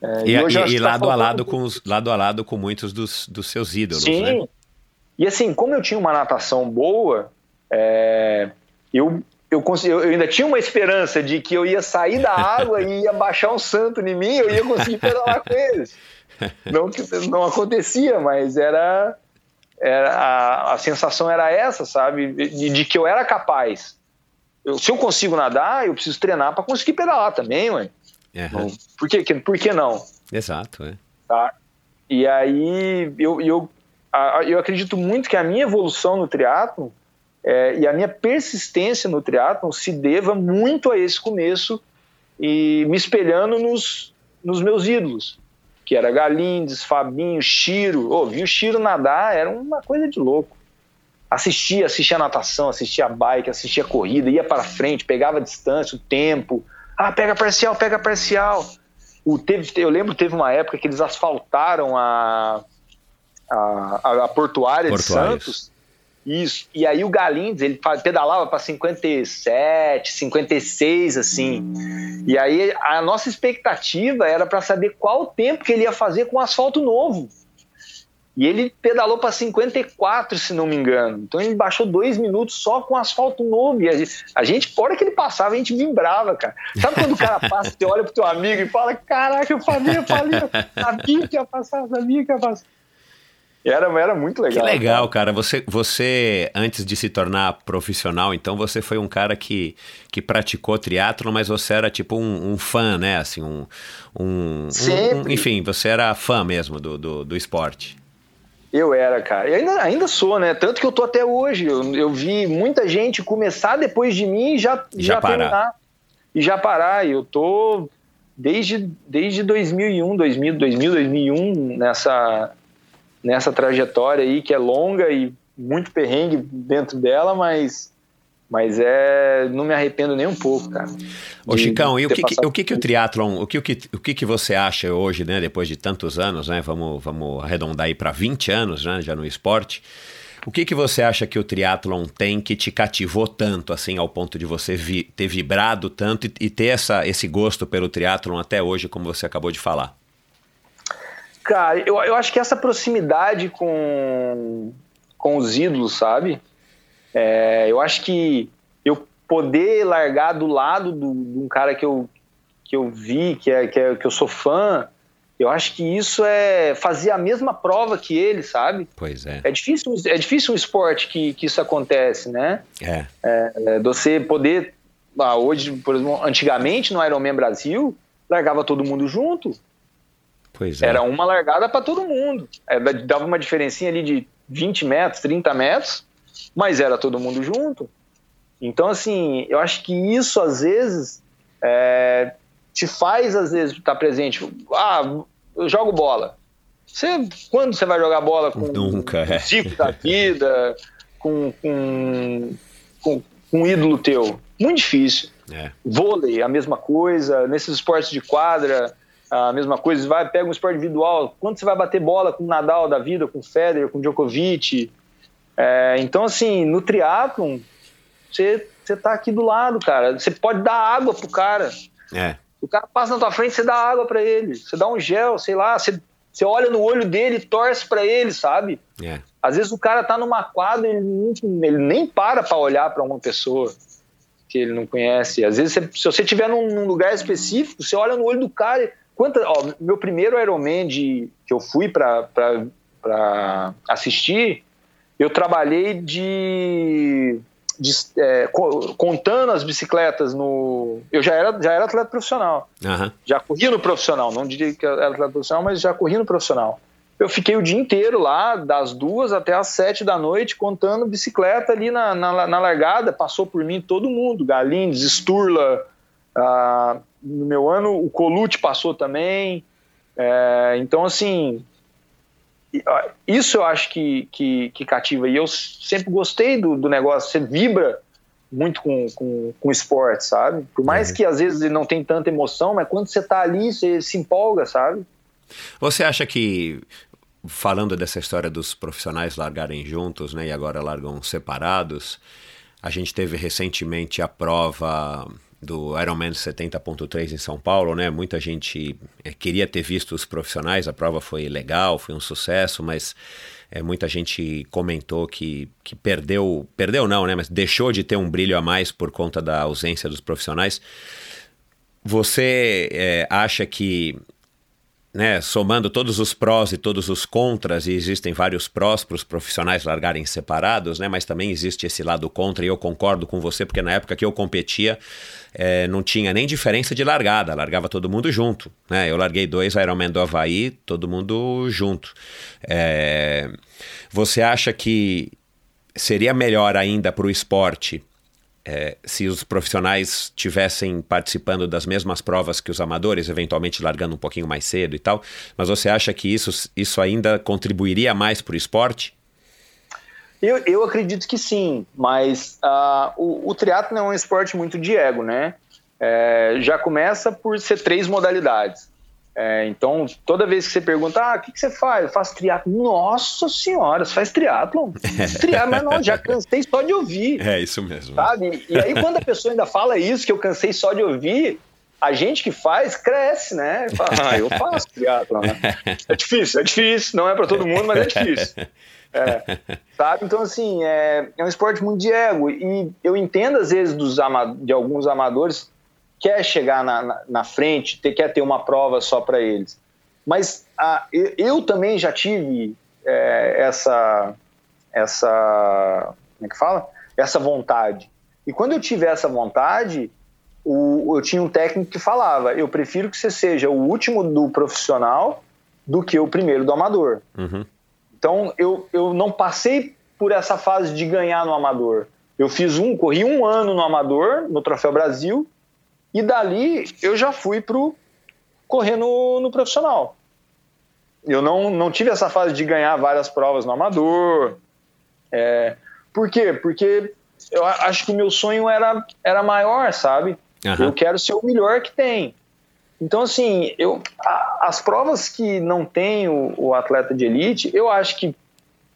É, e, e, e lado a lado com os, lado a lado com muitos dos, dos seus ídolos, Sim. né? E assim, como eu tinha uma natação boa, é, eu, eu, eu, ainda tinha uma esperança de que eu ia sair da água [LAUGHS] e ia baixar um santo em mim, eu ia conseguir pedalar com eles. Não, não acontecia, mas era, era a, a sensação era essa, sabe? De, de que eu era capaz. Eu, se eu consigo nadar, eu preciso treinar para conseguir pedalar também, ué. Uhum. Por, que, por que não? Exato, é. Tá? E aí eu, eu, eu acredito muito que a minha evolução no triatlo é, e a minha persistência no triatlo se deva muito a esse começo e me espelhando nos, nos meus ídolos, que era Galindes, Fabinho, Chiro. Oh, vi o Chiro nadar, era uma coisa de louco. Assistia, assistia a natação, assistia a bike, assistia a corrida, ia para frente, pegava a distância, o tempo, ah, pega parcial, pega parcial. O, teve, eu lembro teve uma época que eles asfaltaram a, a, a portuária de Santos. Isso. E aí o Galindes, ele pedalava para 57, 56, assim. E aí a nossa expectativa era para saber qual o tempo que ele ia fazer com asfalto novo. E ele pedalou para 54, se não me engano. Então ele baixou dois minutos só com asfalto novo. E a gente, a hora que ele passava, a gente vibrava, cara. Sabe quando o cara [LAUGHS] passa, você olha pro teu amigo e fala: Caraca, eu falei, eu falei, sabia que ia passar, sabia que ia passar. Era, era muito legal. Que legal, cara. Você, você, antes de se tornar profissional, então você foi um cara que, que praticou triatlo, mas você era tipo um, um fã, né? Assim, um, um, um, um, Enfim, você era fã mesmo do, do, do esporte. Eu era, cara. E ainda, ainda sou, né? Tanto que eu tô até hoje. Eu, eu vi muita gente começar depois de mim e já, já, já terminar. E já parar. E eu tô desde, desde 2001, 2000, 2000, 2001 nessa, nessa trajetória aí que é longa e muito perrengue dentro dela, mas mas é, não me arrependo nem um pouco, cara. Ô Chicão, e o que, que, o que, que o triatlon, o que, o que, o que, que você acha hoje, né, depois de tantos anos, né, vamos, vamos arredondar aí para 20 anos, né, já no esporte, o que, que você acha que o triatlon tem que te cativou tanto, assim, ao ponto de você vi, ter vibrado tanto e, e, ter essa, esse gosto pelo triatlon até hoje, como você acabou de falar? Cara, eu, eu acho que essa proximidade com, com os ídolos, sabe? É, eu acho que eu poder largar do lado de um cara que eu, que eu vi, que, é, que, é, que eu sou fã, eu acho que isso é fazer a mesma prova que ele, sabe? Pois é. É difícil, é difícil um esporte que, que isso acontece, né? É. é, é você poder. Ah, hoje, por exemplo, antigamente no Ironman Brasil, largava todo mundo junto. Pois é. Era uma largada para todo mundo. É, dava uma diferencinha ali de 20 metros, 30 metros mas era todo mundo junto. Então, assim, eu acho que isso às vezes é, te faz, às vezes, estar presente. Ah, eu jogo bola. Você, quando você vai jogar bola com Nunca, é. Zico da vida, com, com, com, com um ídolo teu? Muito difícil. É. Vôlei, a mesma coisa. Nesses esportes de quadra, a mesma coisa. Vai, pega um esporte individual. Quando você vai bater bola com o Nadal da vida, com o Federer, com o Djokovic, é, então, assim, no triatlon, você, você tá aqui do lado, cara. Você pode dar água pro cara. É. O cara passa na tua frente, você dá água para ele. Você dá um gel, sei lá. Você, você olha no olho dele e torce para ele, sabe? É. Às vezes o cara tá numa quadra e ele, ele nem para para olhar para uma pessoa que ele não conhece. Às vezes, você, se você estiver num, num, lugar específico, você olha no olho do cara. Quanta, ó, meu primeiro Ironman de, que eu fui para assistir, eu trabalhei de, de é, contando as bicicletas no. Eu já era, já era atleta profissional. Uhum. Já corria no profissional, não diria que era atleta profissional, mas já corria no profissional. Eu fiquei o dia inteiro lá, das duas até as sete da noite, contando bicicleta ali na, na, na largada. Passou por mim todo mundo, Galindes, Sturla. Ah, no meu ano, o Colute passou também. É, então, assim, isso eu acho que, que, que, cativa. E eu sempre gostei do, do negócio. Você vibra muito com, com, com esporte, sabe? Por mais uhum. que às vezes não tem tanta emoção, mas quando você tá ali, você se empolga, sabe? Você acha que, falando dessa história dos profissionais largarem juntos, né, e agora largam separados, a gente teve recentemente a prova do Ironman 70.3 em São Paulo, né? Muita gente é, queria ter visto os profissionais, a prova foi legal, foi um sucesso, mas é, muita gente comentou que, que perdeu, perdeu não, né? Mas deixou de ter um brilho a mais por conta da ausência dos profissionais. Você é, acha que né, somando todos os prós e todos os contras, e existem vários prós para os profissionais largarem separados, né, mas também existe esse lado contra, e eu concordo com você, porque na época que eu competia, é, não tinha nem diferença de largada, largava todo mundo junto. Né? Eu larguei dois Ironman do Havaí, todo mundo junto. É, você acha que seria melhor ainda para o esporte é, se os profissionais tivessem participando das mesmas provas que os amadores, eventualmente largando um pouquinho mais cedo e tal, mas você acha que isso, isso ainda contribuiria mais para o esporte? Eu, eu acredito que sim, mas uh, o, o triatlo é um esporte muito de ego, né? É, já começa por ser três modalidades. É, então, toda vez que você pergunta, ah, o que, que você faz? Eu faço triatlo. Nossa senhora, você faz triatlon? [LAUGHS] triatlon, mas não, já cansei só de ouvir. É isso mesmo. Sabe? E aí, quando a pessoa ainda fala isso, que eu cansei só de ouvir, a gente que faz cresce, né? Fala, ah, eu faço triatlon, né? É difícil, é difícil, não é para todo mundo, mas é difícil. É, sabe? Então, assim, é, é um esporte muito de ego. E eu entendo, às vezes, dos de alguns amadores quer chegar na, na, na frente, ter, quer ter uma prova só para eles. Mas a, eu, também já tive é, essa, essa, como é que fala? Essa vontade. E quando eu tive essa vontade, o, eu tinha um técnico que falava: eu prefiro que você seja o último do profissional do que o primeiro do amador. Uhum. Então eu, eu não passei por essa fase de ganhar no amador. Eu fiz um, corri um ano no amador, no Troféu Brasil, e dali eu já fui pro correr no, no profissional. Eu não, não tive essa fase de ganhar várias provas no amador. É, por quê? Porque eu acho que o meu sonho era, era maior, sabe? Uhum. Eu quero ser o melhor que tem. Então, assim, eu, a, as provas que não tem o, o, atleta de elite, eu acho que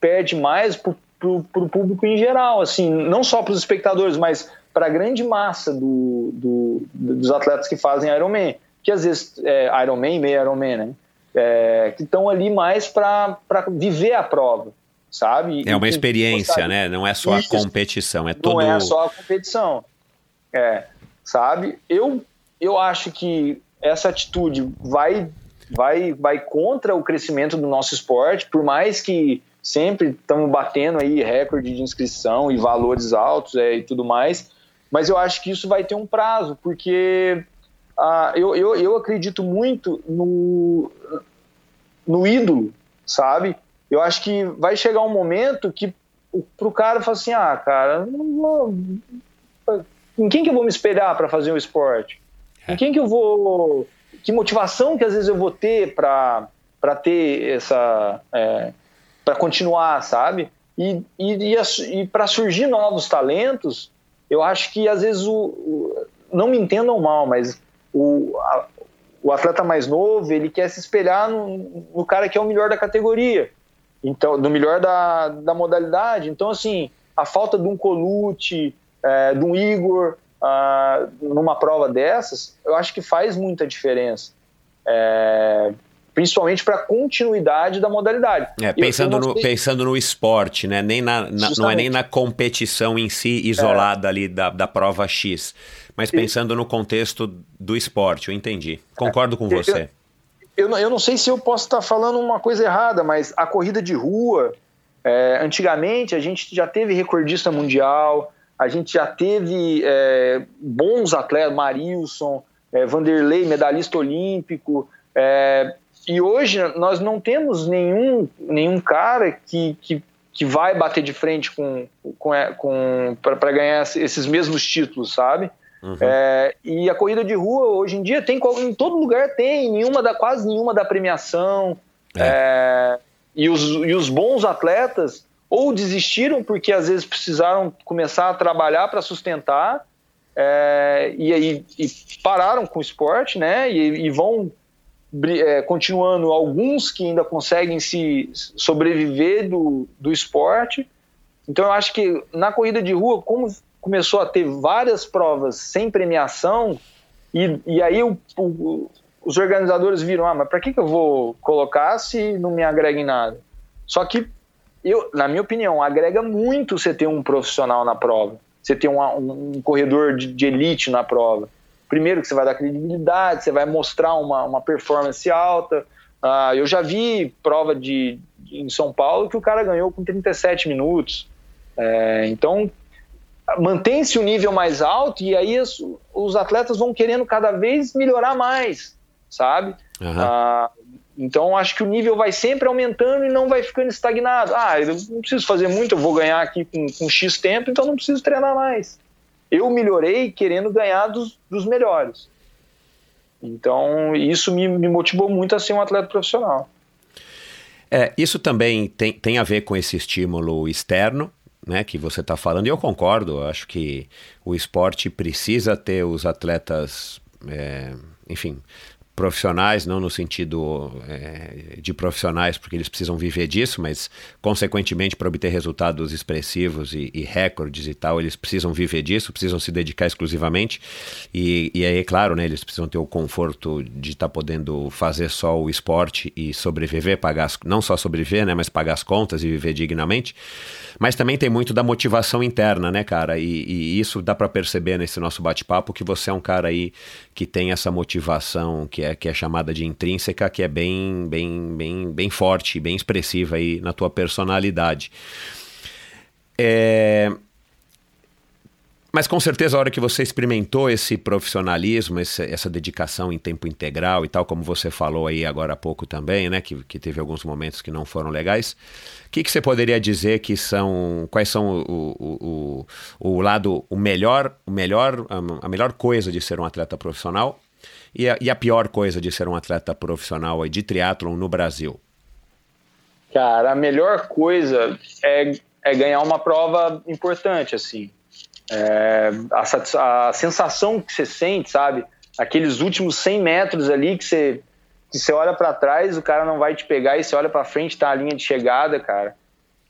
perde mais pro, pro público em geral, assim, não só para os espectadores, mas para a grande massa do, do, dos atletas que fazem Ironman, que às vezes é Ironman, meio Ironman, né? É, que estão ali mais para viver a prova, sabe? É uma experiência, né? Não é só Isso, a competição, é todo... Não é só a competição, é, sabe? Eu, eu acho que essa atitude vai, vai, vai contra o crescimento do nosso esporte, por mais que sempre estamos batendo aí recorde de inscrição e valores altos é, e tudo mais, mas eu acho que isso vai ter um prazo, porque ah, eu, eu, eu acredito muito no, no ídolo, sabe? Eu acho que vai chegar um momento que pro cara fala assim, ah, cara, vou... em quem que eu vou me espelhar para fazer o esporte? Em quem que eu vou... Que motivação que às vezes eu vou ter para ter essa... É, para continuar, sabe? E, e, e, e para surgir novos talentos, eu acho que às vezes o, o não me entendam mal, mas o, a, o atleta mais novo ele quer se espelhar no, no, cara que é o melhor da categoria, então no melhor da, da modalidade. Então assim a falta de um Colute, é, de um Igor numa prova dessas, eu acho que faz muita diferença. É, principalmente para a continuidade da modalidade. É, pensando, no, pensando no esporte, né? nem na, na não é nem na competição em si isolada é. ali da, da prova X, mas pensando e... no contexto do esporte, eu entendi. Concordo com você. Eu, eu, eu, não sei se eu posso estar falando uma coisa errada, mas a corrida de rua, é, antigamente a gente já teve recordista mundial, a gente já teve é, bons atletas, Marilson, é, Vanderlei, medalhista olímpico, é, e hoje nós não temos nenhum, nenhum cara que, que, que vai bater de frente com, com, é, com para ganhar esses mesmos títulos, sabe? Uhum. É, e a corrida de rua hoje em dia tem em todo lugar tem nenhuma da quase nenhuma da premiação é. É, e, os, e os bons atletas ou desistiram porque às vezes precisaram começar a trabalhar para sustentar é, e aí pararam com o esporte, né? E, e vão é, continuando alguns que ainda conseguem se sobreviver do, do esporte. Então eu acho que na corrida de rua, como começou a ter várias provas sem premiação, e, e aí o, o, os organizadores viram: ah, mas para que, que eu vou colocar se não me agrega em nada? Só que, eu, na minha opinião, agrega muito você ter um profissional na prova, você ter um, um, um corredor de, de elite na prova. Primeiro, que você vai dar credibilidade, você vai mostrar uma, uma performance alta. Uh, eu já vi prova de, em São Paulo que o cara ganhou com 37 minutos. É, então, mantém-se o nível mais alto e aí os, os, atletas vão querendo cada vez melhorar mais, sabe? Uhum. Ah, então acho que o nível vai sempre aumentando e não vai ficando estagnado. Ah, eu não preciso fazer muito, eu vou ganhar aqui com, com X tempo, então não preciso treinar mais. Eu melhorei querendo ganhar dos, dos melhores. Então isso me, me motivou muito a ser um atleta profissional. É, isso também tem, tem a ver com esse estímulo externo, né, que você está falando, e eu concordo, acho que o esporte precisa ter os atletas, é, enfim, profissionais, não no sentido é, de profissionais, porque eles precisam viver disso, mas consequentemente para obter resultados expressivos e, e, recordes e tal, eles precisam viver disso, precisam se dedicar exclusivamente e, e aí, é claro, né, eles precisam ter o conforto de estar tá podendo fazer só o esporte e sobreviver, pagar as, não só sobreviver, né, mas pagar as contas e viver dignamente. Mas também tem muito da motivação interna, né, cara? E, e isso dá para perceber nesse nosso bate-papo que você é um cara aí que tem essa motivação que é, que é chamada de intrínseca, que é bem, bem, bem, bem forte, bem expressiva aí na tua personalidade. É, mas com certeza a hora que você experimentou esse profissionalismo, esse, essa dedicação em tempo integral e tal, como você falou aí agora há pouco também, né, que, que teve alguns momentos que não foram legais, o que, que você poderia dizer que são, quais são o, o, o, o lado, o melhor, o melhor, a melhor coisa de ser um atleta profissional e a, e a pior coisa de ser um atleta profissional de triatlon no Brasil? Cara, a melhor coisa é, é ganhar uma prova importante, assim. É, a, a, sensação que você sente, sabe? Aqueles últimos 100 metros ali que você, que você olha para trás, o cara não vai te pegar, e você olha para frente, tá a linha de chegada, cara.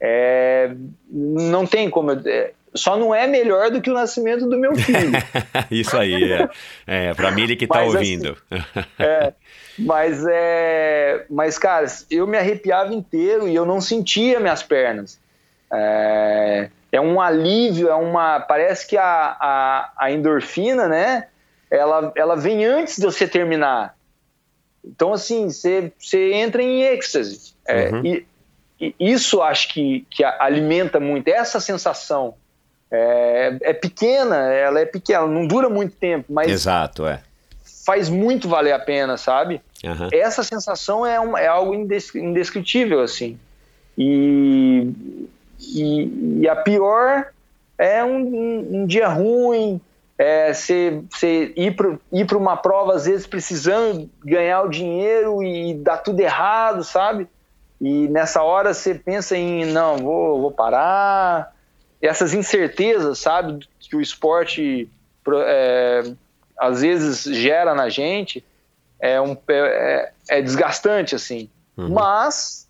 É, não tem como. É, só não é melhor do que o nascimento do meu filho. [LAUGHS] Isso aí, é. é para Mili que tá mas, assim, ouvindo. Assim, é, mas é. Mas, cara, eu me arrepiava inteiro e eu não sentia minhas pernas. É, é um alívio, é uma. Parece que a, a, a, endorfina, né? Ela, ela vem antes de você terminar. Então, assim, você, você entra em êxtase. É, uhum. e, e, isso acho que, que alimenta muito, essa sensação. É, é pequena, ela é pequena, não dura muito tempo, mas. Exato, é. Faz muito valer a pena, sabe? Uhum. Essa sensação é, um, é algo indescritível, assim. E e, e a pior é um, um, um dia ruim, é você, ir para uma prova, às vezes precisando ganhar o dinheiro e dá tudo errado, sabe? E nessa hora você pensa em, não, vou, vou parar. Essas incertezas, sabe, que o esporte é, às vezes gera na gente, é, um, é, é desgastante, assim. Uhum. Mas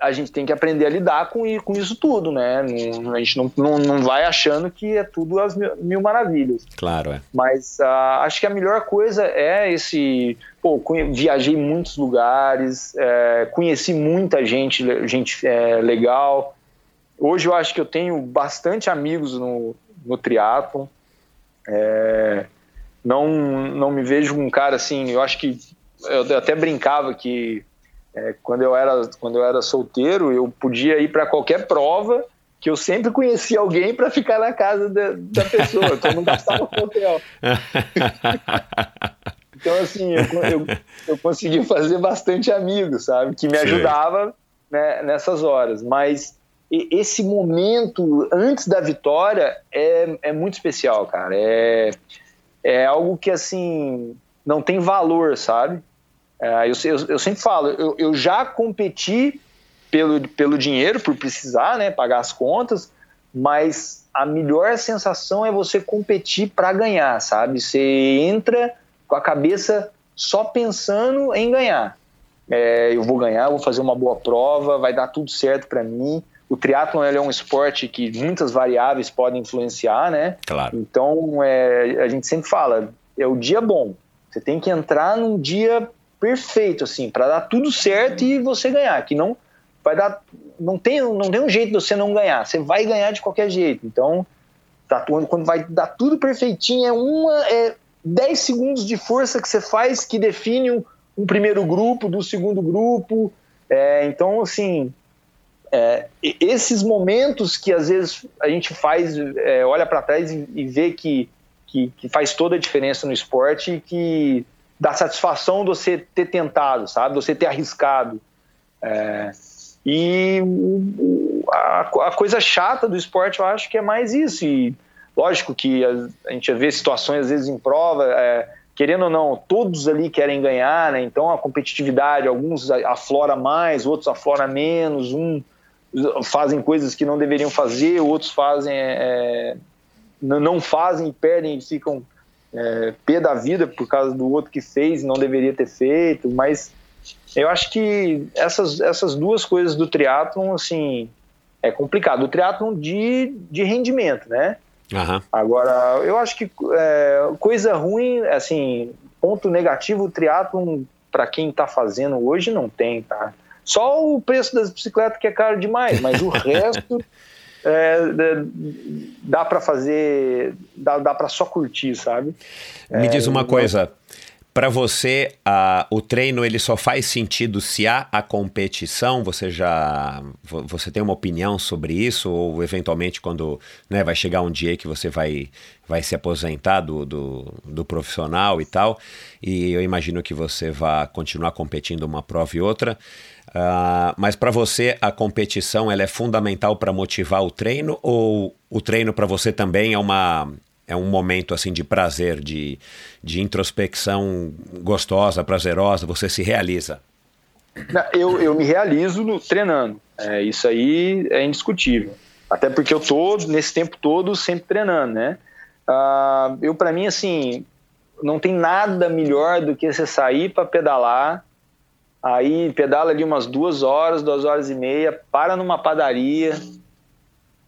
a gente tem que aprender a lidar com, com isso tudo, né? a gente não, não, não vai achando que é tudo as mil, mil maravilhas. Claro, é. Mas uh, acho que a melhor coisa é esse. Pô, viajei em muitos lugares, é, conheci muita gente, gente é, legal. Hoje eu acho que eu tenho bastante amigos no, no triatlon. É, não, não me vejo um cara assim, eu acho que eu até brincava que é, quando, eu era, quando eu era solteiro, eu podia ir para qualquer prova que eu sempre conhecia alguém para ficar na casa da, da pessoa, então eu não gastava com hotel. [LAUGHS] então, assim, eu, eu, eu, consegui fazer bastante amigos, sabe? Que me ajudava né, nessas horas. Mas esse momento antes da vitória é, é muito especial, cara. É, é algo que, assim, não tem valor, sabe? É, eu, eu, eu, sempre falo, eu, eu, já competi pelo, pelo dinheiro, por precisar né, pagar as contas, mas a melhor sensação é você competir para ganhar, sabe? Você entra com a cabeça só pensando em ganhar. É, eu vou ganhar, vou fazer uma boa prova, vai dar tudo certo para mim. O triatlon ele é um esporte que muitas variáveis podem influenciar, né? Claro. Então, é, a gente sempre fala, é o dia bom. Você tem que entrar num dia perfeito, assim, para dar tudo certo e você ganhar. Que não vai dar, não tem, não tem um jeito de você não ganhar. Você vai ganhar de qualquer jeito. Então, tá, quando vai dar tudo perfeitinho, é uma, é 10 segundos de força que você faz que define um, um primeiro grupo do segundo grupo. É, então, assim, é, esses momentos que às vezes a gente faz, é, olha para trás e, e vê que, que, que, faz toda a diferença no esporte e que dá satisfação de você ter tentado, sabe? Você ter arriscado. É, e a, a, coisa chata do esporte eu acho que é mais isso. E lógico que a, a gente vê situações às vezes em prova é, querendo ou não, todos ali querem ganhar, né? Então a competitividade, alguns aflora mais, outros aflora menos, um fazem coisas que não deveriam fazer, outros fazem é, não fazem perdem e ficam é, pé da vida por causa do outro que fez e não deveria ter feito, mas eu acho que essas, essas duas coisas do triatlon, assim, é complicado. O triatlon de, de rendimento, né? Uhum. Agora, eu acho que é, coisa ruim, assim, ponto negativo, o triatlon, para quem está fazendo hoje, não tem, tá? Só o preço das bicicletas que é caro demais, mas o [LAUGHS] resto é, é, dá para fazer, dá, dá para só curtir, sabe? Me diz uma coisa. Para você, a, o treino ele só faz sentido se há a competição? Você já você tem uma opinião sobre isso ou eventualmente quando né, vai chegar um dia que você vai, vai se aposentar do, do, do profissional e tal? E eu imagino que você vai continuar competindo uma prova e outra. Uh, mas para você a competição ela é fundamental para motivar o treino ou o treino para você também é uma é um momento assim de prazer, de, de introspecção gostosa, prazerosa, você se realiza? Eu, eu me realizo no, treinando. É, isso aí é indiscutível. Até porque eu tô nesse tempo todo sempre treinando, né? Uh, eu para mim assim não tem nada melhor do que você sair para pedalar, aí pedala ali umas duas horas, duas horas e meia, para numa padaria,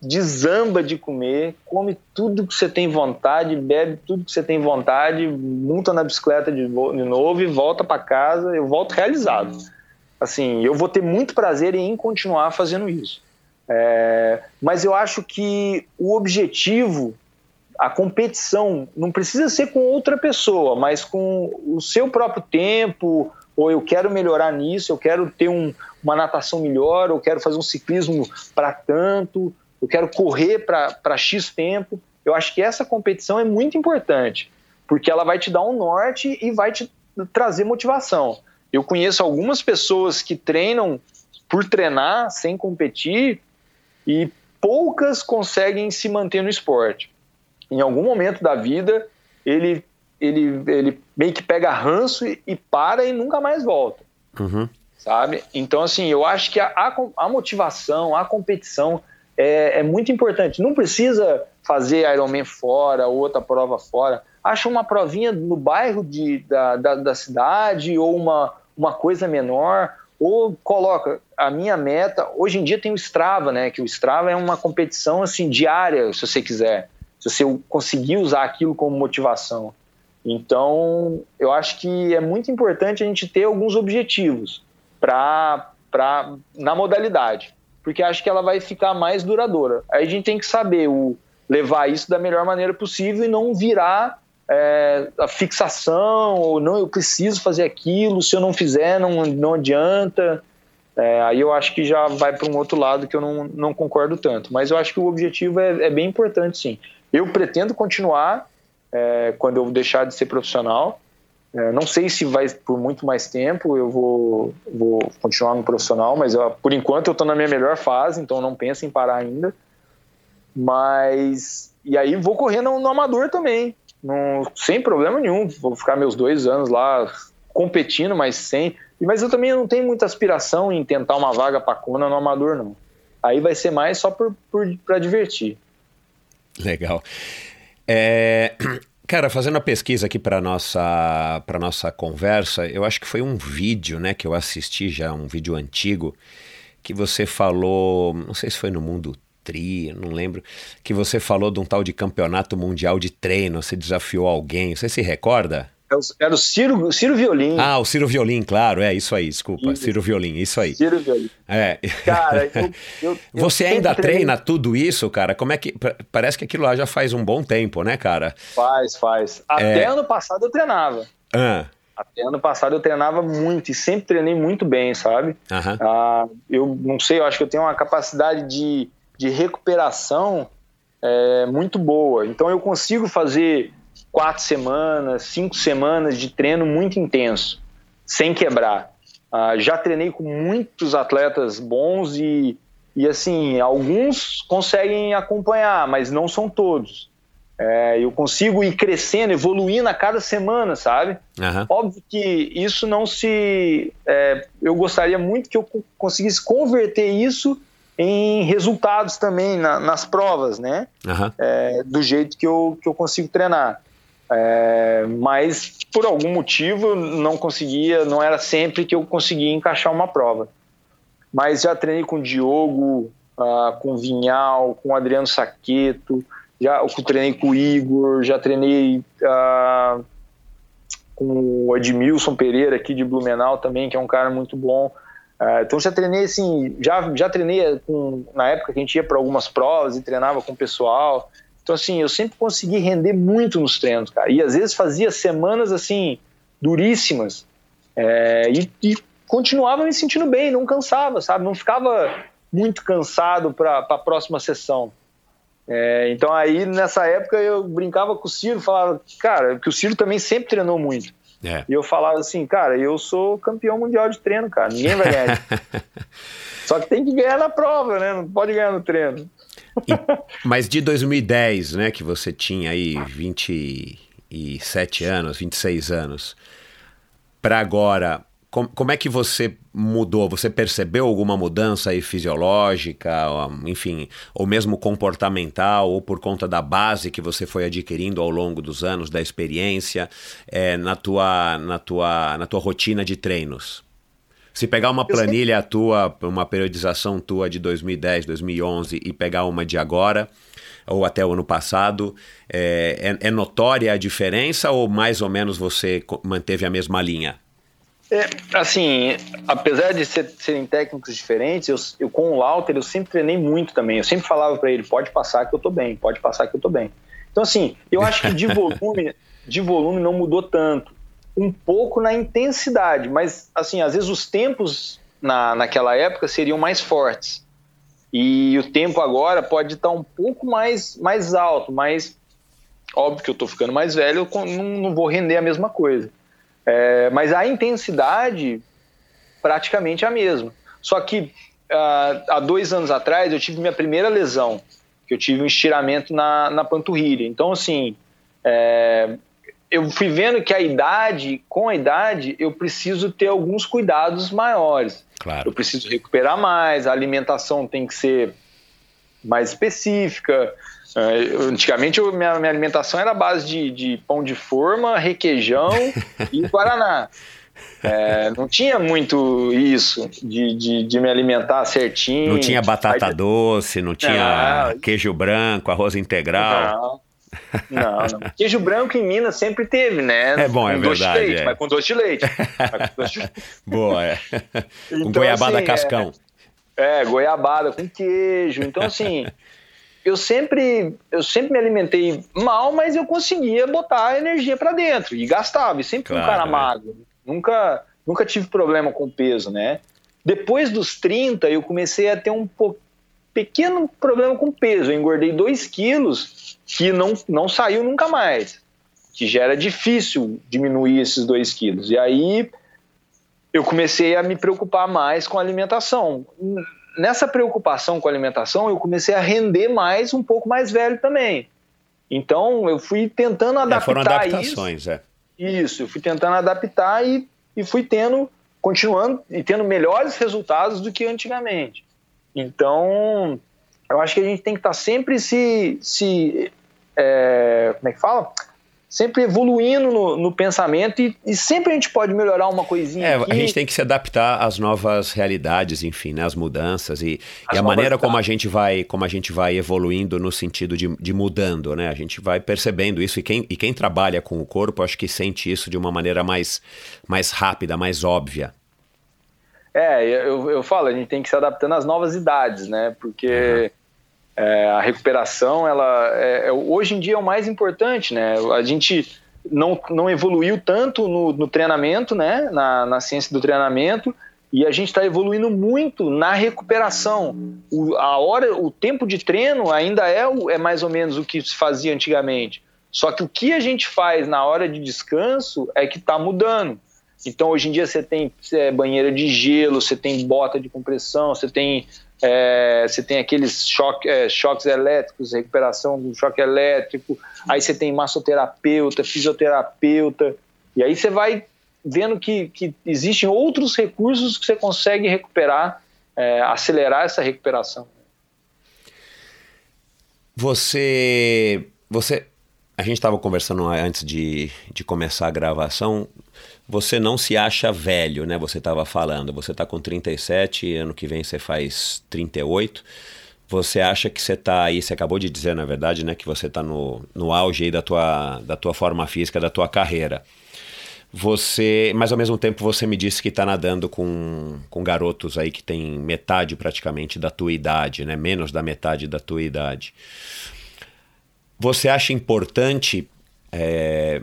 desamba de comer, come tudo que você tem vontade, bebe tudo que você tem vontade, monta na bicicleta de, novo e volta para casa. Eu volto realizado. Assim, eu vou ter muito prazer em continuar fazendo isso. É, mas eu acho que o objetivo, a competição, não precisa ser com outra pessoa, mas com o seu próprio tempo, ou eu quero melhorar nisso, eu quero ter um, uma natação melhor, eu quero fazer um ciclismo para tanto, eu quero correr para X tempo. Eu acho que essa competição é muito importante, porque ela vai te dar um norte e vai te trazer motivação. Eu conheço algumas pessoas que treinam por treinar sem competir e poucas conseguem se manter no esporte. Em algum momento da vida, ele, ele, ele meio que pega ranço e, e para e nunca mais volta. Uhum. Sabe? Então, assim, eu acho que a, a motivação, a competição, é, é muito importante. Não precisa fazer Ironman fora, outra prova fora. Acha uma provinha no bairro de, da, da, da cidade ou uma, uma coisa menor, ou coloca a minha meta. Hoje em dia tem o Strava, né? Que o Strava é uma competição assim diária, se você quiser, se você conseguir usar aquilo como motivação. Então, eu acho que é muito importante a gente ter alguns objetivos para na modalidade porque acho que ela vai ficar mais duradoura. Aí a gente tem que saber o, levar isso da melhor maneira possível e não virar é, a fixação, ou não, eu preciso fazer aquilo, se eu não fizer, não, não adianta. É, aí eu acho que já vai para um outro lado que eu não, não concordo tanto. Mas eu acho que o objetivo é, é bem importante, sim. Eu pretendo continuar é, quando eu deixar de ser profissional. É, não sei se vai por muito mais tempo, eu vou, vou continuar no profissional, mas eu, por enquanto eu estou na minha melhor fase, então não penso em parar ainda. Mas. E aí vou correr no, no amador também, no, sem problema nenhum. Vou ficar meus dois anos lá competindo, mas sem. Mas eu também não tenho muita aspiração em tentar uma vaga para Kona no amador, não. Aí vai ser mais só para divertir. Legal. É, [CLEARS THROAT] Cara, fazendo a pesquisa aqui para nossa para nossa conversa, eu acho que foi um vídeo, né, que eu assisti já, um vídeo antigo, que você falou, não sei se foi no Mundo Tri, não lembro, que você falou de um tal de campeonato mundial de treino, você desafiou alguém, você se recorda? Era o Ciro, Ciro Violim. Ah, o Ciro Violim, claro, é isso aí, desculpa. Isso. Ciro Violim, isso aí. Ciro Violim. É. Cara, [LAUGHS] eu, eu, Você eu ainda treinei... treina tudo isso, cara? Como é que. Parece que aquilo lá já faz um bom tempo, né, cara? Faz, faz. Até é... ano passado eu treinava. Ah. Até ano passado eu treinava muito e sempre treinei muito bem, sabe? Ah, eu não sei, eu acho que eu tenho uma capacidade de, de recuperação é, muito boa. Então eu consigo fazer quatro semanas, cinco semanas de treino muito intenso, sem quebrar. Uh, já treinei com muitos atletas bons e, e assim, alguns conseguem acompanhar, mas não são todos. É, eu consigo ir crescendo, evoluindo a cada semana, sabe? Uhum. Óbvio que isso não se. É, eu gostaria muito que eu conseguisse converter isso em resultados também na, nas provas, né? Uhum. É, do jeito que eu, que eu consigo treinar. É, mas por algum motivo não conseguia, não era sempre que eu conseguia encaixar uma prova. Mas já treinei com o Diogo, uh, com o Vinhal, com o Adriano Saqueto, já treinei com o Igor, já treinei uh, com o Edmilson Pereira aqui de Blumenau também, que é um cara muito bom. Uh, então já treinei assim, já, já treinei com, na época que a gente ia para algumas provas e treinava com o pessoal. Então, assim, eu sempre consegui render muito nos treinos, cara. E às vezes fazia semanas, assim, duríssimas. É, e, e, continuava me sentindo bem, não cansava, sabe? Não ficava muito cansado para a próxima sessão. É, então, aí, nessa época, eu brincava com o Ciro, falava, cara, que o Ciro também sempre treinou muito. É. E eu falava assim, cara, eu sou campeão mundial de treino, cara, ninguém vai ganhar. [LAUGHS] Só que tem que ganhar na prova, né? Não pode ganhar no treino. E, mas de 2010, né, que você tinha aí 27 anos, 26 anos, para agora, com, como é que você mudou? Você percebeu alguma mudança aí fisiológica, enfim, ou mesmo comportamental, ou por conta da base que você foi adquirindo ao longo dos anos, da experiência, é, na, tua, na, tua, na tua rotina de treinos? Se pegar uma planilha tua, uma periodização tua de 2010, 2011 e pegar uma de agora, ou até o ano passado, é, é, é notória a diferença ou mais ou menos você manteve a mesma linha? É, assim, apesar de ser, serem técnicos diferentes, eu, eu, com o Lauter eu sempre treinei muito também. Eu sempre falava para ele, pode passar que eu tô bem, pode passar que eu tô bem. Então assim, eu acho que de [LAUGHS] volume, de volume não mudou tanto um pouco na intensidade, mas assim, às vezes os tempos na, naquela época seriam mais fortes. E o tempo agora pode estar um pouco mais, mais alto, mas óbvio que eu estou ficando mais velho, eu não, não, vou render a mesma coisa. É, mas a intensidade praticamente é a mesma. Só que uh, há dois anos atrás eu tive minha primeira lesão, que eu tive um estiramento na, na panturrilha. Então, assim, é, eu fui vendo que a idade, com a idade, eu preciso ter alguns cuidados maiores. Claro. Eu preciso recuperar mais, a alimentação tem que ser mais específica. Uh, antigamente, eu, minha, minha, alimentação era a base de, de pão de forma, requeijão [LAUGHS] e guaraná. É, não tinha muito isso de, de, de, me alimentar certinho. Não tinha batata doce, não tinha não, queijo branco, arroz integral. Não. Não, não. Queijo branco em Minas sempre teve, né? É bom, é verdade. Leite, é. Mas com doce de leite. doce de... [LAUGHS] Boa, é. Então, com goiabada assim, cascão. É, é, goiabada com queijo. Então, assim, eu sempre, eu sempre me alimentei mal, mas eu conseguia botar energia para dentro e gastava. E sempre claro, um cara é. magro. Nunca, nunca tive problema com peso, né? Depois dos 30, eu comecei a ter um pequeno problema com peso. Eu engordei 2 quilos que não, não saiu nunca mais, que já era difícil diminuir esses 2 quilos. E aí eu comecei a me preocupar mais com a alimentação. Nessa preocupação com a alimentação, eu comecei a render mais um pouco mais velho também. Então eu fui tentando adaptar é, foram adaptações, isso. É. Isso, eu fui tentando adaptar e, e fui tendo, continuando e tendo melhores resultados do que antigamente. Então, eu acho que a gente tem que estar tá sempre se, se é, como é que fala? sempre evoluindo no, no pensamento e, e, sempre a gente pode melhorar uma coisinha. É, aqui. a gente tem que se adaptar às novas realidades, enfim, né, as mudanças e, e a maneira como a gente vai, como a gente vai evoluindo no sentido de, de mudando, né? A gente vai percebendo isso e quem, e quem trabalha com o corpo, acho que sente isso de uma maneira mais, mais rápida, mais óbvia. É, eu, eu falo, a gente tem que se adaptando às novas idades, né? Porque uhum. É, a recuperação, ela é, é, hoje em dia é o mais importante, né? A gente não, não evoluiu tanto no, no treinamento, né? Na, na ciência do treinamento, e a gente está evoluindo muito na recuperação. O, a hora, o tempo de treino ainda é, é mais ou menos o que se fazia antigamente. Só que o que a gente faz na hora de descanso é que está mudando. Então, hoje em dia, você tem é, banheira de gelo, você tem bota de compressão, você tem, é, você tem aqueles choque, é, choques elétricos, recuperação do choque elétrico, aí você tem massoterapeuta, fisioterapeuta, e aí você vai vendo que, que existem outros recursos que você consegue recuperar, é, acelerar essa recuperação. Você, você, a gente estava conversando antes de, de começar a gravação você não se acha velho, né? Você estava falando, você está com 37, ano que vem você faz 38. Você acha que você está aí, você acabou de dizer, na verdade, né, que você está no, no auge aí da tua, da tua forma física, da tua carreira. Você, mas ao mesmo tempo você me disse que está nadando com, com garotos aí que tem metade praticamente da tua idade, né? Menos da metade da tua idade. Você acha importante é,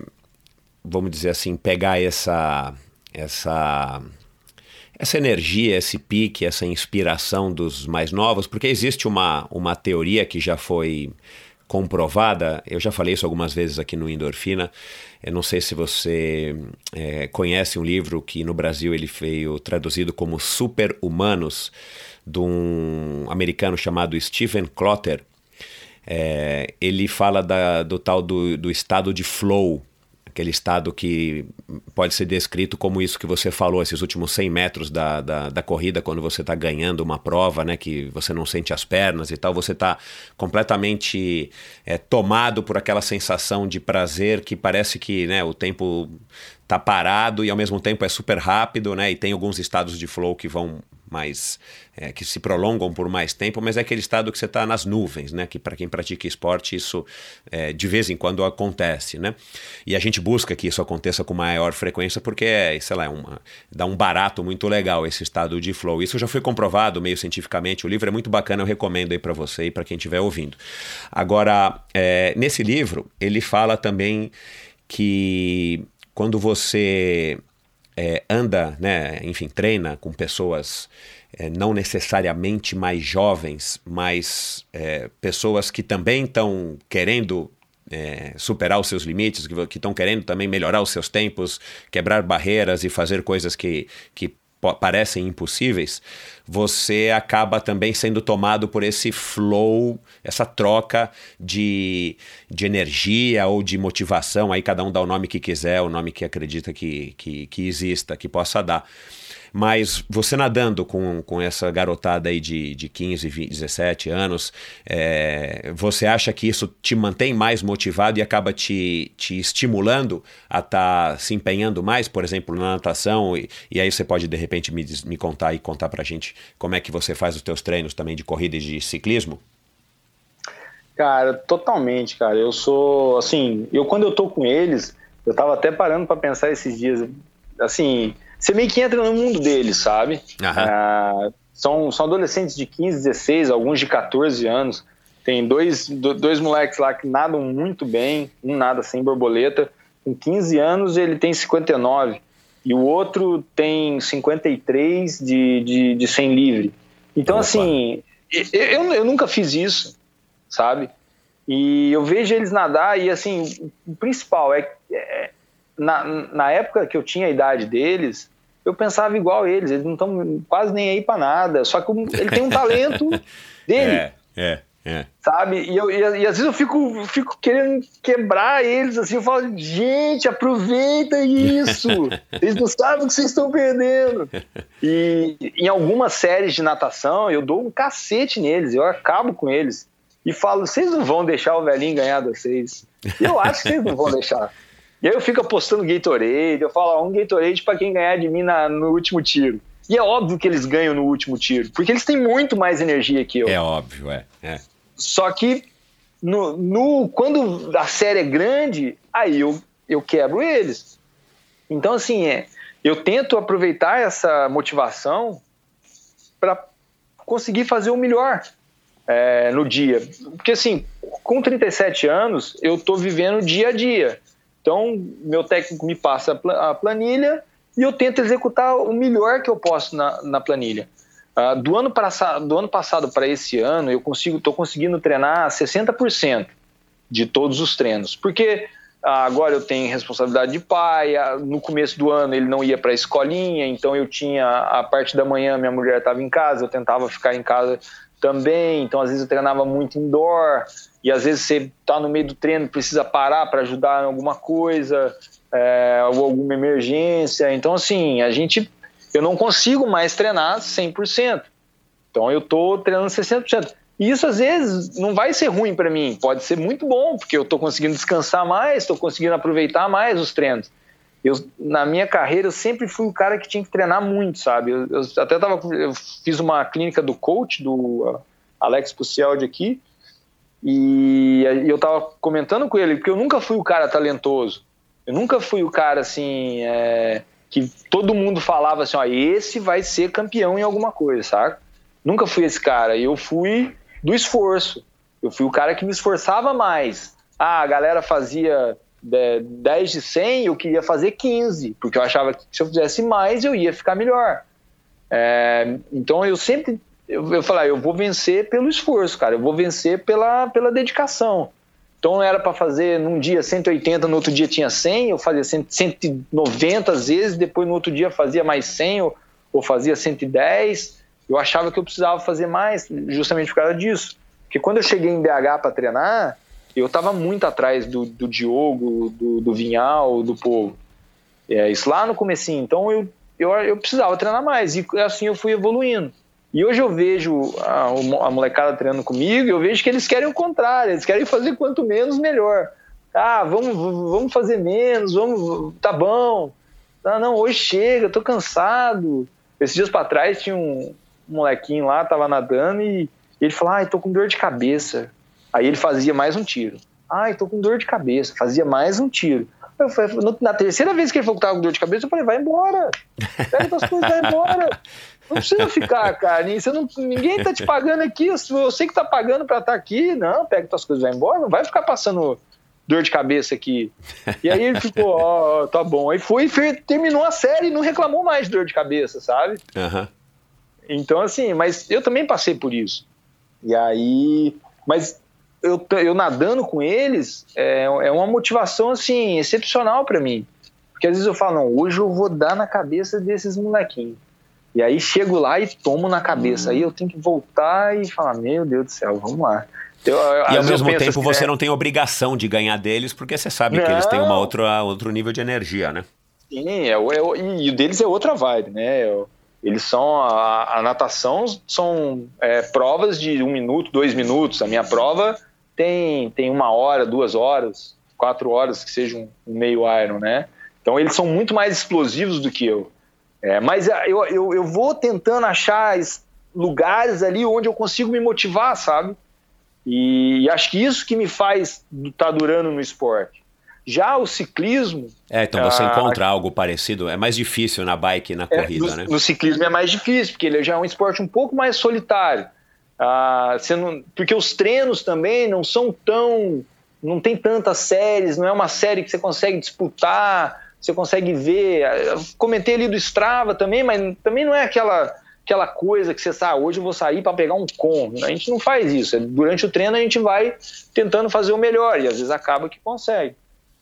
vamos dizer assim, pegar essa essa essa energia, esse pique, essa inspiração dos mais novos, porque existe uma, uma teoria que já foi comprovada, eu já falei isso algumas vezes aqui no Endorfina, eu não sei se você é, conhece um livro que no Brasil ele veio traduzido como Super Humanos, de um americano chamado Stephen Clotter, é, ele fala da, do tal do, do estado de flow, aquele estado que pode ser descrito como isso que você falou, esses últimos 100 metros da, da, da corrida, quando você está ganhando uma prova, né, que você não sente as pernas e tal, você está completamente é, tomado por aquela sensação de prazer que parece que né, o tempo está parado e ao mesmo tempo é super rápido, né, e tem alguns estados de flow que vão mais é, que se prolongam por mais tempo, mas é aquele estado que você está nas nuvens, né? Que para quem pratica esporte isso é, de vez em quando acontece, né? E a gente busca que isso aconteça com maior frequência porque é, sei lá, é uma, dá um barato muito legal esse estado de flow. Isso já foi comprovado meio cientificamente. O livro é muito bacana, eu recomendo aí para você e para quem estiver ouvindo. Agora, é, nesse livro ele fala também que quando você é, anda, né, enfim, treina com pessoas é, não necessariamente mais jovens, mas é, pessoas que também estão querendo é, superar os seus limites, que estão querendo também melhorar os seus tempos, quebrar barreiras e fazer coisas que, que parecem impossíveis, você acaba também sendo tomado por esse flow, essa troca de, de energia ou de motivação. Aí cada um dá o nome que quiser, o nome que acredita que, que, que exista, que possa dar. Mas você nadando com, com essa garotada aí de, de 15, 20, 17 anos, é, você acha que isso te mantém mais motivado e acaba te, te estimulando a estar tá se empenhando mais, por exemplo, na natação? E, e aí você pode, de repente, me, me contar e contar pra gente como é que você faz os teus treinos também de corrida e de ciclismo? Cara, totalmente, cara. Eu sou, assim, eu quando eu tô com eles, eu tava até parando para pensar esses dias, assim, você meio que entra no mundo deles, sabe? Ah, são, são adolescentes de 15, 16, alguns de 14 anos. Tem dois, dois moleques lá que nadam muito bem, um nada sem borboleta. Com 15 anos ele tem 59 e o outro tem 53 de, de, de 100 livre. Então, Opa. assim, eu, eu nunca fiz isso, sabe? E eu vejo eles nadar e, assim, o principal é, é na, na época que eu tinha a idade deles, eu pensava igual eles, eles não estão quase nem aí para nada. Só que ele tem um talento [LAUGHS] dele. É, é, é. Sabe? E, eu, e, às vezes eu fico, fico querendo quebrar eles, assim, eu falo, gente, aproveita isso! [LAUGHS] Eles não sabem o que vocês estão perdendo. E em algumas séries de natação, eu dou um cacete neles, eu acabo com eles. E falo, vocês não vão deixar o velhinho ganhar de vocês. Eu acho que vocês não vão deixar. E aí eu fico apostando Gatorade, eu falo, um Gatorade para quem ganhar de mim na, no último tiro. E é óbvio que eles ganham no último tiro, porque eles têm muito mais energia que eu. É óbvio, é. é. Só que no, no, quando a série é grande, aí eu, eu quebro eles. Então, assim, é, eu tento aproveitar essa motivação para conseguir fazer o melhor é, no dia. Porque, assim, com 37 anos, eu estou vivendo dia a dia. Então, meu técnico me passa a planilha e eu tento executar o melhor que eu posso na, na planilha. Uh, do, ano do ano passado para esse ano, eu consigo, estou conseguindo treinar 60% de todos os treinos. Porque uh, agora eu tenho responsabilidade de pai, uh, no começo do ano ele não ia para a escolinha, então eu tinha a parte da manhã, minha mulher estava em casa, eu tentava ficar em casa também, então às vezes eu treinava muito indoor, e às vezes você está no meio do treino, precisa parar para ajudar em alguma coisa, é, ou alguma emergência. Então, assim, a gente. Eu não consigo mais treinar 100%. Então, eu estou treinando 60%. E isso, às vezes, não vai ser ruim para mim. Pode ser muito bom, porque eu estou conseguindo descansar mais, estou conseguindo aproveitar mais os treinos. Eu, na minha carreira, eu sempre fui o cara que tinha que treinar muito, sabe? Eu, eu até tava, eu fiz uma clínica do coach, do uh, Alex Pucialdi aqui, e, eu estava comentando com ele, porque eu nunca fui o cara talentoso. Eu nunca fui o cara assim é, que todo mundo falava assim, ó, esse vai ser campeão em alguma coisa, sabe? Nunca fui esse cara. Eu fui do esforço. Eu fui o cara que me esforçava mais. Ah, a galera fazia 10 de 100, eu queria fazer 15, porque eu achava que se eu fizesse mais eu ia ficar melhor. É, então eu sempre eu, eu falei, ah, eu vou vencer pelo esforço, cara. Eu vou vencer pela, pela dedicação. Então era para fazer num dia 180, no outro dia tinha 100, eu fazia 190 às vezes, depois no outro dia fazia mais 100 ou, ou fazia 110. Eu achava que eu precisava fazer mais, justamente por causa disso. Porque quando eu cheguei em BH para treinar, eu estava muito atrás do, do Diogo, do, do Vinhal, do povo. É, isso lá no comecinho. Então eu, eu, eu precisava treinar mais. E assim eu fui evoluindo. E hoje eu vejo a, a molecada treinando comigo, eu vejo que eles querem o contrário, eles querem fazer quanto menos melhor. Ah, vamos, vamos fazer menos, vamos, tá bom. Ah, não, hoje chega, tô cansado. Esses dias para trás tinha um, molequinho lá, tava nadando e ele falou: "Ai, tô com dor de cabeça". Aí ele fazia mais um tiro. "Ai, tô com dor de cabeça", fazia mais um tiro. Falei, na terceira vez que ele falou que tava com dor de cabeça, eu falei: "Vai embora. Pega tuas coisas, vai embora". Não precisa ficar, cara. Você não, ninguém tá te pagando aqui. Eu sei que tá pagando para estar tá aqui. Não, pega tuas coisas e vai embora. Não vai ficar passando dor de cabeça aqui. E aí ele ficou, ó, oh, tá bom. Aí foi e terminou a série e não reclamou mais de dor de cabeça, sabe? Uhum. Então, assim, mas eu também passei por isso. E aí. Mas eu, eu nadando com eles é, é uma motivação, assim, excepcional para mim. Porque às vezes eu falo, não, hoje eu vou dar na cabeça desses molequinhos. E aí chego lá e tomo na cabeça. Aí eu tenho que voltar e falar: Meu Deus do céu, vamos lá. Eu, e ao mesmo tempo assim, você é... não tem obrigação de ganhar deles, porque você sabe não. que eles têm uma outra, outro nível de energia, né? Sim, é, é, e o deles é outra vibe, né? Eles são. A, a natação são é, provas de um minuto, dois minutos. A minha prova tem, tem uma hora, duas horas, quatro horas, que seja um, um meio iron, né? Então eles são muito mais explosivos do que eu. É, mas ah, eu, eu, eu vou tentando achar lugares ali onde eu consigo me motivar, sabe? E, e acho que isso que me faz estar tá durando no esporte. Já o ciclismo. É, então você ah, encontra algo parecido. É mais difícil na bike e na é, corrida, no, né? No ciclismo é mais difícil, porque ele já é um esporte um pouco mais solitário. Ah, não, porque os treinos também não são tão. Não tem tantas séries, não é uma série que você consegue disputar você consegue ver. Eu comentei ali do Strava também, mas também não é aquela aquela coisa que você sabe, ah, hoje eu vou sair para pegar um com. A gente não faz isso. Durante o treino a gente vai tentando fazer o melhor e às vezes acaba que consegue.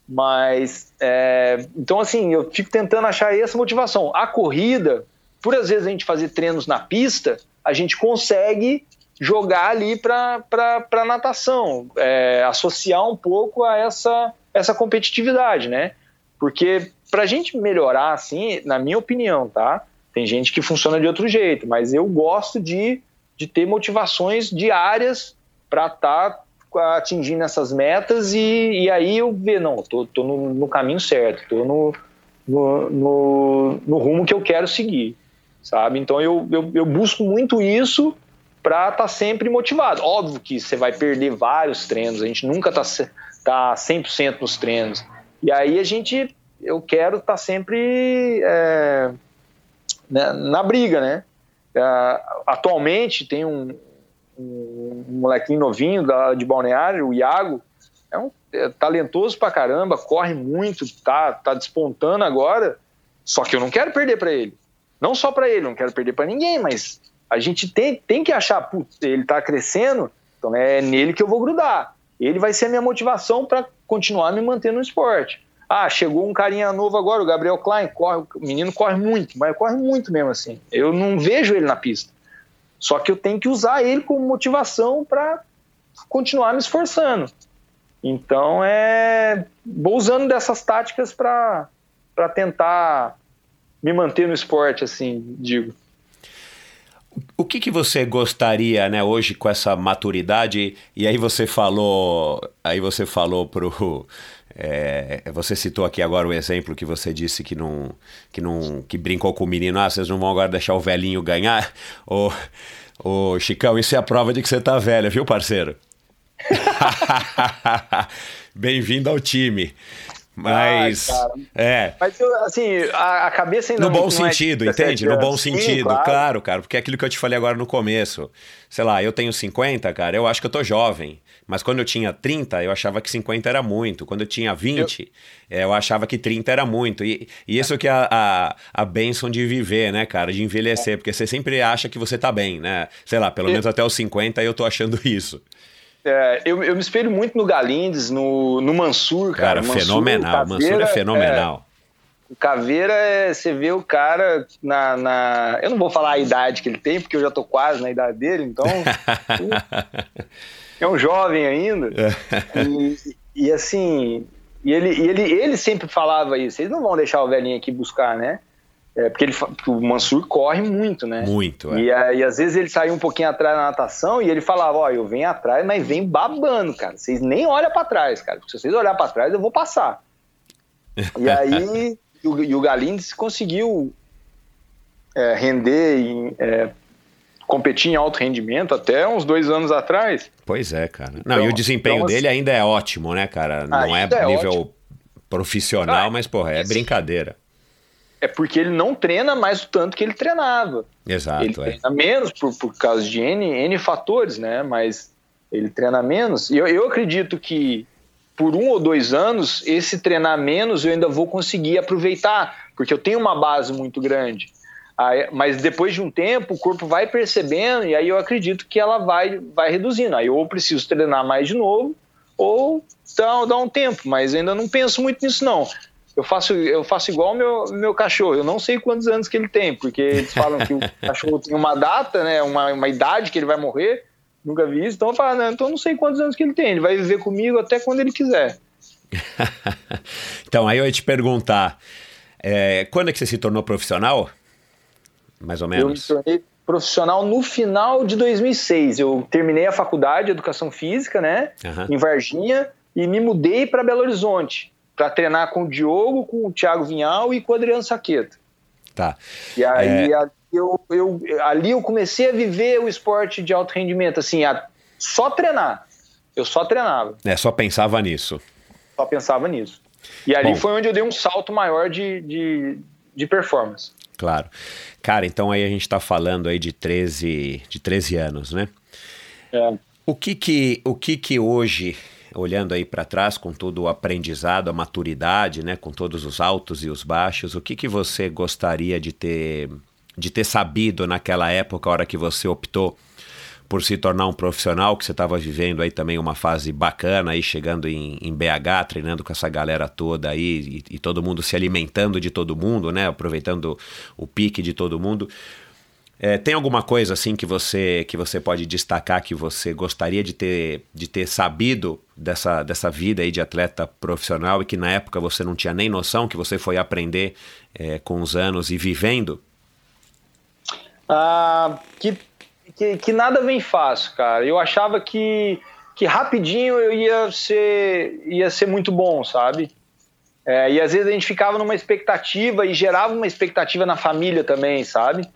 Mas, é, então assim, eu fico tentando achar essa motivação. A corrida, por às vezes a gente fazer treinos na pista, a gente consegue jogar ali para natação, é, associar um pouco a essa, essa competitividade, né? Porque para a gente melhorar, assim, na minha opinião, tá? Tem gente que funciona de outro jeito, mas eu gosto de, de ter motivações diárias para estar tá atingindo essas metas e, e aí eu ver, não, tô, tô no, no caminho certo, tô no, no, no, no, rumo que eu quero seguir, sabe? Então eu, eu, eu busco muito isso para estar tá sempre motivado. Óbvio que você vai perder vários treinos, a gente nunca está tá 100% nos treinos. E aí a gente, eu quero estar tá sempre é, né, na briga, né? É, atualmente tem um, um, molequinho novinho da, de Balneário, o Iago, é um é talentoso pra caramba, corre muito, tá, tá despontando agora, só que eu não quero perder para ele. Não só para ele, não quero perder para ninguém, mas a gente tem, tem que achar, putz, ele tá crescendo, então é nele que eu vou grudar. Ele vai ser a minha motivação para continuar me mantendo no esporte. Ah, chegou um carinha novo agora, o Gabriel Klein, corre, o menino corre muito, mas corre muito mesmo assim. Eu não vejo ele na pista. Só que eu tenho que usar ele como motivação para continuar me esforçando. Então, é, vou usando dessas táticas para tentar me manter no esporte, assim, digo. O que, que você gostaria, né, hoje com essa maturidade? E aí você falou, aí você falou pro é, [LAUGHS] você citou aqui agora o exemplo que você disse que não, que não, que brincou com o menino, ah, vocês não vão agora deixar o velhinho ganhar? [LAUGHS] Ô, ô Chicão, isso é a prova de que você tá velho, viu, parceiro? [LAUGHS] Bem-vindo ao time. Mas. Ai, é. Mas, assim, a, a cabeça ainda No bom é sentido, é entende? No bom Sim, sentido, claro. claro, cara. Porque é aquilo que eu te falei agora no começo. Sei lá, eu tenho 50, cara, eu acho que eu tô jovem. Mas quando eu tinha 30, eu achava que 50 era muito. Quando eu tinha 20, eu, eu achava que 30 era muito. E, e isso que é a, a, a benção de viver, né, cara? De envelhecer. Porque você sempre acha que você tá bem, né? Sei lá, pelo menos até os 50 eu tô achando [LAUGHS] isso. É, eu, eu me espelho muito no Galindes, no, no Mansur, cara. Cara, Mansur, fenomenal. Caveira, Mansur é fenomenal. É, o Caveira, é, você vê o cara na, na, Eu não vou falar a idade que ele tem, porque eu já tô quase na idade dele, então. [LAUGHS] é um jovem ainda. É. e, e assim. E ele, e ele, ele sempre falava isso. Eles não vão deixar o velhinho aqui buscar, né? É, porque, ele, porque o Mansur corre muito, né? Muito, é. E, e às vezes ele saiu um pouquinho atrás na natação e ele falava, ó, eu venho atrás, mas vem babando, cara. Vocês nem olham para trás, cara. Porque se vocês olharem para trás, eu vou passar. e aí, [LAUGHS] o, e o Galindes conseguiu é, render, em, é, competir em alto rendimento até uns dois anos atrás. Pois é, cara. Não, então, e o desempenho então, dele ainda é ótimo, né, cara? Não é, é nível ótimo. profissional, ah, mas, porra, é brincadeira é porque ele não treina mais o tanto que ele treinava. Exato. Ele é. treina menos por, por causa de N, N fatores, né? Mas ele treina menos. E eu, eu acredito que por um ou dois anos, esse treinar menos eu ainda vou conseguir aproveitar, porque eu tenho uma base muito grande. Aí, mas depois de um tempo, o corpo vai percebendo e aí eu acredito que ela vai, vai reduzindo. Aí ou eu preciso treinar mais de novo, ou dá, dá um tempo, mas ainda não penso muito nisso não. Eu faço, eu faço igual o meu, meu cachorro. Eu não sei quantos anos que ele tem, porque eles falam que o [LAUGHS] cachorro tem uma data, né, uma, uma idade que ele vai morrer. Nunca vi isso. Então eu falo, né, então eu não sei quantos anos que ele tem. Ele vai viver comigo até quando ele quiser. [LAUGHS] então, aí eu ia te perguntar, é, quando é que você se tornou profissional? Mais ou menos. Eu me tornei profissional no final de 2006. Eu terminei a faculdade de Educação Física, né, uhum. em Varginha, e me mudei para Belo Horizonte para treinar com o Diogo, com o Thiago Vinhal e com o Adriano Saqueta. Tá. E aí, é... ali, eu, eu, ali eu comecei a viver o esporte de alto rendimento, assim, a, só treinar. Eu só treinava. É, só pensava nisso. Só pensava nisso. E ali Bom, foi onde eu dei um salto maior de, de, de performance. Claro. Cara, então aí a gente está falando aí de 13, de 13 anos, né? É. O que que, o que que hoje olhando aí para trás com todo o aprendizado, a maturidade, né, com todos os altos e os baixos, o que, que você gostaria de ter, de ter sabido naquela época, a hora que você optou por se tornar um profissional, que você estava vivendo aí também uma fase bacana, aí chegando em, em BH, treinando com essa galera toda aí, e, e todo mundo se alimentando de todo mundo, né, aproveitando o pique de todo mundo. É, tem alguma coisa assim que você que você pode destacar que você gostaria de ter, de ter sabido dessa, dessa vida aí de atleta profissional e que na época você não tinha nem noção que você foi aprender é, com os anos e vivendo? Ah, que, que, que, nada vem fácil, cara. Eu achava que, que rapidinho eu ia ser, ia ser muito bom, sabe? É, e às vezes a gente ficava numa expectativa e gerava uma expectativa na família também, sabe?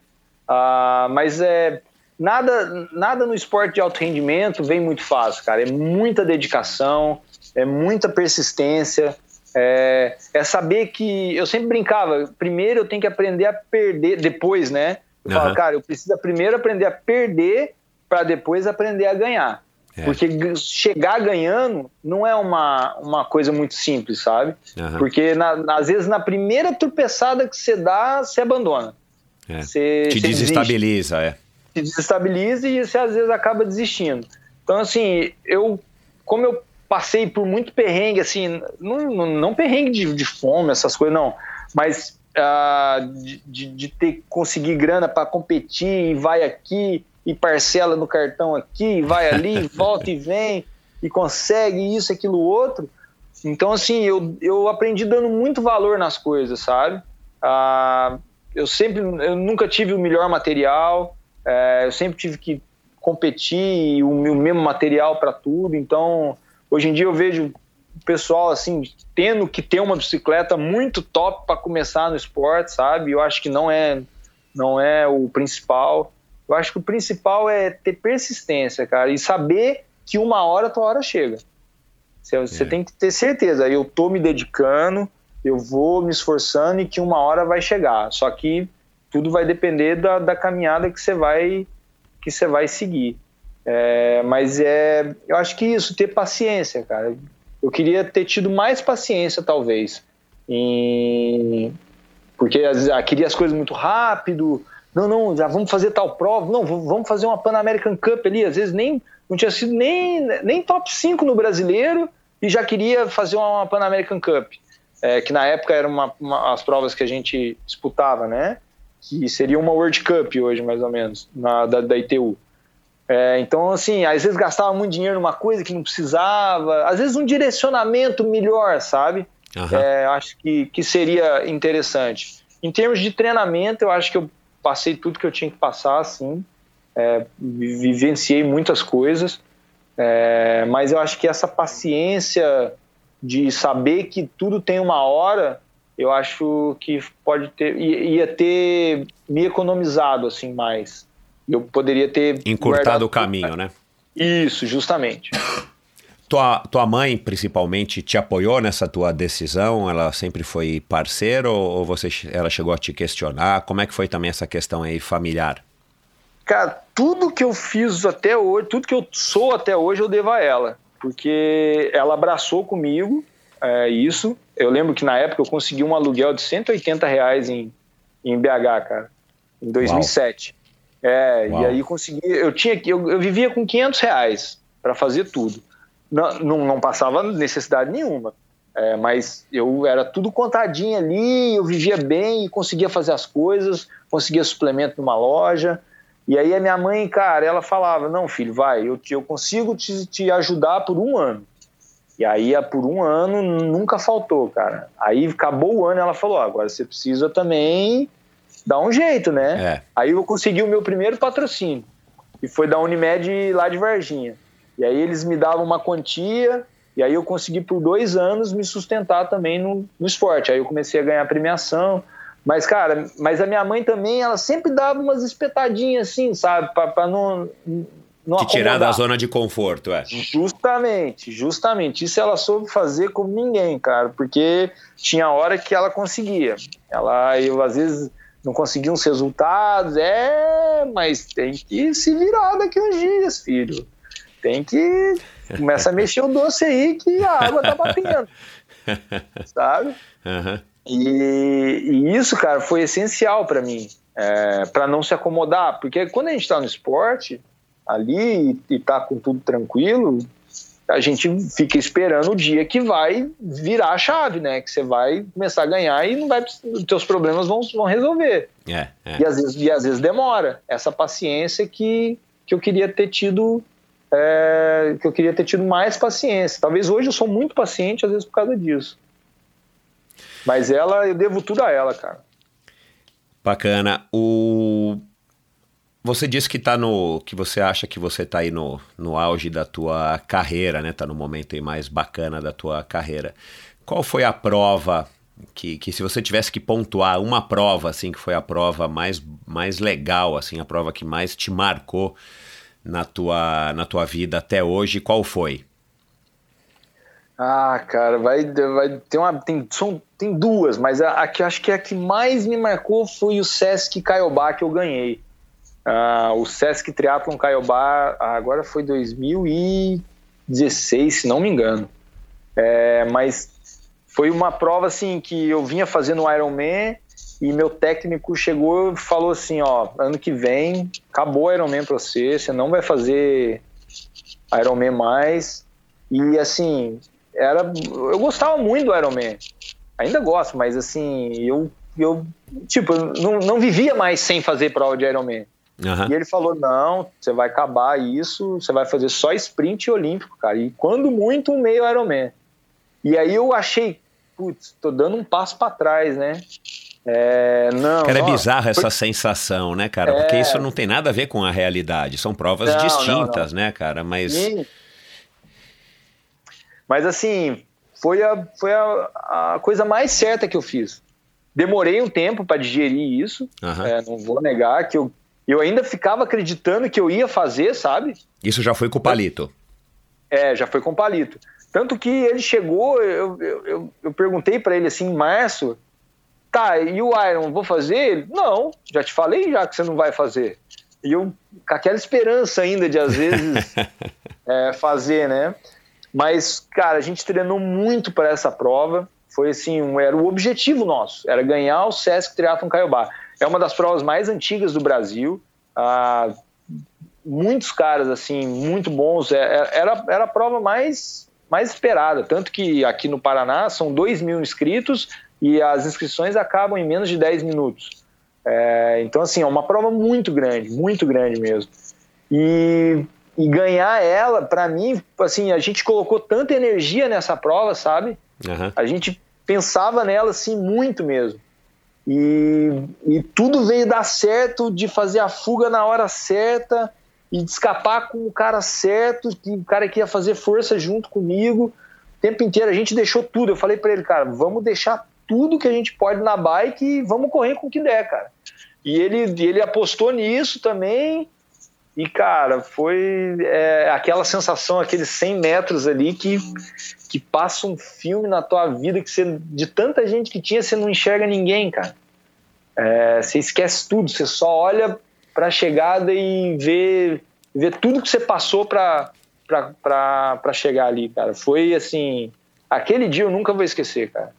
Ah, mas é, nada, nada no esporte de alto rendimento vem muito fácil, cara. É muita dedicação, é muita persistência. É, é saber que eu sempre brincava. Primeiro eu tenho que aprender a perder, depois, né? Eu Aham. falo, cara, eu preciso primeiro aprender a perder para depois aprender a ganhar. É. Porque chegar ganhando não é uma, uma coisa muito simples, sabe? Aham. Porque na- às vezes na primeira tropeçada que você dá, você abandona. É. Você, Te você desiste desestabiliza, é. se desestabiliza e você às vezes acaba desistindo. Então, assim, eu, como eu passei por muito perrengue, assim, não, não, perrengue de, de fome, essas coisas, não, mas ah, de, de, ter que conseguir grana para competir e vai aqui e parcela no cartão aqui, e vai ali, [LAUGHS] volta e vem e consegue isso, aquilo, outro. Então, assim, eu, eu aprendi dando muito valor nas coisas, sabe? Ah, eu sempre, eu nunca tive o melhor material, é, eu sempre tive que competir o, o mesmo material para tudo. Então, hoje em dia eu vejo o pessoal assim tendo que ter uma bicicleta muito top para começar no esporte, sabe? Eu acho que não é não é o principal. Eu acho que o principal é ter persistência, cara, e saber que uma hora a tua hora chega. Você, você É. tem que ter certeza. Eu tô me dedicando, eu vou me esforçando e que uma hora vai chegar. Só que tudo vai depender da, da caminhada que você vai que você vai seguir. É, mas é, eu acho que isso, ter paciência, cara. Eu queria ter tido mais paciência, talvez. Porque às vezes, ah, queria as coisas muito rápido. Não, não, já vamos fazer tal prova. Não, vamos fazer uma Pan American Cup ali. Às vezes nem não tinha sido nem, nem top 5 no brasileiro e já queria fazer uma Pan American Cup. É, que na época eram uma, uma- as provas que a gente disputava, né? Que seria uma World Cup hoje, mais ou menos, na, da, da ITU. É, então, assim, às vezes gastava muito dinheiro numa coisa que não precisava, às vezes um direcionamento melhor, sabe? Aham. É, acho que, que seria interessante. Em termos de treinamento, eu acho que eu passei tudo que eu tinha que passar, assim, é, vi- vivenciei muitas coisas, é, mas eu acho que essa paciência de saber que tudo tem uma hora, eu acho que pode ter ia ter me economizado assim mais. Eu poderia ter Encurtado o caminho, né? Isso, justamente. Tua, tua mãe, principalmente, te apoiou nessa tua decisão? Ela sempre foi parceira ou, ou você, ela chegou a te questionar? Como é que foi também essa questão aí familiar? Cara, tudo que eu fiz até hoje, tudo que eu sou até hoje, eu devo a ela. Porque ela abraçou comigo é, isso. Eu lembro que na época eu consegui um aluguel de 180 reais em, em BH, cara, em 2007. É, Uau. e aí consegui. Eu, tinha, que- eu, eu vivia com 500 reais para fazer tudo. Não, não, não passava necessidade nenhuma. É, mas eu era tudo contadinho ali, eu vivia bem e conseguia fazer as coisas, conseguia suplemento numa loja. E aí a minha mãe, cara, ela falava: Não, filho, vai, eu, te- eu consigo te, te ajudar por um ano. E aí, por um ano, nunca faltou, cara. Aí acabou o ano ela falou: "Ó, agora você precisa também dar um jeito, né? É. Aí eu consegui o meu primeiro patrocínio, que foi da Unimed lá de Varginha. E aí eles me davam uma quantia, e aí eu consegui por dois anos me sustentar também no, no esporte. Aí eu comecei a ganhar premiação. Mas, cara, mas a minha mãe também, ela sempre dava umas espetadinhas assim, sabe? Pra, pra não, não Te tirar da zona de conforto, é. Justamente, justamente. Isso ela soube fazer como ninguém, cara, porque tinha hora que ela conseguia. Ela, eu às vezes não conseguia uns resultados, é, mas tem que se virar daqui uns dias, filho. Tem que começa a mexer o doce aí que a água tá batendo, [LAUGHS] sabe? Aham. E, e isso, cara, foi essencial para mim, é, para não se acomodar, porque quando a gente está no esporte ali e, e tá com tudo tranquilo, a gente fica esperando o dia que vai virar a chave, né? Que você vai começar a ganhar e não vai, os teus problemas vão, vão resolver. É, é. E às vezes, e às vezes demora. Essa paciência que, que eu queria ter tido, é, que eu queria ter tido mais paciência. Talvez hoje eu sou muito paciente, às vezes por causa disso. Mas ela, eu devo tudo a ela, cara. Bacana. O... Você disse que tá no. que você acha que você está aí no, no auge da tua carreira, né? Tá no momento aí mais bacana da tua carreira. Qual foi a prova que, que se você tivesse que pontuar uma prova, assim, que foi a prova mais, mais legal, assim, a prova que mais te marcou na tua, na tua vida até hoje, qual foi? Ah, cara, vai, vai ter uma. Tem, são, tem duas, mas a, a que acho que é a que mais me marcou foi o Sesc Caiobá que eu ganhei. Ah, o Sesc Triathlon Caiobá agora foi 2016, se não me engano. É, mas foi uma prova assim que eu vinha fazendo o Ironman e meu técnico chegou e falou assim, ó, ano que vem acabou o Ironman para você, você não vai fazer Ironman mais. E assim, era eu gostava muito do Ironman. Ainda gosto, mas assim, eu eu tipo, não, não vivia mais sem fazer prova de Ironman. Uhum. E ele falou: não, você vai acabar isso, você vai fazer só sprint olímpico, cara. E quando muito, um meio Ironman. E aí eu achei, putz, tô dando um passo para trás, né? É, não, cara, é bizarro essa sensação, né, cara? É... Porque isso não tem nada a ver com a realidade. São provas não, distintas, não, não. né, cara? Mas. Sim. Mas assim, foi, a, foi a, a coisa mais certa que eu fiz. Demorei um tempo para digerir isso. Uhum. É, não vou negar que eu, eu ainda ficava acreditando que eu ia fazer, sabe? Isso já foi com o palito. É, já foi com o palito. Tanto que ele chegou, eu, eu, eu, eu perguntei para ele assim, em março, tá, e o Iron, vou fazer? Ele, não, já te falei já que você não vai fazer. E eu, com aquela esperança ainda de, às vezes, [LAUGHS] é, fazer, né? Mas, cara, a gente treinou muito para essa prova. Foi assim, um, era o objetivo nosso, era ganhar o Sesc Triathlon Caiobá. É uma das provas mais antigas do Brasil. Ah, muitos caras, assim, muito bons. É, é, era, era a prova mais, mais esperada. Tanto que aqui no Paraná são 2 mil inscritos e as inscrições acabam em menos de 10 minutos. É, então, assim, é uma prova muito grande, muito grande mesmo. E, e ganhar ela, para mim, assim, a gente colocou tanta energia nessa prova, sabe? Uhum. A gente pensava nela, assim, muito mesmo. E, e tudo veio dar certo de fazer a fuga na hora certa e de escapar com o cara certo, que o cara que ia fazer força junto comigo. O tempo inteiro a gente deixou tudo. Eu falei para ele, cara, vamos deixar tudo que a gente pode na bike e vamos correr com o que der, cara. E ele, ele apostou nisso também. E, cara, foi é, aquela sensação, aqueles 100 metros ali que, que passa um filme na tua vida que você, de tanta gente que tinha, você não enxerga ninguém, cara. É, você esquece tudo, você só olha para a chegada e vê, vê tudo que você passou para chegar ali, cara. Foi assim, aquele dia eu nunca vou esquecer, cara.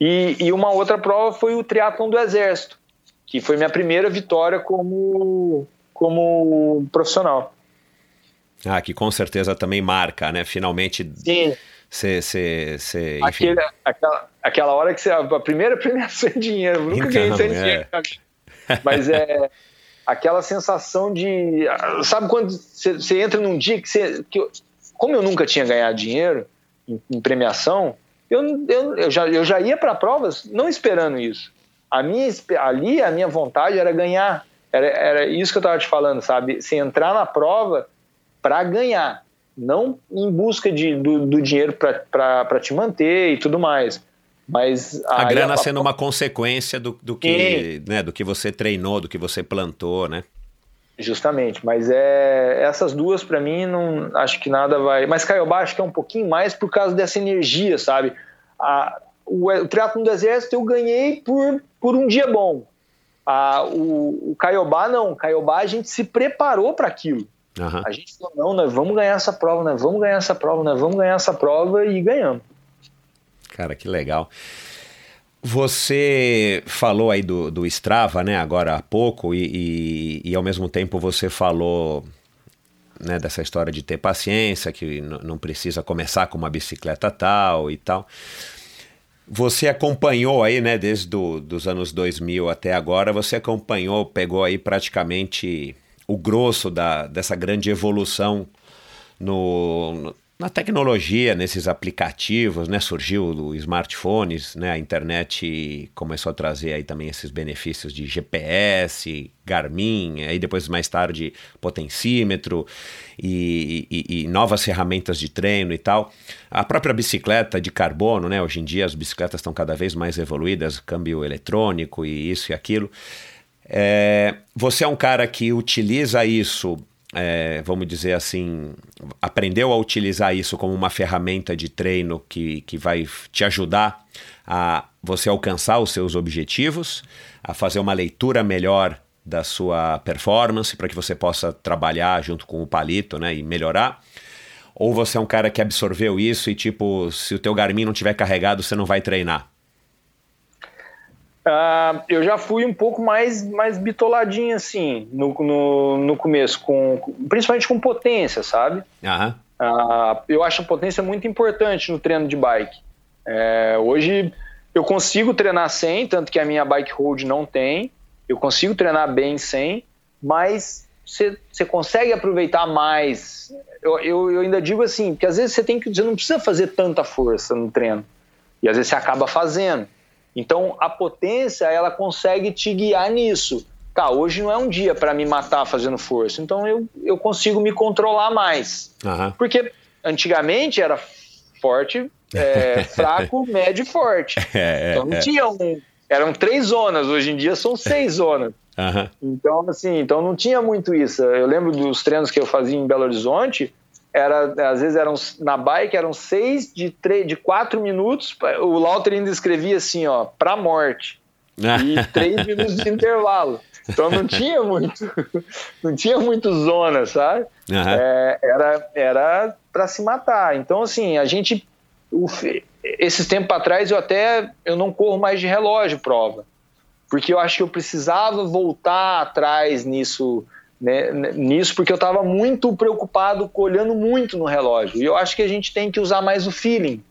E, e uma outra prova foi o triatlon do Exército, que foi minha primeira vitória como como profissional. Ah, que com certeza também marca, né? Finalmente. Sim. Você, você, você, Aquele, aquela, aquela hora que você. A primeira [LAUGHS] premiação em dinheiro. Nunca então, ganhei sem é. dinheiro. Mas é aquela sensação de. Sabe quando você, você entra num dia que você. Que eu, como eu nunca tinha ganhado dinheiro em, em premiação, eu, eu, eu, já, eu já ia para provas não esperando isso. A minha, ali a minha vontade era ganhar era, era isso que eu estava te falando, sabe? Se entrar na prova para ganhar, não em busca de, do, do dinheiro para te manter e tudo mais. Mas a grana a... sendo uma consequência do, do que, né, do que você treinou, do que você plantou, né? Justamente, mas é essas duas para mim não acho que nada vai. Mas Caiobá acho que é um pouquinho mais por causa dessa energia, sabe? A, o, o triatlo do exército eu ganhei por, por um dia bom, ah, o, o Caiobá não, o Caiobá a gente se preparou para aquilo. Uhum. A gente falou, não, nós vamos ganhar essa prova, nós vamos ganhar essa prova, nós vamos ganhar essa prova e ganhamos. Cara, que legal. Você falou aí do, do Strava, né, agora há pouco, e, e, e ao mesmo tempo você falou né, dessa história de ter paciência, que não precisa começar com uma bicicleta tal e tal. Você acompanhou aí, né, desde do, dos anos 2000 até agora, você acompanhou, pegou aí praticamente o grosso da, dessa grande evolução no, na tecnologia, nesses aplicativos, né? Surgiu o smartphones, né? A internet começou a trazer aí também esses benefícios de GPS, Garmin, aí depois mais tarde potencímetro e, e, e, novas ferramentas de treino e tal. A própria bicicleta de carbono, né? Hoje em dia as bicicletas estão cada vez mais evoluídas, câmbio eletrônico e isso e aquilo. É, você é um cara que utiliza isso é, vamos dizer assim, aprendeu a utilizar isso como uma ferramenta de treino que, que vai te ajudar a você alcançar os seus objetivos, a fazer uma leitura melhor da sua performance para que você possa trabalhar junto com o palito né, e melhorar. Ou você é um cara que absorveu isso e, tipo, se o teu Garmin não tiver carregado, você não vai treinar? Uh, eu já fui um pouco mais, mais bitoladinho, assim, no, no, no começo, com, principalmente com potência, sabe? Uhum. Uh, eu acho a potência muito importante no treino de bike. É, hoje eu consigo treinar sem, tanto que a minha bike hold não tem, eu consigo treinar bem sem, mas você consegue aproveitar mais. Eu, eu, eu, ainda digo assim, porque às vezes você tem que, você não precisa fazer tanta força no treino, e às vezes você acaba fazendo. Então a potência ela consegue te guiar nisso. Tá, hoje não é um dia para me matar fazendo força, então eu, eu consigo me controlar mais. Uhum. Porque antigamente era forte, é, [LAUGHS] fraco, médio e forte. É, então não é. tinha um. Eram três zonas, hoje em dia são seis zonas. Uhum. Então, assim, então não tinha muito isso. Eu lembro dos treinos que eu fazia em Belo Horizonte, era, às vezes eram na bike eram seis de três, de quatro minutos. O Lauter ainda escrevia assim, ó, para morte e [LAUGHS] três minutos de intervalo. Então não tinha muito, [LAUGHS] não tinha muito zona, sabe? Uhum. É, era era para se matar. Então assim a gente o, esses tempos atrás eu até eu não corro mais de relógio prova porque eu acho que eu precisava voltar atrás nisso né, nisso, porque eu estava muito preocupado, olhando muito no relógio. E eu acho que a gente tem que usar mais o feeling,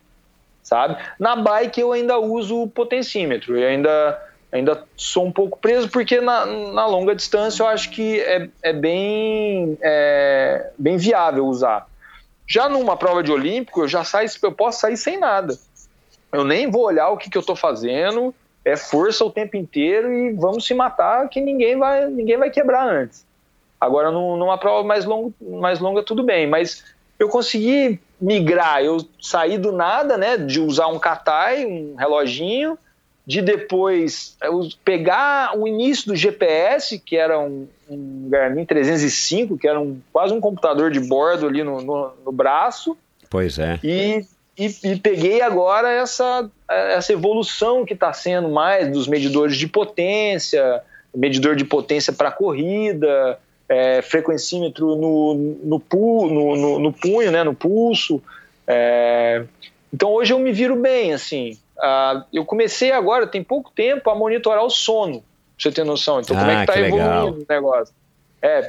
sabe? Na bike eu ainda uso o potencímetro, eu ainda, ainda sou um pouco preso, porque na, na longa distância eu acho que é, é, bem, é bem viável usar. Já numa prova de olímpico, eu já saio, eu posso sair sem nada. Eu nem vou olhar o que, que eu estou fazendo, é força o tempo inteiro e vamos se matar que ninguém vai, ninguém vai quebrar antes. Agora, numa prova mais, longo, mais longa, tudo bem, mas eu consegui migrar, eu saí do nada, né, de usar um Katai, um reloginho, de depois pegar o início do GPS, que era um, um Garmin 305, que era um, quase um computador de bordo ali no, no, no braço. Pois é. E, e, e, peguei agora essa, essa evolução que está sendo mais dos medidores de potência, medidor de potência para corrida, é, frequencímetro no, no, no, no, no, punho, né, no pulso. É, então hoje eu me viro bem, assim. Uh, eu comecei agora, tem pouco tempo, a monitorar o sono, pra você ter noção. Então, ah, como é que tá que evoluindo o negócio? É,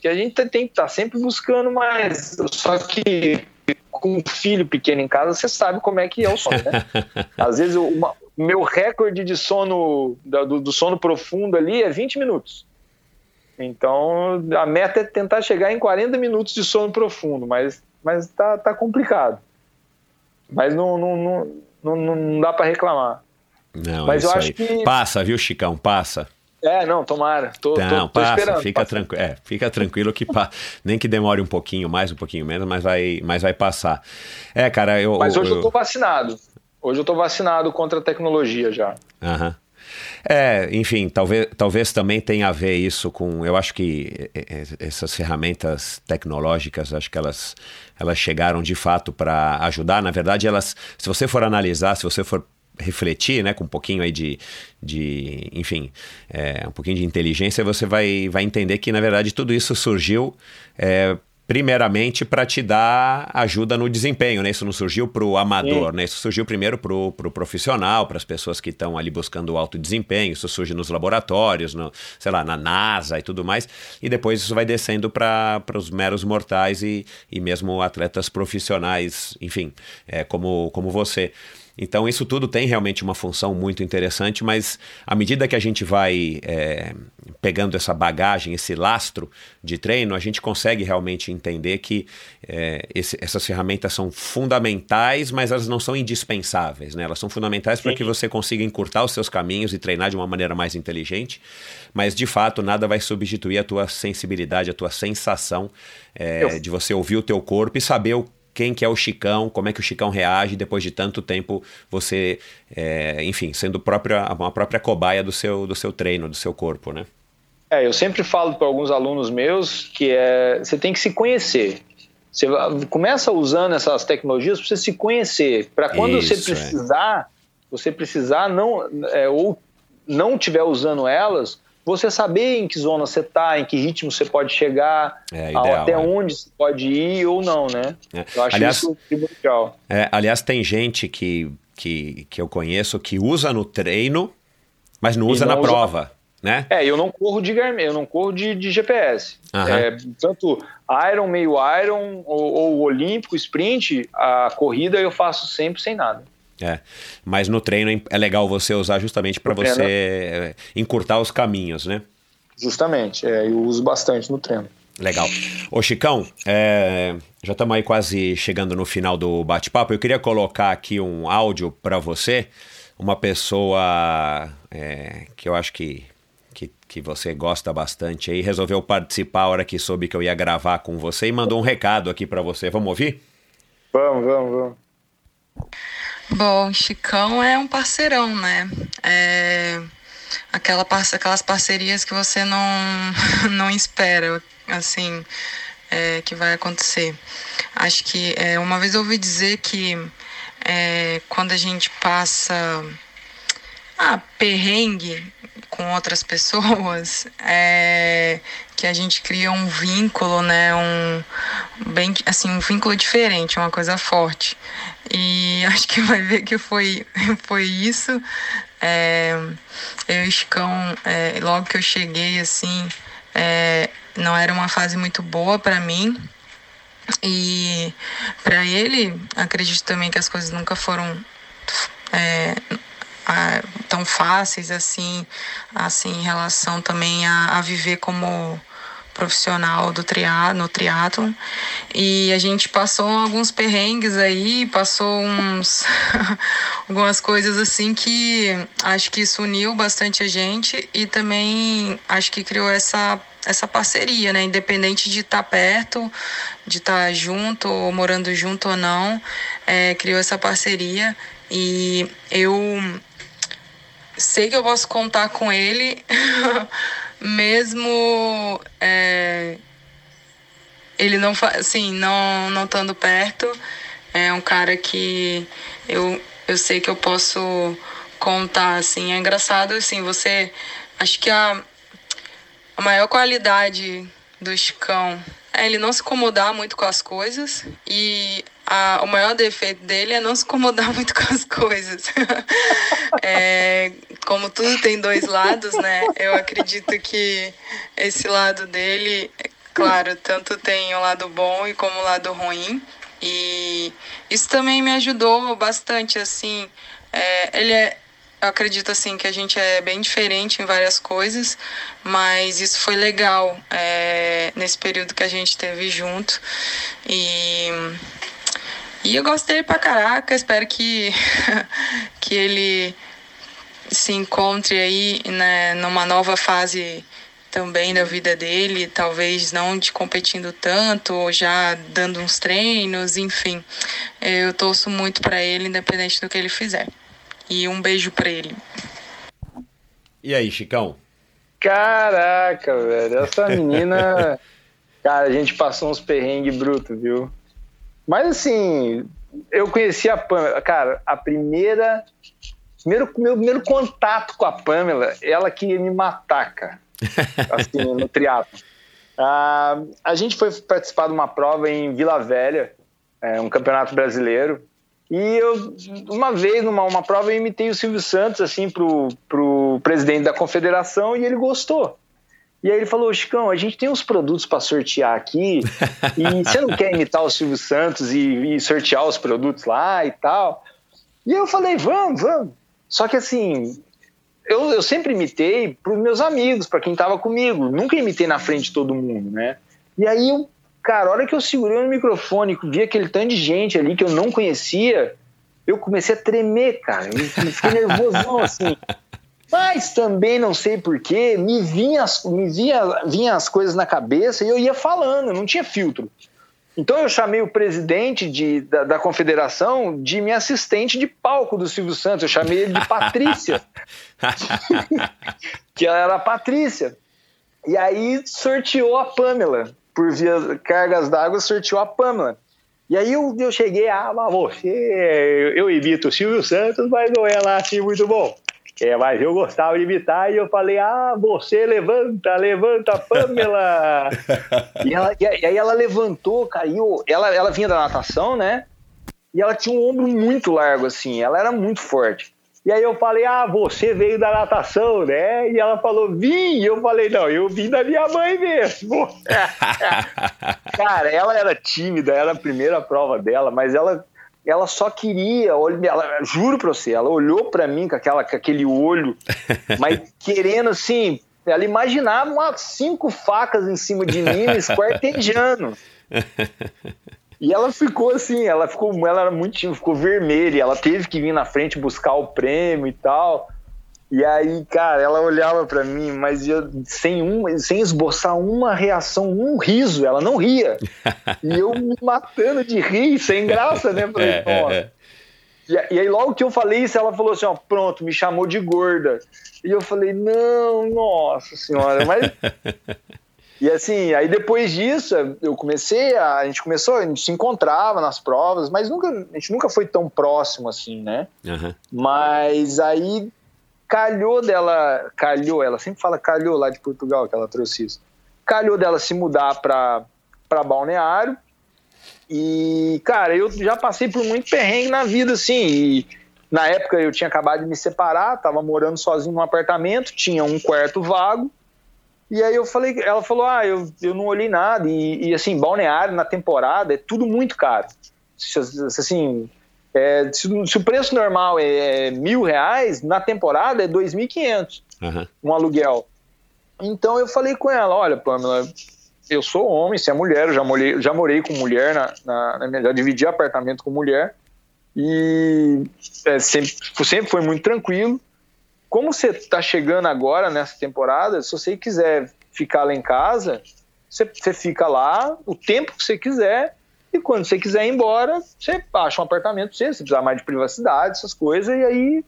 que a gente tem que estar tá sempre buscando mais. Só que com um filho pequeno em casa, você sabe como é que é o sono, né? [LAUGHS] Às vezes, o meu recorde de sono, do, do sono profundo ali é 20 minutos. Então, a meta é tentar chegar em 40 minutos de sono profundo, mas, mas tá, tá complicado. Mas não, não, não, não, não dá para reclamar. Não, mas é eu acho aí. que. Passa, viu, Chicão? Passa. É, não, tomara. Tô, não, tô, tô passa, esperando. fica passa. tranquilo. É, fica tranquilo que pa... nem que demore um pouquinho mais, um pouquinho menos, mas vai, mas vai passar. É, cara, eu. Mas hoje eu, eu tô vacinado. Hoje eu tô vacinado contra a tecnologia já. Aham. É, enfim, talvez, talvez também tenha a ver isso com. Eu acho que essas ferramentas tecnológicas, acho que elas, elas chegaram de fato para ajudar. Na verdade, elas, se você for analisar, se você for refletir, né, com um pouquinho aí de, de enfim, é, um pouquinho de inteligência, você vai, vai entender que, na verdade, tudo isso surgiu é, primeiramente para te dar ajuda no desempenho, né? Isso não surgiu para o amador, né? Isso surgiu primeiro para o pro profissional, para as pessoas que estão ali buscando o alto desempenho. Isso surge nos laboratórios, no, sei lá, na NASA e tudo mais. E depois isso vai descendo para os meros mortais e, e mesmo atletas profissionais, enfim, é, como, como você. Então, isso tudo tem realmente uma função muito interessante, mas à medida que a gente vai é, pegando essa bagagem, esse lastro de treino, a gente consegue realmente entender que é, esse, essas ferramentas são fundamentais, mas elas não são indispensáveis. Né? Elas são fundamentais para que você consiga encurtar os seus caminhos e treinar de uma maneira mais inteligente, mas de fato nada vai substituir a tua sensibilidade, a tua sensação é, de você ouvir o teu corpo e saber o quem que é o Chicão, como é que o Chicão reage depois de tanto tempo você, é, enfim, sendo própria, uma própria cobaia do seu, do seu treino, do seu corpo, né? É, eu sempre falo para alguns alunos meus que é, você tem que se conhecer. Você começa usando essas tecnologias para você se conhecer, para quando Isso, você é. precisar, é. você precisar não é, ou não tiver usando elas, você saber em que zona você está, em que ritmo você pode chegar, é, ideal, até é. onde você pode ir ou não, né? É. Eu acho aliás, isso primordial. É, aliás, tem gente que, que, que eu conheço que usa no treino, mas não usa não na usa... prova. Né? É, eu não corro de Garmin, eu não corro de, de GPS. Uhum. É, tanto Iron, meio Iron ou, ou Olímpico, Sprint, a corrida eu faço sempre sem nada. É, mas no treino é legal você usar justamente para você é, encurtar os caminhos, né? Justamente, é, eu uso bastante no treino. Legal. Ô Chicão, é, já estamos aí quase chegando no final do bate-papo. Eu queria colocar aqui um áudio para você, uma pessoa é, que eu acho que, que, que, você gosta bastante aí, resolveu participar a hora que soube que eu ia gravar com você e mandou um recado aqui para você. Vamos ouvir? Vamos, vamos, vamos. Bom, Chicão é um parceirão, né? É aquela aquelas parcerias que você não, [LAUGHS] não espera, assim, é, que vai acontecer. Acho que é, uma vez eu ouvi dizer que é, quando a gente passa ah, perrengue com outras [LAUGHS] pessoas, é, que a gente cria um vínculo, né, um bem assim, um vínculo diferente, uma coisa forte. E [LAUGHS] acho que vai ver que foi foi isso. É, eu e Chicão, é, logo que eu cheguei assim, é, não era uma fase muito boa para mim. E para ele, acredito também que as coisas nunca foram é, tão fáceis assim, assim em relação também a, a viver como profissional do triá, no triatlon. E a gente passou alguns perrengues aí, passou uns [LAUGHS] algumas coisas assim que acho que isso uniu bastante a gente e também acho que criou essa essa parceria, né? Independente de estar tá perto, de estar tá junto, ou morando junto ou não, é, criou essa parceria e eu sei que eu posso contar com ele, [LAUGHS] mesmo é, ele não assim, não não estando perto. É um cara que eu, eu sei que eu posso contar assim. É engraçado assim, você acho que a, a maior qualidade do Chicão é ele não se incomodar muito com as coisas e a, o maior defeito dele é não se incomodar [LAUGHS] muito com as coisas. [LAUGHS] é, como tudo tem dois lados, né? Eu acredito que esse lado dele, claro, tanto tem o lado bom e como o lado ruim. E isso também me ajudou bastante, assim. É, ele é, eu acredito assim que a gente é bem diferente em várias coisas, mas isso foi legal é, nesse período que a gente teve junto e e eu gosto dele pra caraca, espero que, [LAUGHS] que ele se encontre aí né, numa nova fase também da vida dele, talvez não de competindo tanto, ou já dando uns treinos, enfim. Eu torço muito para ele, independente do que ele fizer. E um beijo para ele. E aí, Chicão? Caraca, velho, essa menina. [LAUGHS] cara, a gente passou uns perrengues brutos, viu? Mas assim, eu conheci a Pamela. Cara, a primeira. Primeiro, meu primeiro contato com a Pamela, ela queria me matar, cara. [LAUGHS] Assim, no triatlo. Ah, a gente foi participar de uma prova em Vila Velha, é, um campeonato brasileiro. E eu, uma vez, numa uma prova, eu imitei o Silvio Santos, assim, pro, pro presidente da confederação e ele gostou. E aí ele falou, Chicão, a gente tem uns produtos para sortear aqui, e [LAUGHS] você não quer imitar o Silvio Santos e, e, sortear os produtos lá e tal? E eu falei, vamos, vamos. Só que assim, eu, eu sempre imitei para os meus amigos, para quem estava comigo. Nunca imitei na frente de todo mundo, né? E aí, eu, cara, a hora que eu segurei no microfone, vi aquele tanto de gente ali que eu não conhecia, eu comecei a tremer, cara. Eu fiquei nervosão, assim. [LAUGHS] Mas também não sei porquê, me vinha, me vinha, vinha as coisas na cabeça e eu ia falando, não tinha filtro. Então eu chamei o presidente de, da, da, confederação de minha assistente de palco do Silvio Santos. Eu chamei ele de Patrícia. [LAUGHS] que ela era Patrícia. E aí sorteou a Pamela. Por via cargas d'água, sorteou a Pamela. E aí eu, eu cheguei, ah, mas você, eu imito o Silvio Santos, mas não é lá assim muito bom. É, mas eu gostava de imitar e eu falei, ah, você levanta, levanta, Pamela. [LAUGHS] e, ela, e aí ela levantou, caiu, ela, ela vinha da natação, né? E ela tinha um ombro muito largo, assim, ela era muito forte. E aí eu falei, ah, você veio da natação, né? E ela falou, vim. E eu falei, não, eu vim da minha mãe mesmo. [LAUGHS] Cara, ela era tímida, era a primeira prova dela, mas ela ela só queria, ela, juro pra você, ela olhou para mim com, aquela, com aquele olho, [LAUGHS] mas querendo assim, ela imaginava umas cinco facas em cima de mim, esquartejando. [LAUGHS] E ela ficou assim, ela ficou, ela era muito ficou vermelha, ela teve que vir na frente buscar o prêmio e tal. E aí, cara, ela olhava para mim, mas eu, sem, um, sem esboçar uma reação, um riso, ela não ria. e eu me matando de rir, sem graça, né? Falei, [LAUGHS] é, é, é. E, aí, logo que eu falei isso, ela falou assim: ó, pronto, me chamou de gorda. E eu falei: não, nossa senhora, mas. [LAUGHS] e assim, aí depois disso, eu comecei a. A gente começou, a gente se encontrava nas provas, mas nunca, a gente nunca foi tão próximo assim, né? Uhum. Mas aí calhou dela, calhou, ela sempre fala calhou lá de Portugal, que ela trouxe isso. Calhou dela se mudar para para balneário. E, cara, eu já passei por muito perrengue na vida, assim. E na época eu tinha acabado de me separar, tava morando sozinho num apartamento, tinha um quarto vago. E aí eu falei, ela falou: Ah, eu, eu não olhei nada. E, e assim, balneário na temporada é tudo muito caro. Assim, é, se, se, o preço normal é mil reais, na temporada é dois mil e quinhentos um aluguel. Então eu falei com ela, olha, Pamela, eu sou homem, você é mulher, eu já morei, já morei com mulher, na, na, na já dividi apartamento com mulher, e é, sempre, sempre foi muito tranquilo. Como você está chegando agora nessa temporada, se você quiser ficar lá em casa, você, você fica lá o tempo que você quiser, e quando você quiser ir embora, você acha um apartamento pra você, você precisar mais de privacidade, essas coisas, e aí,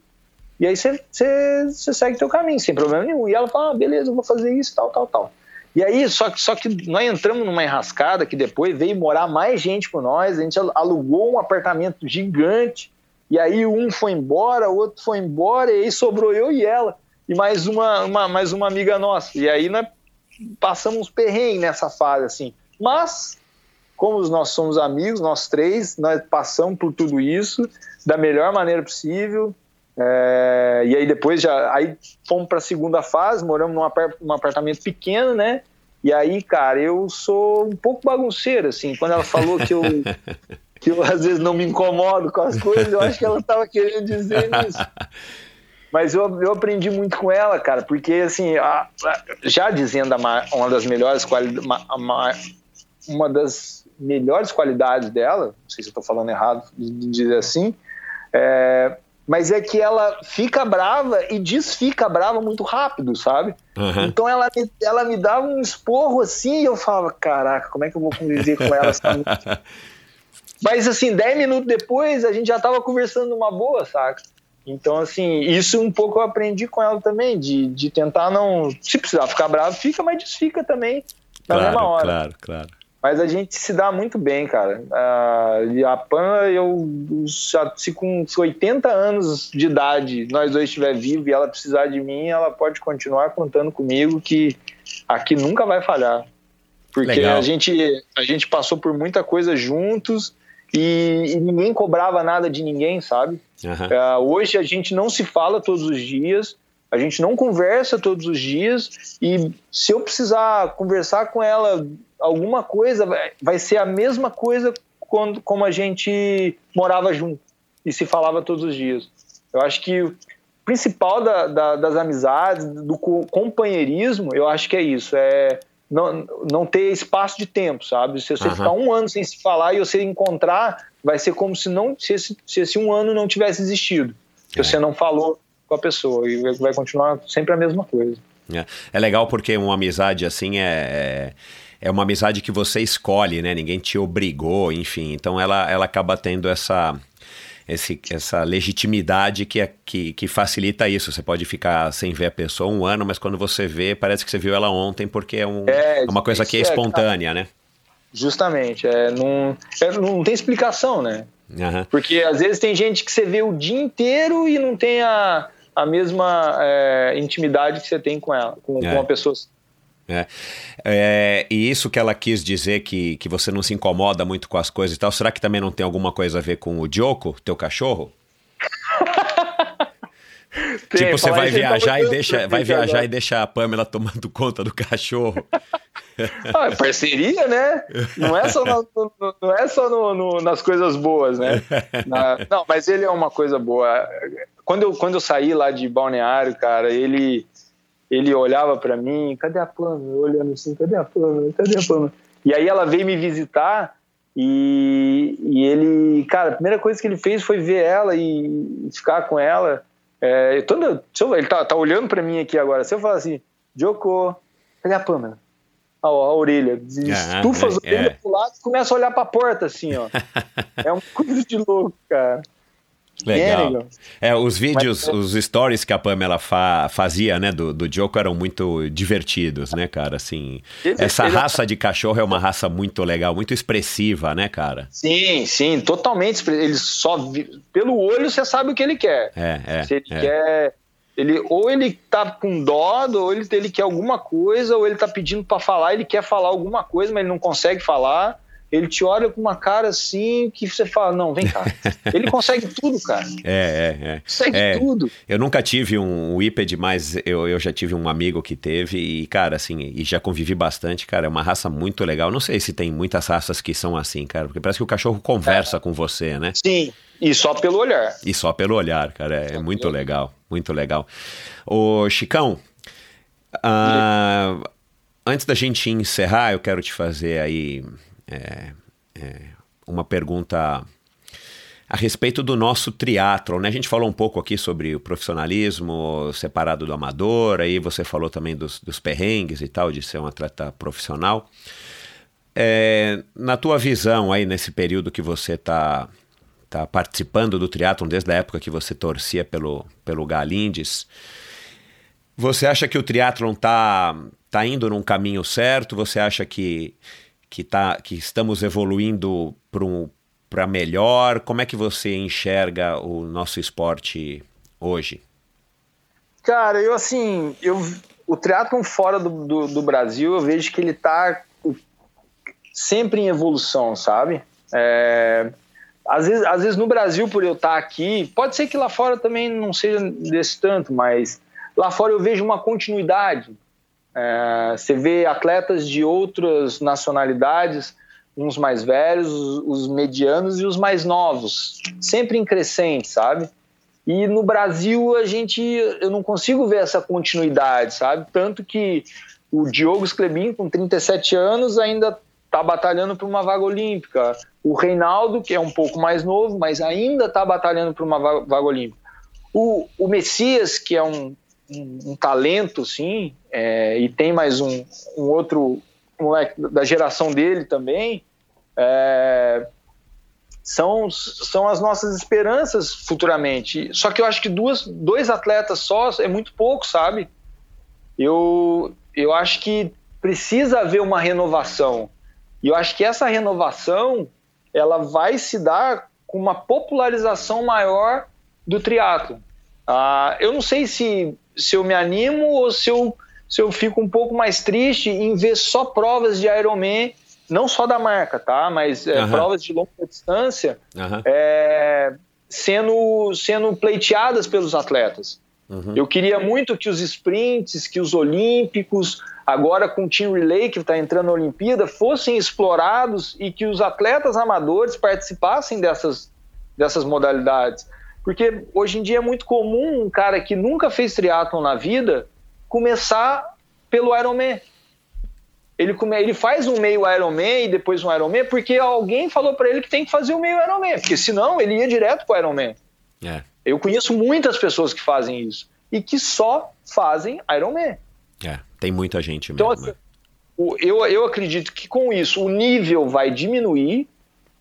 e aí você, você, você segue seu caminho, sem problema nenhum. E ela fala, ah, beleza, eu vou fazer isso, tal, tal, tal. E aí, só, só que nós entramos numa enrascada que depois veio morar mais gente com nós, a gente alugou um apartamento gigante, e aí um foi embora, o outro foi embora, e aí sobrou eu e ela, e mais uma, uma mais uma amiga nossa. E aí nós passamos uns perrengues nessa fase, assim. Mas como nós somos amigos, nós três, nós passamos por tudo isso da melhor maneira possível. É, e aí depois já aí fomos para a segunda fase, moramos num, num apartamento pequeno, né? E aí, cara, eu sou um pouco bagunceiro, assim. Quando ela falou que eu, [LAUGHS] que eu às vezes não me incomodo com as coisas, eu acho que ela estava querendo dizer isso. Mas eu, eu aprendi muito com ela, cara, porque assim, a, a, já dizendo a, uma das melhores qualidades, uma das melhores qualidades dela, não sei se eu estou falando errado de dizer assim, é, mas é que ela fica brava e desfica brava muito rápido, sabe? Uhum. Então ela me, ela me dava um esporro assim e eu falava, caraca, como é que eu vou conviver com ela? [LAUGHS] mas assim, 10 minutos depois a gente já estava conversando numa boa, saca? Então, assim, isso um pouco eu aprendi com ela também, de, de tentar não. Se precisar ficar bravo, fica, mas desfica também na claro, mesma hora. Claro, claro. Mas a gente se dá muito bem, cara. A Pan, eu já, se com 80 anos de idade nós dois estiver vivo e ela precisar de mim, ela pode continuar contando comigo que aqui nunca vai falhar. Porque a gente, a gente passou por muita coisa juntos e, e ninguém cobrava nada de ninguém, sabe? Uhum. Uh, hoje a gente não se fala todos os dias, a gente não conversa todos os dias e se eu precisar conversar com ela alguma coisa vai ser a mesma coisa quando como a gente morava junto. e se falava todos os dias. Eu acho que o principal da, da, das amizades, do companheirismo, eu acho que é isso, é não, não ter espaço de tempo, sabe? Se você uhum. ficar um ano sem se falar e você encontrar, vai ser como se não se esse, se esse um ano não tivesse existido. Que é. você não falou com a pessoa e vai continuar sempre a mesma coisa. É, é legal porque uma amizade assim é, é, é uma amizade que você escolhe, né? Ninguém te obrigou, enfim. Então ela, ela acaba tendo essa esse, essa legitimidade que, é, que, que facilita isso. Você pode ficar sem ver a pessoa um ano, mas quando você vê, parece que você viu ela ontem, porque é, um, é, uma coisa que é, é espontânea, né? Justamente, é, não, é, não tem explicação, né? Uhum. Porque às vezes tem gente que você vê o dia inteiro e não tem a, a mesma é, intimidade que você tem com ela, com, é. com uma pessoa é. é. e isso que ela quis dizer que, que você não se incomoda muito com as coisas e tal, será que também não tem alguma coisa a ver com o Joko, teu cachorro? [LAUGHS] Tem, tipo, você vai viajar e deixa, vai viajar agora. e deixa a Pamela tomando [LAUGHS] conta do cachorro. Ah, é parceria, né? Não é só, no, não é só no, no, nas coisas boas, né? [LAUGHS] Na, não, mas ele é uma coisa boa. Quando eu, quando eu saí lá de Balneário, cara, ele ele olhava para mim, cadê a Pamela? Olhando assim, cadê a Pamela? Cadê a Pamela? E aí ela veio me visitar e, e ele, cara, a primeira coisa que ele fez foi ver ela e ficar com ela. É, toda, eu, ele tá, tá olhando para mim aqui agora. Se eu falar assim, Joko, cadê a Pamela? A, a orelha, estufa as orelhas é. pro lado e começa a olhar pra porta assim, ó. [LAUGHS] é uma coisa de louco, cara. Legal. É, os vídeos, os stories que a Pamela fa fazia, né, do, do Joko eram muito divertidos, né, cara? Assim, essa raça de cachorro é uma raça muito legal, muito expressiva, né, cara? Sim, sim, totalmente. Ele só pelo olho você sabe o que ele quer. É, é. Se ele é. quer ele ou ele tá com dó, ou ele, ele quer alguma coisa, ou ele tá pedindo para falar, ele quer falar alguma coisa, mas ele não consegue falar ele te olha com uma cara assim que você fala, não, vem cá. [LAUGHS] ele consegue tudo, cara. É, é, é. Consegue é, tudo. Eu nunca tive um, um IPED, mas eu, eu já tive um amigo que teve e, cara, assim, e já convivi bastante, cara, é uma raça muito legal. Não sei se tem muitas raças que são assim, cara, porque parece que o cachorro conversa é. com você, né? Sim, e só pelo olhar. E só pelo olhar, cara, é, é muito legal, muito legal. Ô, Chicão, uh, antes da gente encerrar, eu quero te fazer aí é, é, uma pergunta a respeito do nosso triatlo, né? A gente falou um pouco aqui sobre o profissionalismo separado do amador, aí você falou também dos, dos perrengues e tal, de ser um atleta profissional. É, na tua visão aí nesse período que você está tá participando do triatlon, desde a época que você torcia pelo, pelo Galindes, você acha que o triatlon tá, tá indo num caminho certo? Você acha que que, tá, que estamos evoluindo para melhor? Como é que você enxerga o nosso esporte hoje? Cara, eu assim, eu, o triatlon fora do, do, do Brasil, eu vejo que ele está sempre em evolução, sabe? É, às, vezes, às vezes no Brasil, por eu estar aqui, pode ser que lá fora também não seja desse tanto, mas lá fora eu vejo uma continuidade. É, você vê atletas de outras nacionalidades, uns mais velhos, os, medianos e os mais novos, sempre em crescente, sabe? E no Brasil a gente, eu não consigo ver essa continuidade, sabe? Tanto que o Diogo Sclebin, com 37 anos, ainda está batalhando por uma vaga olímpica. O Reinaldo, que é um pouco mais novo, mas ainda está batalhando por uma vaga olímpica. O, o Messias, que é um um, talento, sim, é, e tem mais um, um outro moleque da geração dele também, é, são, são as nossas esperanças futuramente. Só que eu acho que duas, dois atletas só é muito pouco, sabe? Eu, eu acho que precisa haver uma renovação. E eu acho que essa renovação ela vai se dar com uma popularização maior do triatlo. Ah, eu não sei se se eu me animo ou se eu, se eu fico um pouco mais triste em ver só provas de Ironman, não só da marca, tá? Mas é, uhum. provas de longa distância uhum. é, sendo, sendo pleiteadas pelos atletas. Uhum. Eu queria muito que os sprints, que os olímpicos, agora com o Team Relay que está entrando na Olimpíada, fossem explorados e que os atletas amadores participassem dessas, dessas modalidades. Porque hoje em dia é muito comum um cara que nunca fez triatlon na vida começar pelo Ironman. Ele, come, ele faz um meio Ironman e depois um Ironman porque alguém falou para ele que tem que fazer o meio Ironman, porque senão ele ia direto pro Ironman. É. Eu conheço muitas pessoas que fazem isso e que só fazem Ironman. É, tem muita gente Então, mesmo. assim, o- eu, eu acredito que com isso o nível vai diminuir,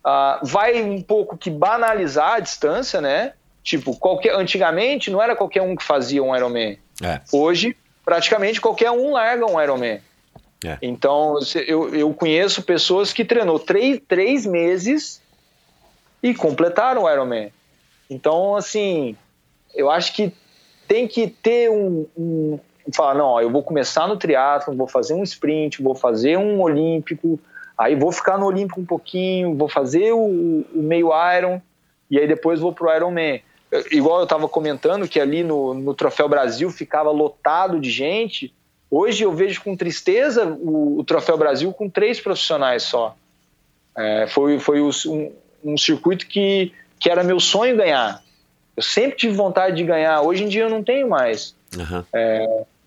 ah, vai um pouco que banalizar a distância, né? Tipo, qualquer, antigamente não era qualquer um que fazia um Ironman. é. Hoje, praticamente qualquer um larga um Ironman. É. Então, eu, eu conheço pessoas que treinou três, três meses e completaram o Ironman. Então, assim, eu acho que tem que ter um, um falar, não, ó, eu vou começar no triatlo, vou fazer um sprint, vou fazer um olímpico, aí vou ficar no olímpico um pouquinho, vou fazer o, o meio Iron e aí depois vou pro Ironman. Eu- Igual eu estava comentando que ali no, no Troféu Brasil ficava lotado de gente. Hoje eu vejo com tristeza o, o Troféu Brasil com três profissionais só. É, foi foi um, um circuito que, que era meu sonho ganhar. Eu sempre tive vontade de ganhar. Hoje em dia eu não tenho mais. Aham.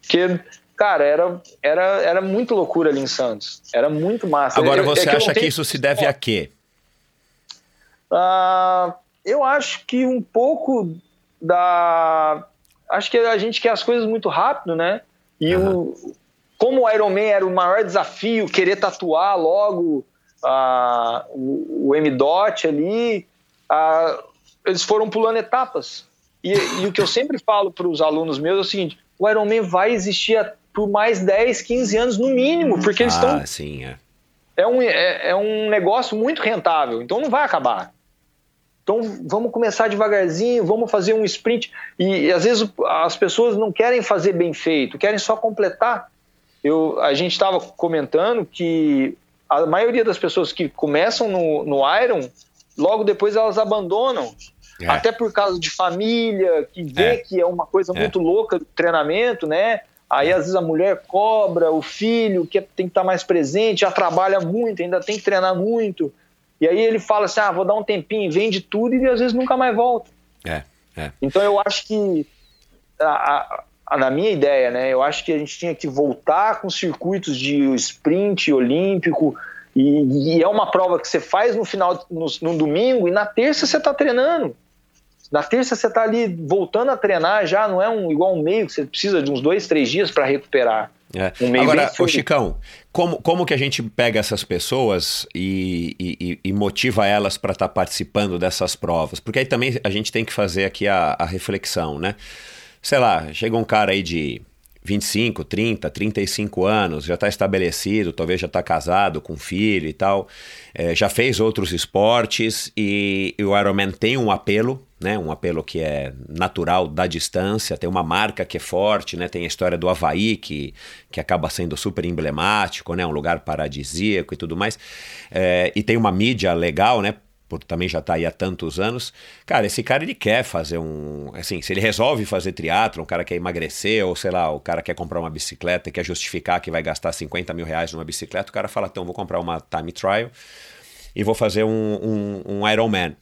Porque, cara, era, era, era muito loucura ali em Santos. Era muito massa. Agora, Eu- é você que eu não acha que isso se deve a quê? Ah, eu acho que um pouco da. Acho que a gente quer as coisas muito rápido, né? E o, como o Iron Man era o maior desafio, querer tatuar logo ah, o, o M-Dot ali, ah, eles foram pulando etapas. E, e o que eu sempre falo para os alunos meus é o seguinte: o Iron Man vai existir por mais 10, 15 anos no mínimo, porque eles estão ah, sim, é. é um, é, é um negócio muito rentável, então não vai acabar. Então vamos começar devagarzinho, vamos fazer um sprint. E, às vezes o- as pessoas não querem fazer bem feito, querem só completar. Eu, a gente estava comentando que a maioria das pessoas que começam no, no Iron, logo depois elas abandonam. É. Até por causa de família, que vê É. que é uma coisa É. muito louca do treinamento, né? Aí às vezes a mulher cobra, o filho que tem que estar mais presente, já trabalha muito, ainda tem que treinar muito. E aí ele fala assim: ah, vou dar um tempinho, vende tudo e às vezes nunca mais volta. É, é. Então eu acho que, a- a- na minha ideia, né, eu acho que a gente tinha que voltar com circuitos de sprint olímpico. E, e é uma prova que você faz no final, no, no domingo, e na terça você está treinando. Na terça você está ali voltando a treinar já, não é um igual um meio que você precisa de uns dois, três dias para recuperar. É. Um meio Agora, ô. Chicão, como, como que a gente pega essas pessoas e, e- e- motiva elas para estar participando dessas provas? Porque aí também a gente tem que fazer aqui a, a reflexão, né? Sei lá, chega um cara aí de 25, 30, 35 anos, já está estabelecido, talvez já está casado, com filho e tal, é, já fez outros esportes e, e o Ironman tem um apelo, né? Um apelo que é natural da distância, tem uma marca que é forte, né? Tem a história do Havaí que, que acaba sendo super emblemático, né? Um lugar paradisíaco e tudo mais. É, e tem uma mídia legal, né? Por também já tá aí há tantos anos. Cara, esse cara ele quer fazer um. Assim, se ele resolve fazer triatlo, um cara quer emagrecer, ou sei lá, o cara quer comprar uma bicicleta e quer justificar que vai gastar 50 mil reais numa bicicleta, o cara fala, então, vou comprar uma time trial e vou fazer um, um, um Ironman.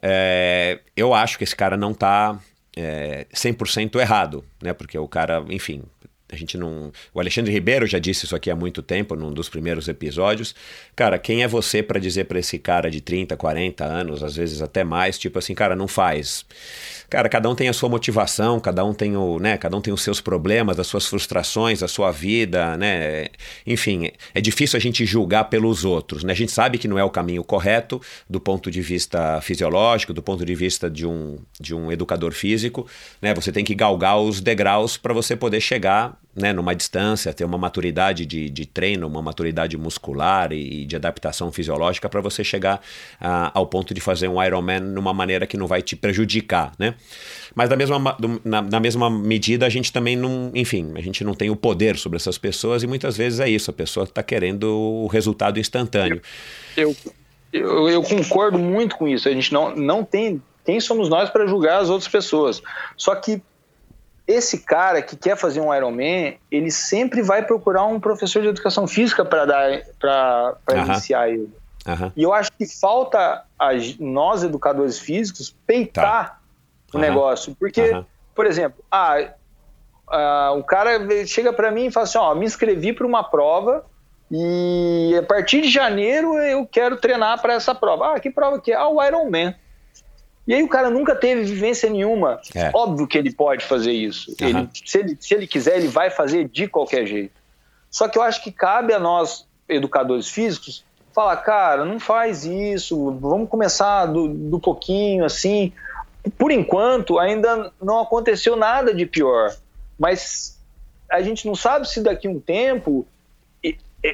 É, eu acho que esse cara não tá é, 100% errado, né? Porque o cara, enfim, a gente não. O Alexandre Ribeiro já disse isso aqui há muito tempo, num dos primeiros episódios. Cara, quem é você para dizer para esse cara de 30, 40 anos, às vezes até mais, tipo assim, cara, não faz. Cara, cada um tem a sua motivação, cada um tem o, né, cada um tem os seus problemas, as suas frustrações, a sua vida, né? Enfim, é difícil a gente julgar pelos outros, né? A gente sabe que não é o caminho correto do ponto de vista fisiológico, do ponto de vista de um, de um educador físico, né? Você tem que galgar os degraus para você poder chegar né, numa distância, ter uma maturidade de, de treino, uma maturidade muscular e, e de adaptação fisiológica para você chegar ah, ao ponto de fazer um Ironman numa maneira que não vai te prejudicar, né? Mas da mesma, ma- do- na, na mesma medida a gente também não, enfim, a gente não tem o poder sobre essas pessoas e muitas vezes é isso, a pessoa está querendo o resultado instantâneo. Eu, eu, eu concordo muito com isso. A gente não, não tem. Quem somos nós para julgar as outras pessoas? Só que esse cara que quer fazer um Ironman, ele sempre vai procurar um professor de educação física para dar para Aham. iniciar ele. Aham. E eu acho que falta a nós, educadores físicos, peitar o Aham. negócio. Porque, por exemplo, ah, ah, o cara chega para mim e fala assim: ó, me inscrevi para uma prova e a partir de janeiro eu quero treinar para essa prova. Ah, que prova que é? Ah, o Ironman. E aí o cara nunca teve vivência nenhuma. É. Óbvio que ele pode fazer isso. Aham. Ele, se, ele, se ele quiser, ele vai fazer de qualquer jeito. Só que eu acho que cabe a nós, educadores físicos, falar, cara, não faz isso, vamos começar do, do pouquinho, assim. Por enquanto, ainda não aconteceu nada de pior. Mas a gente não sabe se daqui a um tempo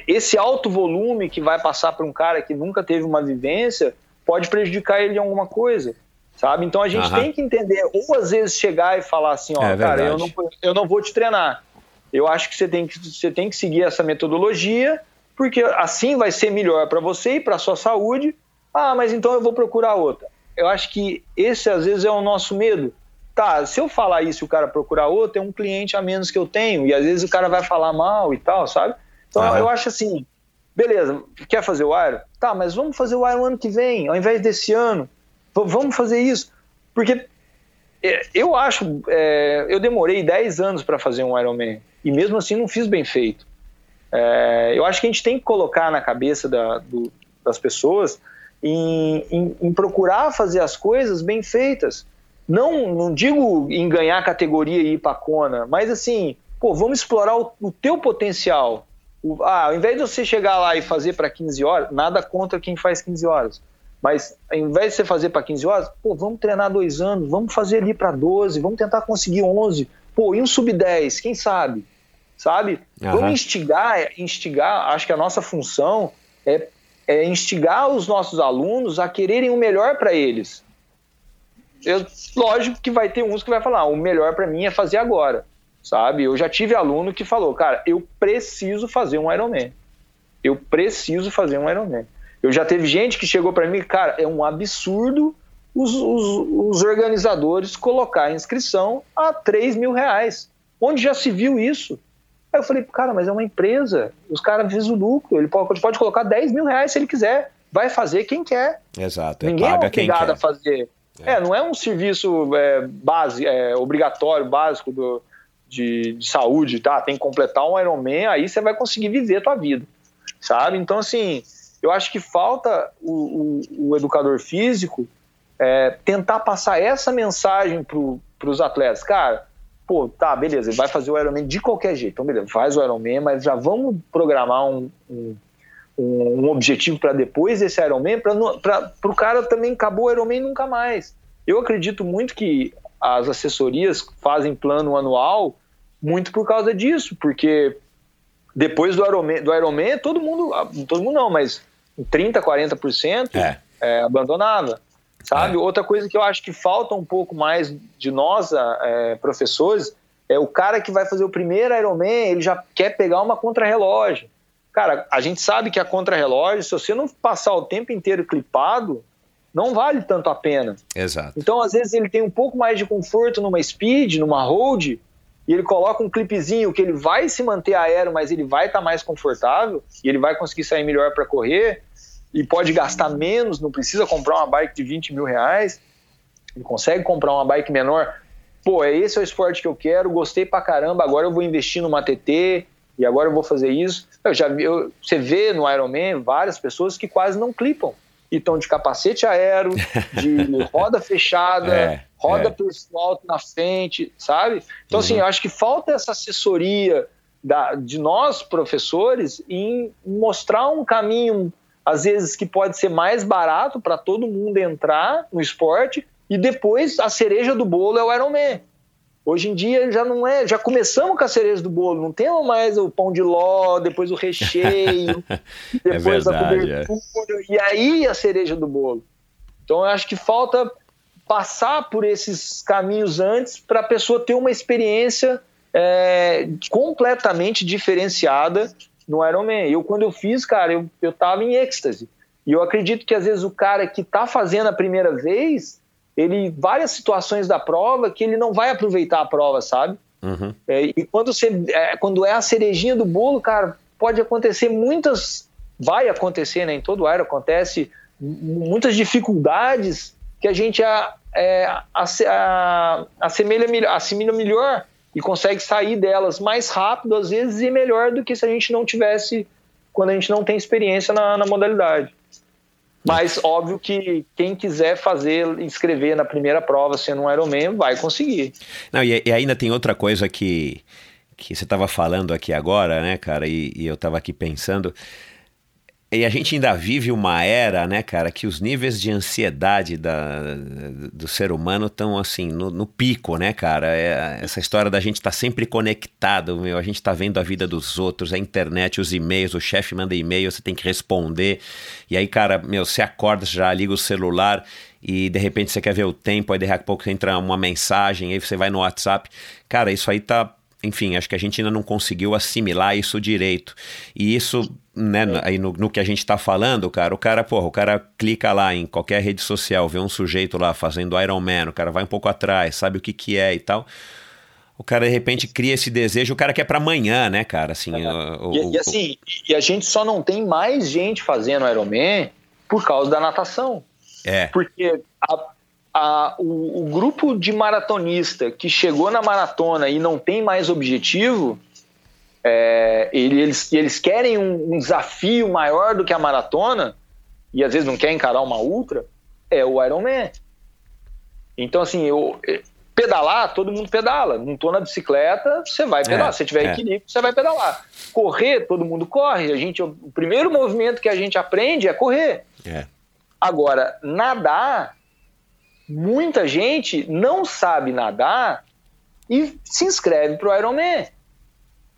esse alto volume que vai passar para um cara que nunca teve uma vivência pode prejudicar ele em alguma coisa, sabe? Então a gente tem que entender, ou às vezes chegar e falar assim, ó, É cara, eu não, eu não vou te treinar. Eu acho que você tem que, você tem que seguir essa metodologia, porque assim vai ser melhor para você e para sua saúde. Ah, mas então eu vou procurar outra. Eu acho que esse às vezes é o nosso medo. Tá, se eu falar isso e o cara procurar outra, é um cliente a menos que eu tenho. E às vezes o cara vai falar mal e tal, sabe? Então eu acho assim, beleza, quer fazer o Iron? Tá, mas vamos fazer o Iron ano que vem, ao invés desse ano. Vamos fazer isso. Porque é, eu acho, é, eu demorei 10 anos para fazer um Ironman. E mesmo assim não fiz bem feito. É, eu acho que a gente tem que colocar na cabeça da- do- das pessoas em, em- em procurar fazer as coisas bem feitas. Não, não digo em ganhar categoria e ir para Kona, mas assim, pô, vamos explorar o, o teu potencial. O- ah, ao invés de você chegar lá e fazer para 15 horas, nada contra quem faz 15 horas. Mas ao invés de você fazer para 15 horas, pô, vamos treinar dois anos, vamos fazer ali para 12, vamos tentar conseguir 11. Pô, e um sub-10, quem sabe? Sabe? Aham. Vamos instigar, instigar, acho que a nossa função é, é instigar os nossos alunos a quererem o melhor para eles. Eu, lógico que vai ter uns que vai falar, "Ah, o melhor para mim é fazer agora, sabe? Eu já tive aluno que falou, cara, eu preciso fazer um Ironman. Eu preciso fazer um Ironman. Eu já teve gente que chegou para mim, cara, é um absurdo os, os- os organizadores colocar a inscrição a 3 mil reais. Onde já se viu isso? Aí eu falei, cara, mas é uma empresa, os caras visam o lucro, ele pode, pode colocar 10 mil reais se ele quiser, vai fazer quem quer. Exato. É Ninguém é paga quem obrigado a fazer. É. não é um serviço é, base, é, obrigatório, básico do, de, de saúde, tá? Tem que completar um Ironman, aí você vai conseguir viver a tua vida, sabe? Então, assim, eu acho que falta o, o- o educador físico é, tentar passar essa mensagem para os atletas. Cara, pô, tá, beleza, ele vai fazer o Ironman de qualquer jeito. Então, beleza, faz o Ironman, mas já vamos programar um, um, um- objetivo para depois desse Ironman, para o cara também acabou o Ironman nunca mais. Eu acredito muito que as assessorias fazem plano anual muito por causa disso, porque depois do Ironman, do Ironman todo mundo, todo mundo não, mas 30, 40% É. é, abandonava. Sabe? Outra coisa que eu acho que falta um pouco mais de nós, é, professores, é o cara que vai fazer o primeiro Ironman, ele já quer pegar uma contrarrelógio. Cara, a gente sabe que a contrarrelógio, se você não passar o tempo inteiro clipado, não vale tanto a pena. Exato. Então, às vezes, ele tem um pouco mais de conforto numa speed, numa hold, e ele coloca um clipezinho que ele vai se manter aéreo, mas ele vai estar mais confortável, e ele vai conseguir sair melhor para correr, e pode gastar menos, não precisa comprar uma bike de 20 mil reais, ele consegue comprar uma bike menor. Pô, é esse é o esporte que eu quero, gostei pra caramba, agora eu vou investir numa TT, e agora eu vou fazer isso. Eu já eu- você vê no Ironman várias pessoas que quase não clipam. E estão de capacete aero, de [LAUGHS] roda fechada, É, roda é. pessoal na frente, sabe? Então, assim, Uhum. eu acho que falta essa assessoria da, de nós, professores, em mostrar um caminho, às vezes, que pode ser mais barato para todo mundo entrar no esporte, e depois a cereja do bolo é o Ironman. Hoje em dia já não é, já começamos com a cereja do bolo, não temos mais o pão de ló, depois o recheio, [LAUGHS] depois a É verdade, é. cobertura, e aí a cereja do bolo. Então eu acho que falta passar por esses caminhos antes para a pessoa ter uma experiência é, completamente diferenciada no Ironman. Eu, quando eu fiz, cara, eu, eu tava em êxtase. E eu acredito que às vezes o cara que tá fazendo a primeira vez, ele várias situações da prova que ele não vai aproveitar a prova, sabe? Uhum. É, e quando, você, é, quando é a cerejinha do bolo, cara, pode acontecer muitas vai acontecer, né, em todo ar acontece muitas dificuldades que a gente a, é, a, assemelha, assimila melhor e consegue sair delas mais rápido, às vezes, e melhor do que se a gente não tivesse, quando a gente não tem experiência na, na modalidade. Mas óbvio que quem quiser fazer, inscrever na primeira prova sendo um Ironman, vai conseguir. Não, e, e ainda tem outra coisa que, que você estava falando aqui agora, né, cara, e, e eu estava aqui pensando. E a gente ainda vive uma era, né, cara, que os níveis de ansiedade da, do ser humano estão, assim, no, no, pico, né, cara? É, essa história da gente estar tá sempre conectado, meu, a gente está vendo a vida dos outros, a internet, os e-mails, o chefe manda e-mail, você tem que responder. E aí, cara, meu, você acorda, já liga o celular e de repente você quer ver o tempo, aí daqui a pouco entra uma mensagem, aí você vai no WhatsApp. Cara, isso aí tá enfim, acho que a gente ainda não conseguiu assimilar isso direito. E isso, né, aí no, no que a gente está falando, cara, o cara, porra, o cara clica lá em qualquer rede social, vê um sujeito lá fazendo Iron Man, o cara vai um pouco atrás, sabe o que que é e tal. O cara de repente cria esse desejo, o cara quer para amanhã, né, cara? Assim, é. o, e, o, e, assim, e a gente só não tem mais gente fazendo Iron Man por causa da natação. É. Porque a, a, o, o, grupo de maratonista que chegou na maratona e não tem mais objetivo, é, eles, eles querem um, um, desafio maior do que a maratona, e às vezes não quer encarar uma ultra, é o Ironman. Então, assim, eu, pedalar, todo mundo pedala. Não tô na bicicleta, você vai pedalar. É, Se tiver é. equilíbrio, você vai pedalar. Correr, todo mundo corre. A gente, o primeiro movimento que a gente aprende é correr. É. Agora, nadar, muita gente não sabe nadar e se inscreve para o Ironman.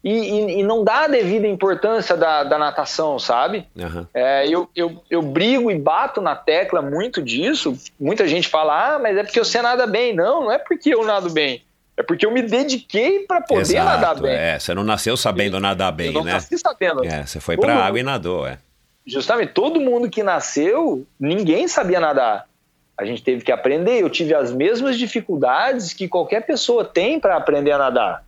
E, e, e, não dá a devida importância da, da natação, sabe? Uhum. É, eu, eu, eu brigo e bato na tecla muito disso. Muita gente fala, ah, mas é porque você nada bem. Não, não é porque eu nado bem. É porque eu me dediquei para poder Exato, nadar bem. É, você não nasceu sabendo nadar bem, eu não né? Nasci sabendo. É, você foi para água e nadou, é. Justamente, todo mundo que nasceu, ninguém sabia nadar. A gente teve que aprender. Eu tive as mesmas dificuldades que qualquer pessoa tem para aprender a nadar.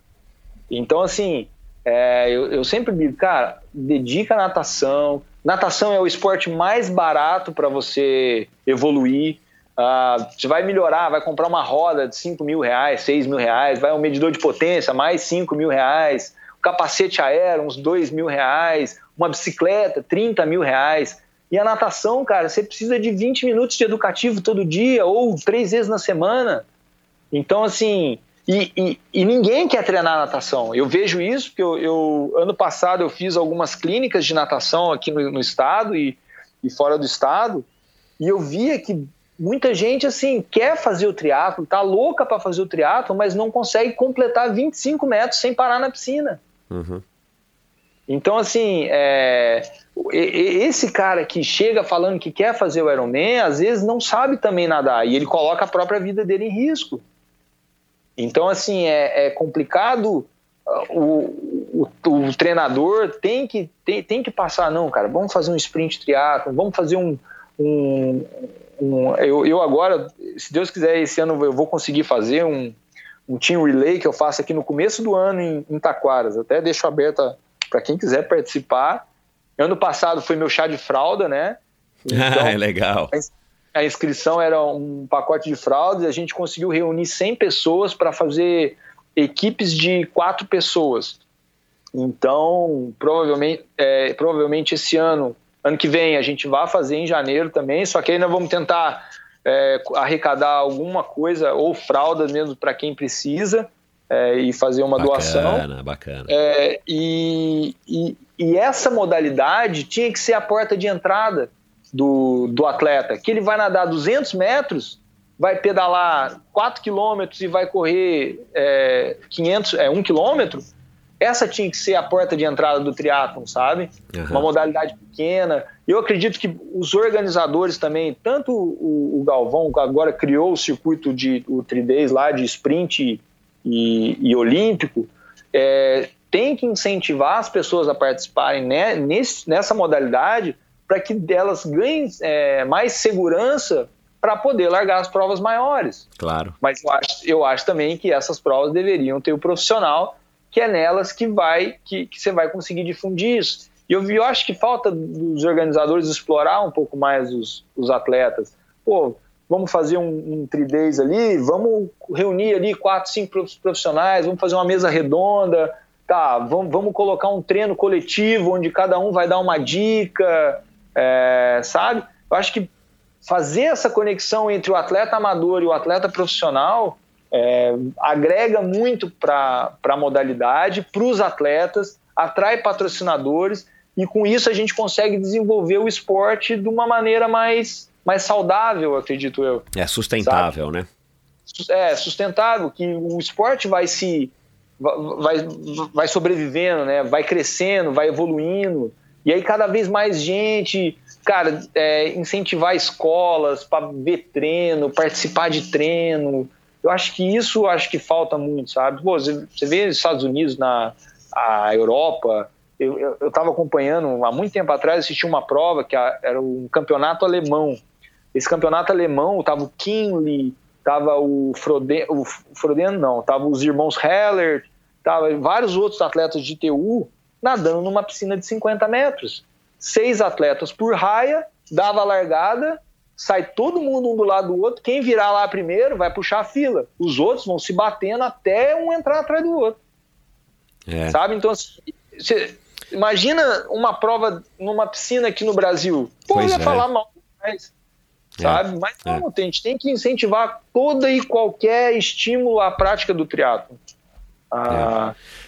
Então, assim, é, eu, eu, sempre digo, cara, dedica a natação. Natação é o esporte mais barato para você evoluir. Uh, você vai melhorar, vai comprar uma roda de 5 mil reais, 6 mil reais, vai um medidor de potência, mais 5 mil reais, um capacete aéreo, uns 2 mil reais, uma bicicleta, 30 mil reais. E a natação, cara, você precisa de 20 minutos de educativo todo dia ou três vezes na semana. Então, assim, e, e, e ninguém quer treinar natação. Eu vejo isso porque eu, eu, ano passado eu fiz algumas clínicas de natação aqui no, no estado e, e fora do estado e eu via que muita gente assim quer fazer o triatlo, tá louca para fazer o triatlo, mas não consegue completar 25 metros sem parar na piscina. Uhum. Então, assim, é, esse cara que chega falando que quer fazer o Ironman, às vezes não sabe também nadar e ele coloca a própria vida dele em risco. Então, assim, é, é complicado. O, o, o, treinador tem que, tem, tem que passar, não, cara, vamos fazer um sprint triatlo, vamos fazer um. um, um eu, eu agora, se Deus quiser, esse ano eu vou conseguir fazer um, um team relay que eu faço aqui no começo do ano em, em Taquaras. Até deixo aberta para quem quiser participar. Ano passado foi meu chá de fralda, né? [LAUGHS] Então, é legal. A inscrição era um pacote de fraldas e a gente conseguiu reunir 100 pessoas para fazer equipes de quatro pessoas. Então, provavelmente, é, provavelmente esse ano, ano que vem, a gente vai fazer em janeiro também, só que nós vamos tentar é, arrecadar alguma coisa, ou fraldas mesmo para quem precisa, é, e fazer uma bacana, doação. Bacana, bacana. É, e, e, e, essa modalidade tinha que ser a porta de entrada do, do atleta, que ele vai nadar 200 metros, vai pedalar 4 quilômetros e vai correr é, 500, é, 1 quilômetro, essa tinha que ser a porta de entrada do triatlon, sabe? Uhum. Uma modalidade pequena. Eu acredito que os organizadores também, tanto o, o Galvão, que agora criou o circuito de o 3 lá de sprint e, e olímpico, é, tem que incentivar as pessoas a participarem né, nesse, nessa modalidade para que elas ganhem é, mais segurança para poder largar as provas maiores. Claro. Mas eu acho, eu acho também que essas provas deveriam ter o profissional, que é nelas que vai que, que você vai conseguir difundir isso. E eu, eu acho que falta dos organizadores explorar um pouco mais os, os atletas. Pô, vamos fazer um, um tridez ali, vamos reunir ali quatro, cinco profissionais, vamos fazer uma mesa redonda, tá, vamos, vamos colocar um treino coletivo onde cada um vai dar uma dica, é, sabe? Eu acho que fazer essa conexão entre o atleta amador e o atleta profissional é, agrega muito para a modalidade, para os atletas, atrai patrocinadores e com isso a gente consegue desenvolver o esporte de uma maneira mais mais saudável, acredito eu. É sustentável, sabe? né? É, sustentável, que o esporte vai se. Vai, vai sobrevivendo, né? vai crescendo, vai evoluindo. E aí, cada vez mais gente, cara, é, incentivar escolas para ver treino, participar de treino. Eu acho que isso acho que falta muito, sabe? Pô, você, vê os Estados Unidos, na a Europa, eu estava acompanhando há muito tempo atrás, assisti uma prova que era um campeonato alemão esse campeonato alemão, tava o Kinley, tava o Froden, o Froden não, tava os irmãos Heller, tava vários outros atletas de TU nadando numa piscina de 50 metros. Seis atletas por raia, dava a largada, sai todo mundo um do lado do outro, quem virar lá primeiro vai puxar a fila. Os outros vão se batendo até um entrar atrás do outro. É. Sabe? Então, assim, você, imagina uma prova numa piscina aqui no Brasil. Pô, ia é. falar mal, mas é, sabe? Mas não, é. a gente tem que incentivar toda e qualquer estímulo à prática do triatlo. Ah, é.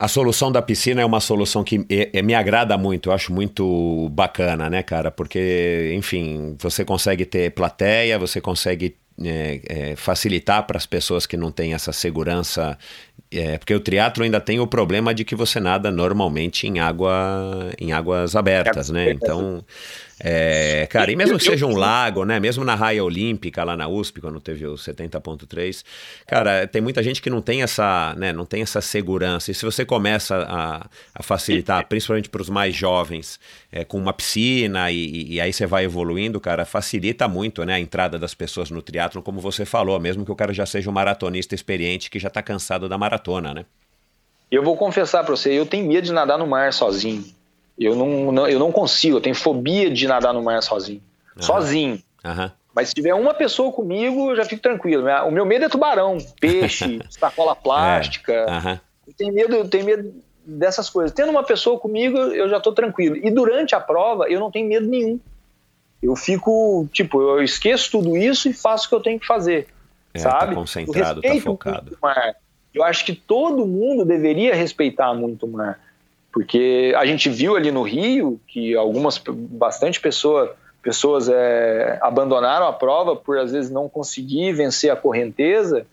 A solução da piscina é uma solução que me agrada muito, eu acho muito bacana, né, cara? Porque, enfim, você consegue ter plateia, você consegue é, é, facilitar para as pessoas que não têm essa segurança, é, porque o triatlo ainda tem o problema de que você nada normalmente em água em águas abertas, né? Então é, cara, e mesmo que seja um lago, né? Mesmo na raia olímpica lá na USP, quando teve o 70.3, cara, tem muita gente que não tem essa, né, não tem essa segurança. E se você começa a, a facilitar, [LAUGHS] principalmente para os mais jovens, é, com uma piscina e, e, aí você vai evoluindo, cara, facilita muito, né, a entrada das pessoas no triatlo, como você falou, mesmo que o cara já seja um maratonista experiente que já está cansado da maratona, né? Eu vou confessar para você, eu tenho medo de nadar no mar sozinho. Eu não, não, eu não consigo, eu tenho fobia de nadar no mar sozinho. Uhum. Sozinho. Uhum. Mas se tiver uma pessoa comigo, eu já fico tranquilo. O meu medo é tubarão, peixe, [LAUGHS] sacola plástica. É. Uhum. Eu tenho medo, eu tenho medo dessas coisas. Tendo uma pessoa comigo, eu já estou tranquilo. E durante a prova, eu não tenho medo nenhum. Eu fico, tipo, eu esqueço tudo isso e faço o que eu tenho que fazer. É, tá sabe? Tá concentrado, tá focado. Eu acho que todo mundo deveria respeitar muito o mar. Porque a gente viu ali no Rio que algumas, bastante pessoa, pessoas é, abandonaram a prova por às vezes não conseguir vencer a correnteza,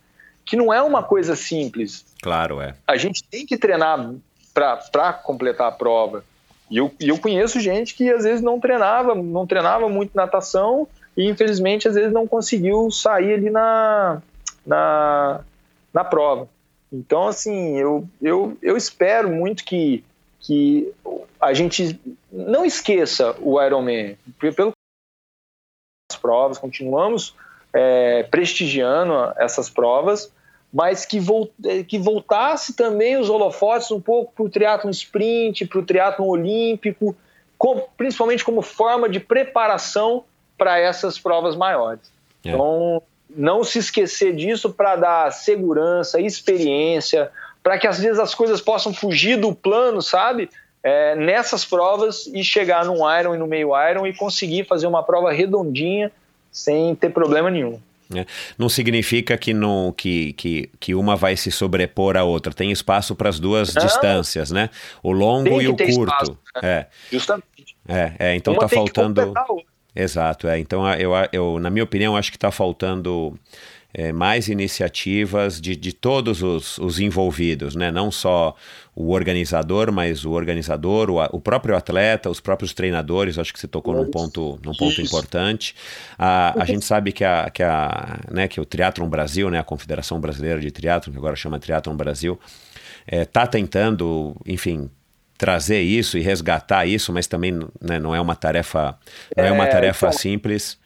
que não é uma coisa simples. Claro, é. A gente tem que treinar para completar a prova. E eu, eu conheço gente que às vezes não treinava, não treinava muito natação e infelizmente às vezes não conseguiu sair ali na, na, na prova. Então, assim, eu, eu, eu espero muito que que a gente não esqueça o Ironman, pelo as provas, continuamos é, prestigiando essas provas, mas que, volt, que voltasse também os holofotes um pouco para o triatlon sprint, para o triatlon olímpico, com, principalmente como forma de preparação para essas provas maiores. É. Então, não se esquecer disso para dar segurança, experiência, para que às vezes as coisas possam fugir do plano, sabe? É, nessas provas e chegar num Iron e no meio Iron e conseguir fazer uma prova redondinha sem ter problema nenhum. É. Não significa que, não, que, que, que uma vai se sobrepor à outra. Tem espaço para as duas não, distâncias, né? O longo e o curto. Espaço, né? É. Justamente. É, é então uma tá faltando. Exato, é. Então eu, eu, na minha opinião, acho que está faltando é, mais iniciativas de, de todos os, os, envolvidos, né? não só o organizador, mas o organizador, o, o, próprio atleta, os próprios treinadores, acho que você tocou num ponto, num ponto importante. A, a gente sabe que, a, que, a, né, que o Triathlon Brasil, né, a Confederação Brasileira de Triathlon, que agora chama Triathlon Brasil, está é, tá tentando, enfim, trazer isso e resgatar isso, mas também né, não é uma tarefa, não é, uma é, tarefa então, simples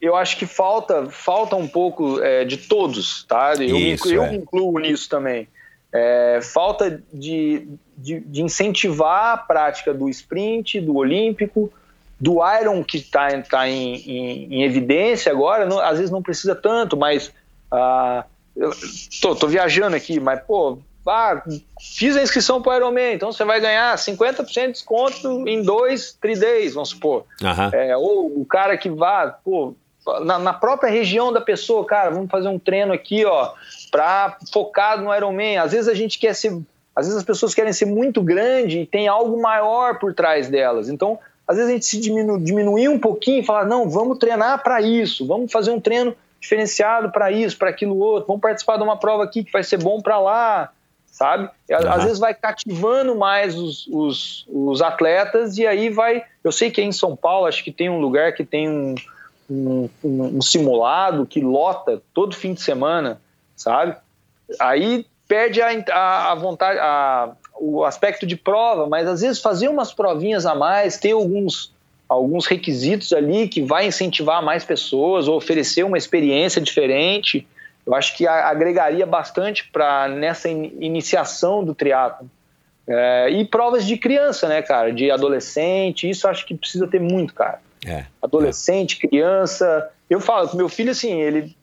eu acho que falta, falta um pouco é, de todos, tá? Eu, Isso, eu é. incluo nisso também. É, falta de, de, de incentivar a prática do sprint, do olímpico, do Iron que está tá em, em, em, evidência agora, não, às vezes não precisa tanto, mas ah, eu tô, tô, viajando aqui, mas pô, ah, fiz a inscrição para o Ironman, então você vai ganhar 50% de desconto em dois 3 days, vamos supor. Uhum. É, ou o cara que vá, pô, na, na, própria região da pessoa, cara, vamos fazer um treino aqui, ó, para focado no Ironman. Às vezes a gente quer ser, às vezes as pessoas querem ser muito grande e tem algo maior por trás delas. Então, às vezes a gente se diminu, diminuir um pouquinho e falar, não, vamos treinar para isso, vamos fazer um treino diferenciado para isso, para aquilo outro, vamos participar de uma prova aqui que vai ser bom para lá, sabe? Uhum. Às vezes vai cativando mais os, os, os, atletas e aí vai. Eu sei que em São Paulo acho que tem um lugar que tem um, um, um simulado que lota todo fim de semana, sabe? Aí perde a, a, a vontade, a, o aspecto de prova, mas às vezes fazer umas provinhas a mais, ter alguns, alguns requisitos ali que vai incentivar mais pessoas ou oferecer uma experiência diferente, eu acho que agregaria bastante para nessa in, iniciação do triatlo. É, e provas de criança, né, cara, de adolescente, isso acho que precisa ter muito, cara. É, adolescente, é. criança. Eu falo, meu filho, assim, ele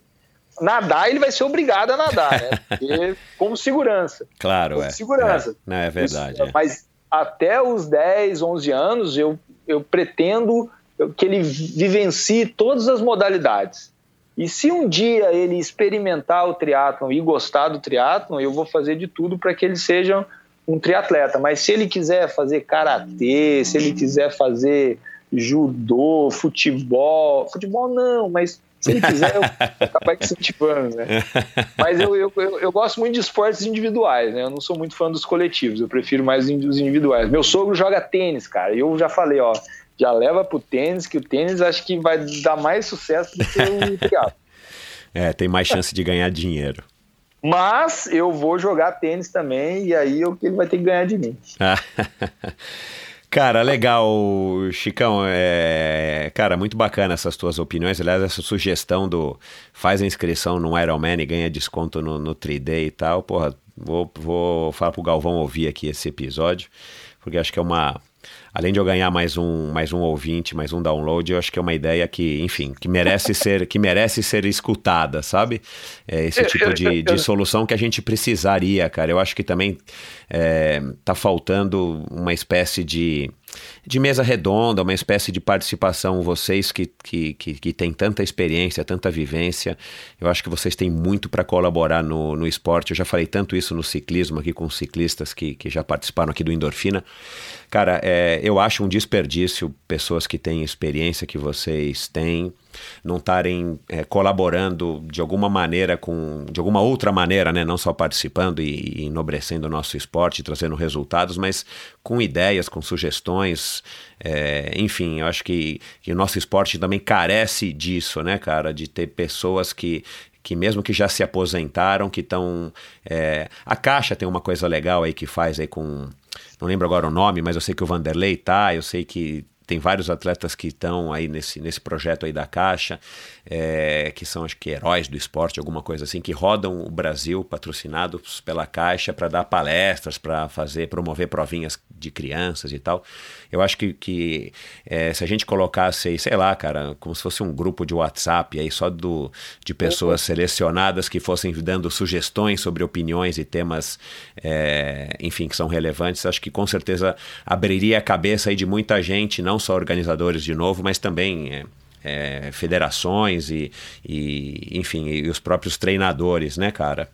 nadar, ele vai ser obrigado a nadar, né? [LAUGHS] Porque, como segurança. Claro, como é. Segurança. É, não, é verdade. Isso, é. Mas até os 10, 11 anos, eu, eu pretendo que ele vivencie todas as modalidades. E se um dia ele experimentar o triatlon e gostar do triatlon, eu vou fazer de tudo para que ele seja um triatleta. Mas se ele quiser fazer karatê, se ele quiser fazer judô, futebol, futebol não, mas se ele quiser, eu [LAUGHS] acabar incentivando, né? Mas eu, eu, eu, eu, gosto muito de esportes individuais, né? Eu não sou muito fã dos coletivos, eu prefiro mais os individuais. Meu sogro joga tênis, cara, e eu já falei, ó, já leva pro tênis, que o tênis acho que vai dar mais sucesso do que o [LAUGHS] triatlo. É, tem mais chance de ganhar dinheiro. Mas eu vou jogar tênis também, e aí o que ele vai ter que ganhar de mim. [LAUGHS] Cara, legal, Chicão. É... Cara, muito bacana essas tuas opiniões. Aliás, essa sugestão do faz a inscrição no Ironman e ganha desconto no, no 3D e tal. Porra, vou, vou falar pro Galvão ouvir aqui esse episódio, porque acho que é uma, além de eu ganhar mais um, mais um ouvinte, mais um download, eu acho que é uma ideia que, enfim, que merece [LAUGHS] ser, que merece ser escutada, sabe? É esse tipo de, de solução que a gente precisaria, cara. Eu acho que também é, tá faltando uma espécie de de mesa redonda, uma espécie de participação, vocês que, que, que, que têm tanta experiência, tanta vivência, eu acho que vocês têm muito para colaborar no, no esporte. Eu já falei tanto isso no ciclismo aqui com ciclistas que, que já participaram aqui do Endorfina. Cara, é, eu acho um desperdício pessoas que têm experiência que vocês têm não estarem é, colaborando de alguma maneira com, de alguma outra maneira, né? Não só participando e, e enobrecendo o nosso esporte, trazendo resultados, mas com ideias, com sugestões, é, enfim, eu acho que, que o nosso esporte também carece disso, né, cara? De ter pessoas que, que mesmo que já se aposentaram, que estão. É, a Caixa tem uma coisa legal aí que faz aí com. Não lembro agora o nome, mas eu sei que o Vanderlei tá, eu sei que tem vários atletas que estão aí nesse, nesse projeto aí da Caixa, é, que são acho que heróis do esporte, alguma coisa assim, que rodam o Brasil patrocinados pela Caixa para dar palestras, para fazer, promover provinhas de crianças e tal. Eu acho que, que é, se a gente colocasse aí, sei lá, cara, como se fosse um grupo de WhatsApp aí só do, de pessoas selecionadas que fossem dando sugestões sobre opiniões e temas, é, enfim, que são relevantes, acho que com certeza abriria a cabeça aí de muita gente, não só organizadores de novo, mas também é, federações e, e, enfim, e os próprios treinadores, né, cara?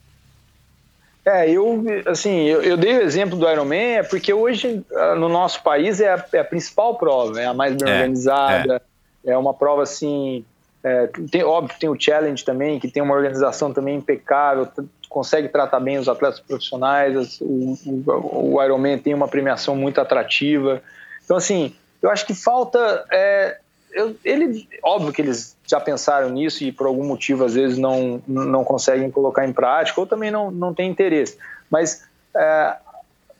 É, eu, assim, eu, eu, dei o exemplo do Ironman é porque hoje ah, no nosso país é a, é a principal prova, é a mais bem é, organizada, é. é. uma prova assim, é, tem, óbvio tem o Challenge também, que tem uma organização também impecável, consegue tratar bem os atletas profissionais, o, o, o Ironman tem uma premiação muito atrativa, então assim, eu acho que falta é, eu, ele, óbvio que eles já pensaram nisso e por algum motivo às vezes não, não conseguem colocar em prática ou também não, não tem interesse. Mas é,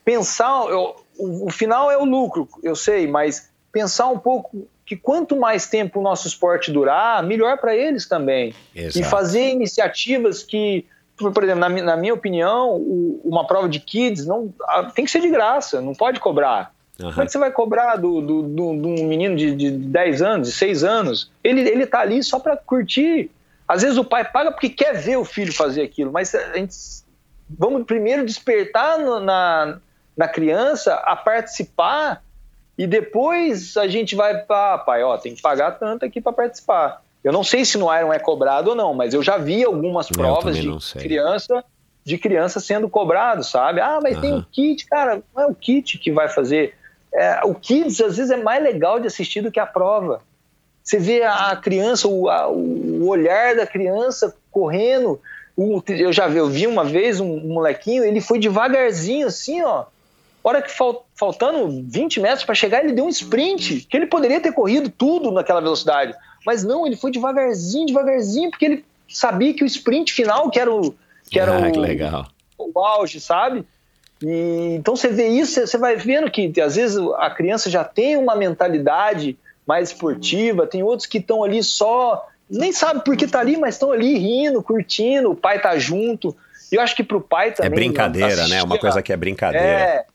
pensar, eu, o, o, final é o lucro, eu sei, mas pensar um pouco que quanto mais tempo o nosso esporte durar, melhor para eles também. Exato. E fazer iniciativas que por exemplo, na, na minha opinião, o, uma prova de kids não tem que ser de graça, não pode cobrar. Uhum. Como é que você vai cobrar do, do, do, do um menino de, de 10 anos, de 6 anos? Ele, ele tá ali só para curtir. Às vezes o pai paga porque quer ver o filho fazer aquilo, mas a gente, vamos primeiro despertar no, na, na criança a participar e depois a gente vai para, ah, pai, ó, tem que pagar tanto aqui para participar. Eu não sei se no Iron é cobrado ou não, mas eu já vi algumas provas de criança de criança sendo cobrado, sabe? Ah, mas uhum. tem o kit, cara, não é o kit que vai fazer. É, o kids às vezes é mais legal de assistir do que a prova. Você vê a criança, o, a, o olhar da criança correndo. O, eu já vi, eu vi uma vez um, um molequinho, ele foi devagarzinho assim, ó. Hora que fal, faltando 20 metros para chegar, ele deu um sprint, que ele poderia ter corrido tudo naquela velocidade. Mas não, ele foi devagarzinho, devagarzinho, porque ele sabia que o sprint final, que era o, que era ah, o, que legal. o auge, sabe? E, então você vê isso, você vai vendo que às vezes a criança já tem uma mentalidade mais esportiva, tem outros que estão ali só, nem sabe por que tá ali, mas estão ali rindo, curtindo, o pai tá junto. E eu acho que pro pai também. É brincadeira, né? Uma coisa que é brincadeira. É,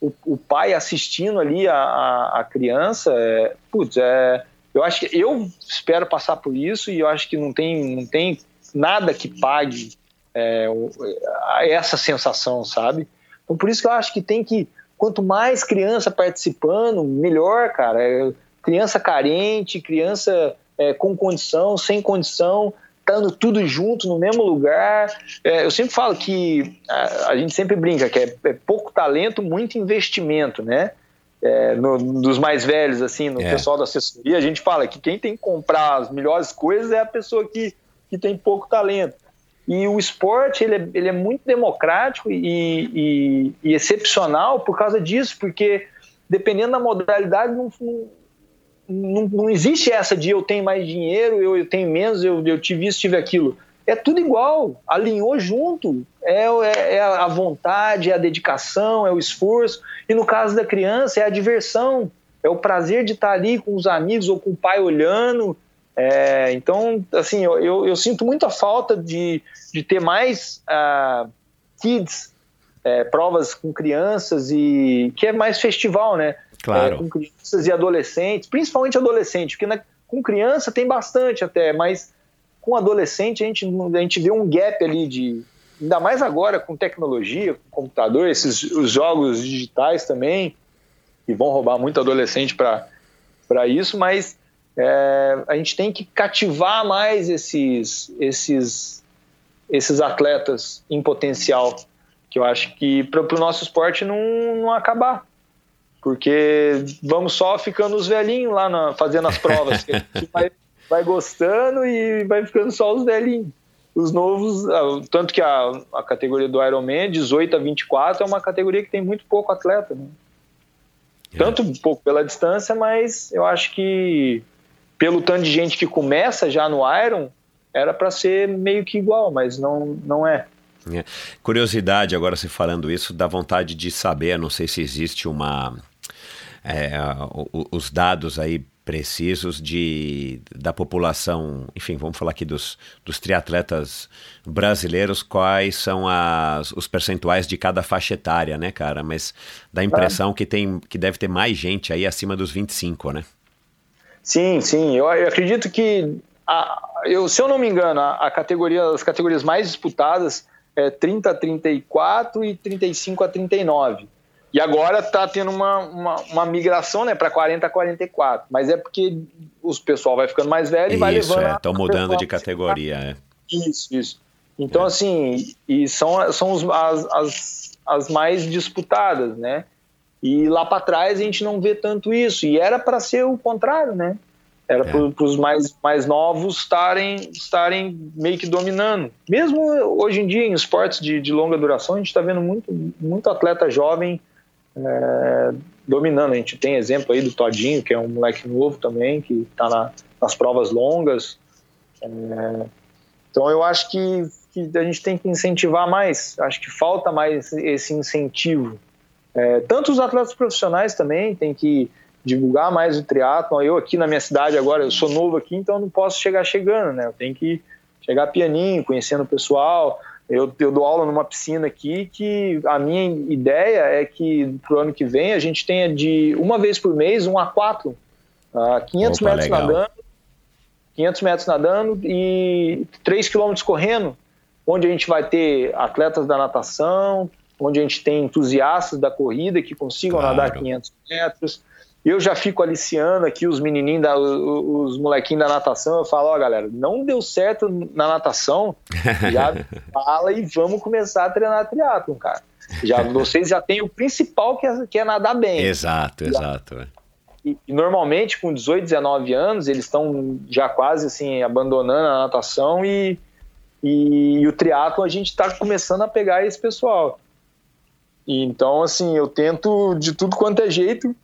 o, o pai assistindo ali a, a, a criança, é, putz, é, eu acho que eu espero passar por isso e eu acho que não tem, não tem nada que pague é, essa sensação, sabe? Então por isso que eu acho que tem que, quanto mais criança participando, melhor, cara. É, criança carente, criança é, com condição, sem condição, estando tudo junto no mesmo lugar. É, eu sempre falo que a, a, gente sempre brinca que é, é pouco talento, muito investimento, né? é, no, dos mais velhos, assim, no é. pessoal da assessoria, a gente fala que quem tem que comprar as melhores coisas é a pessoa que, que tem pouco talento. E o esporte ele é, ele é muito democrático e, e, e, excepcional por causa disso, porque dependendo da modalidade, não, não, não, existe essa de eu tenho mais dinheiro, eu, eu tenho menos, eu, eu tive isso, tive aquilo é tudo igual, alinhou junto. É, é, é, a vontade, é a dedicação, é o esforço. E no caso da criança, é a diversão, é o prazer de estar ali com os amigos ou com o pai olhando. É, então, assim, eu, eu, eu, sinto muita falta de, de ter mais uh, kids, é, provas com crianças, e que é mais festival, né? Claro. É, com crianças e adolescentes, principalmente adolescentes, porque na, com criança tem bastante até, mas com adolescente a gente, a gente vê um gap ali de. Ainda mais agora com tecnologia, com computador, esses os jogos digitais também, que vão roubar muito adolescente para isso, mas é, a gente tem que cativar mais esses, esses, esses atletas em potencial, que eu acho que para o nosso esporte não, não acabar. Porque vamos só ficando os velhinhos lá na, fazendo as provas. que [LAUGHS] vai, vai gostando e vai ficando só os velhinhos. Os novos, ah, tanto que a, a categoria do Ironman, 18 a 24, é uma categoria que tem muito pouco atleta. Né? É. Tanto um pouco pela distância, mas eu acho que pelo tanto de gente que começa já no Iron, era para ser meio que igual, mas não, não é. é. Curiosidade, agora se falando isso, dá vontade de saber, não sei se existe uma. É, os dados aí precisos de, da população, enfim, vamos falar aqui dos, dos triatletas brasileiros, quais são as, os percentuais de cada faixa etária, né, cara? Mas dá a impressão que, tem, que deve ter mais gente aí acima dos 25, né? Sim, sim. Eu, eu acredito que, a, eu, se eu não me engano, a, a categoria, as categorias mais disputadas é 30 a 34 e 35 a 39. E agora está tendo uma, uma, uma, migração né, para 40 a 44. Mas é porque os pessoal vai ficando mais velho e vai levando. Isso, estão é, mudando de categoria. É. Isso, isso. Então, é. assim, e são, são os, as, as, as mais disputadas, né? E lá para trás a gente não vê tanto isso. E era para ser o contrário, né? Era é. para os mais, mais novos estarem, estarem meio que dominando. Mesmo hoje em dia, em esportes de, de longa duração, a gente está vendo muito, muito atleta jovem é, dominando. A gente tem exemplo aí do Todinho, que é um moleque novo também, que está na, nas provas longas. É, então eu acho que, que, a gente tem que incentivar mais. Acho que falta mais esse incentivo. É, tanto os atletas profissionais também têm que divulgar mais o triatlon. Eu aqui na minha cidade agora, eu sou novo aqui, então eu não posso chegar chegando, né? Eu tenho que chegar pianinho, conhecendo o pessoal. Eu, eu dou aula numa piscina aqui que a minha ideia é que pro ano que vem a gente tenha de uma vez por mês um aquátlon, uh, 500 Opa, metros legal. nadando, 500 metros nadando e 3 quilômetros correndo, onde a gente vai ter atletas da natação, onde a gente tem entusiastas da corrida que consigam Claro. nadar 500 metros. Eu já fico aliciando aqui os menininhos, da, os os molequinhos da natação. Eu falo, ó, galera, não deu certo na natação, [LAUGHS] já fala e vamos começar a treinar triatlon, cara. Já, [LAUGHS] vocês já têm o principal que é, que é nadar bem. Exato, exato. é. E, e normalmente com 18, 19 anos, eles estão já quase assim abandonando a natação e, e, e o triatlo a gente está começando a pegar esse pessoal. E, então, assim, eu tento de tudo quanto é jeito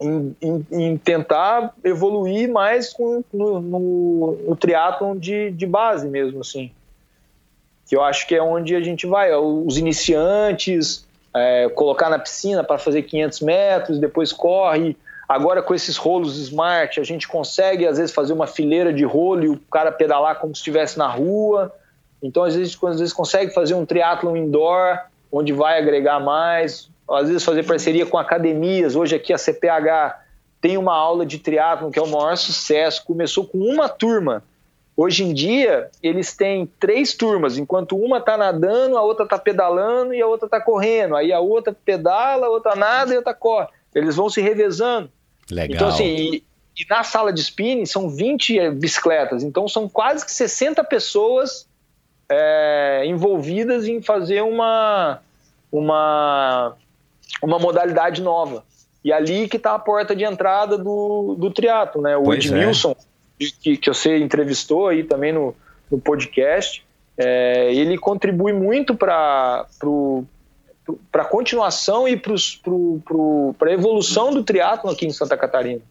em, em- em tentar evoluir mais com, no, no, no triatlon de, de base mesmo, assim. Que eu acho que é onde a gente vai. Os iniciantes, é, colocar na piscina para fazer 500 metros, depois corre. Agora com esses rolos smart, a gente consegue às vezes fazer uma fileira de rolo e o cara pedalar como se estivesse na rua. Então às vezes, às vezes consegue fazer um triatlon indoor, onde vai agregar mais. Às vezes fazer parceria com academias. Hoje aqui a CPH tem uma aula de triatlon que é o maior sucesso. Começou com uma turma. Hoje em dia, eles têm três turmas, enquanto uma está nadando, a outra está pedalando e a outra está correndo. Aí a outra pedala, a outra nada e a outra corre. Eles vão se revezando. Legal. Então, assim, e, e na sala de spinning são 20 bicicletas, então são quase que 60 pessoas é, envolvidas em fazer uma, uma, uma modalidade nova. E ali que está a porta de entrada do, do triatlo, né? O Pois é. Edmilson, que, que você entrevistou aí também no, no podcast, é, ele contribui muito para para a continuação e para a evolução do triatlo aqui em Santa Catarina.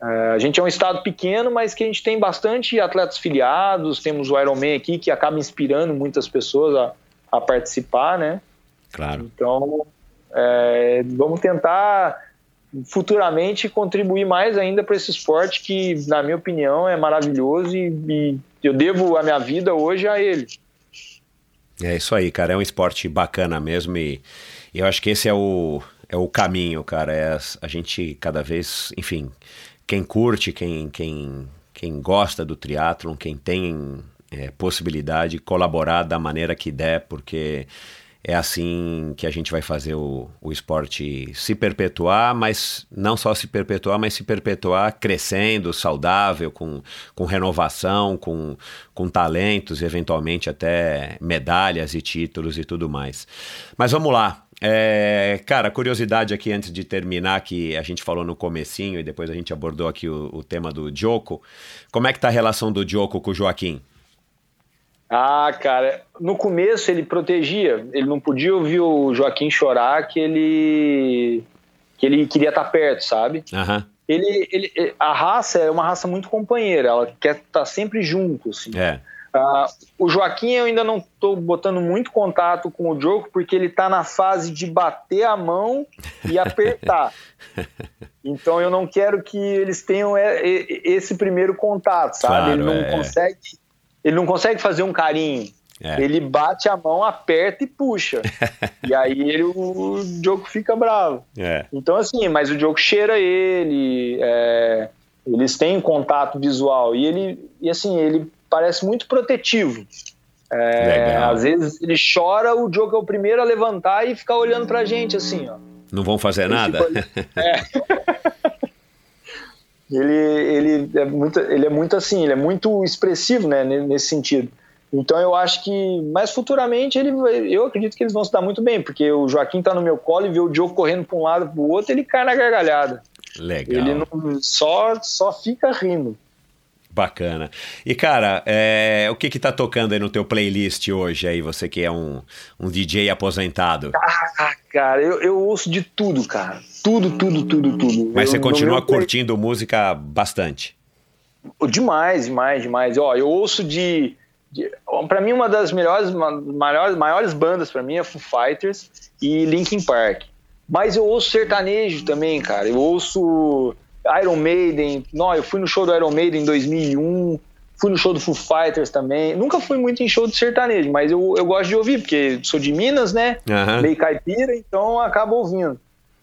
É, a gente é um estado pequeno, mas que a gente tem bastante atletas filiados, temos o Ironman aqui que acaba inspirando muitas pessoas a, a participar, né? Claro. Então, é, vamos tentar futuramente contribuir mais ainda para esse esporte que, na minha opinião, é maravilhoso e, e eu devo a minha vida hoje a ele. É isso aí, cara. É um esporte bacana mesmo e, eu acho que esse é o, é o caminho, cara. É a, a gente cada vez, enfim, quem curte, quem, quem, quem gosta do triatlon, quem tem é, possibilidade, colaborar da maneira que der, porque é assim que a gente vai fazer o, o esporte se perpetuar, mas não só se perpetuar, mas se perpetuar crescendo, saudável, com, com renovação, com, com talentos eventualmente até medalhas e títulos e tudo mais. Mas vamos lá. É, cara, curiosidade aqui antes de terminar, que a gente falou no comecinho e depois a gente abordou aqui o, o tema do Djoko. Como é que tá a relação do Djoko com o Joaquim? Ah, cara, no começo ele protegia, ele não podia ouvir o Joaquim chorar que ele que ele queria estar perto, sabe? Aham. Ele, ele, a raça é uma raça muito companheira, ela quer estar sempre junto, assim. É. Ah, o Joaquim eu ainda não estou botando muito contato com o Diogo porque ele está na fase de bater a mão e apertar. [LAUGHS] então eu não quero que eles tenham é, é, esse primeiro contato, sabe? Claro, ele não é. consegue, ele não consegue fazer um carinho. É. Ele bate a mão, aperta e puxa. [LAUGHS] e aí ele, o Diogo fica bravo. É. Então, assim, mas o Diogo cheira ele, é, eles têm contato visual e ele, e assim, ele parece muito protetivo. É, às vezes ele chora, o Diogo é o primeiro a levantar e ficar olhando pra gente, assim, ó. Não vão fazer Ele nada? [LAUGHS] É. ele, ele, é muito, ele é muito assim, ele é muito expressivo, né, ne- nesse sentido. Então eu acho que, mas futuramente ele, eu acredito que eles vão se dar muito bem, porque o Joaquim tá no meu colo e vê o Diogo correndo para um lado para o outro, ele cai na gargalhada. Legal. Ele não só só fica rindo. Bacana. E, cara, é, o que que tá tocando aí no teu playlist hoje aí, você que é um, um DJ aposentado? Ah, cara, eu, eu ouço de tudo, cara. Tudo, tudo, tudo, tudo. Mas Eu- você continua curtindo música bastante. Demais, demais, demais. Ó, eu ouço de, de para mim uma das melhores, ma- maiores, maiores bandas para mim é Foo Fighters e Linkin Park. Mas eu ouço sertanejo também, cara. Eu ouço Iron Maiden. Não, eu fui no show do Iron Maiden em 2001. Fui no show do Foo Fighters também. Nunca fui muito em show de sertanejo, mas eu, eu gosto de ouvir, porque sou de Minas, né? Aham. Meio caipira, então acabo ouvindo.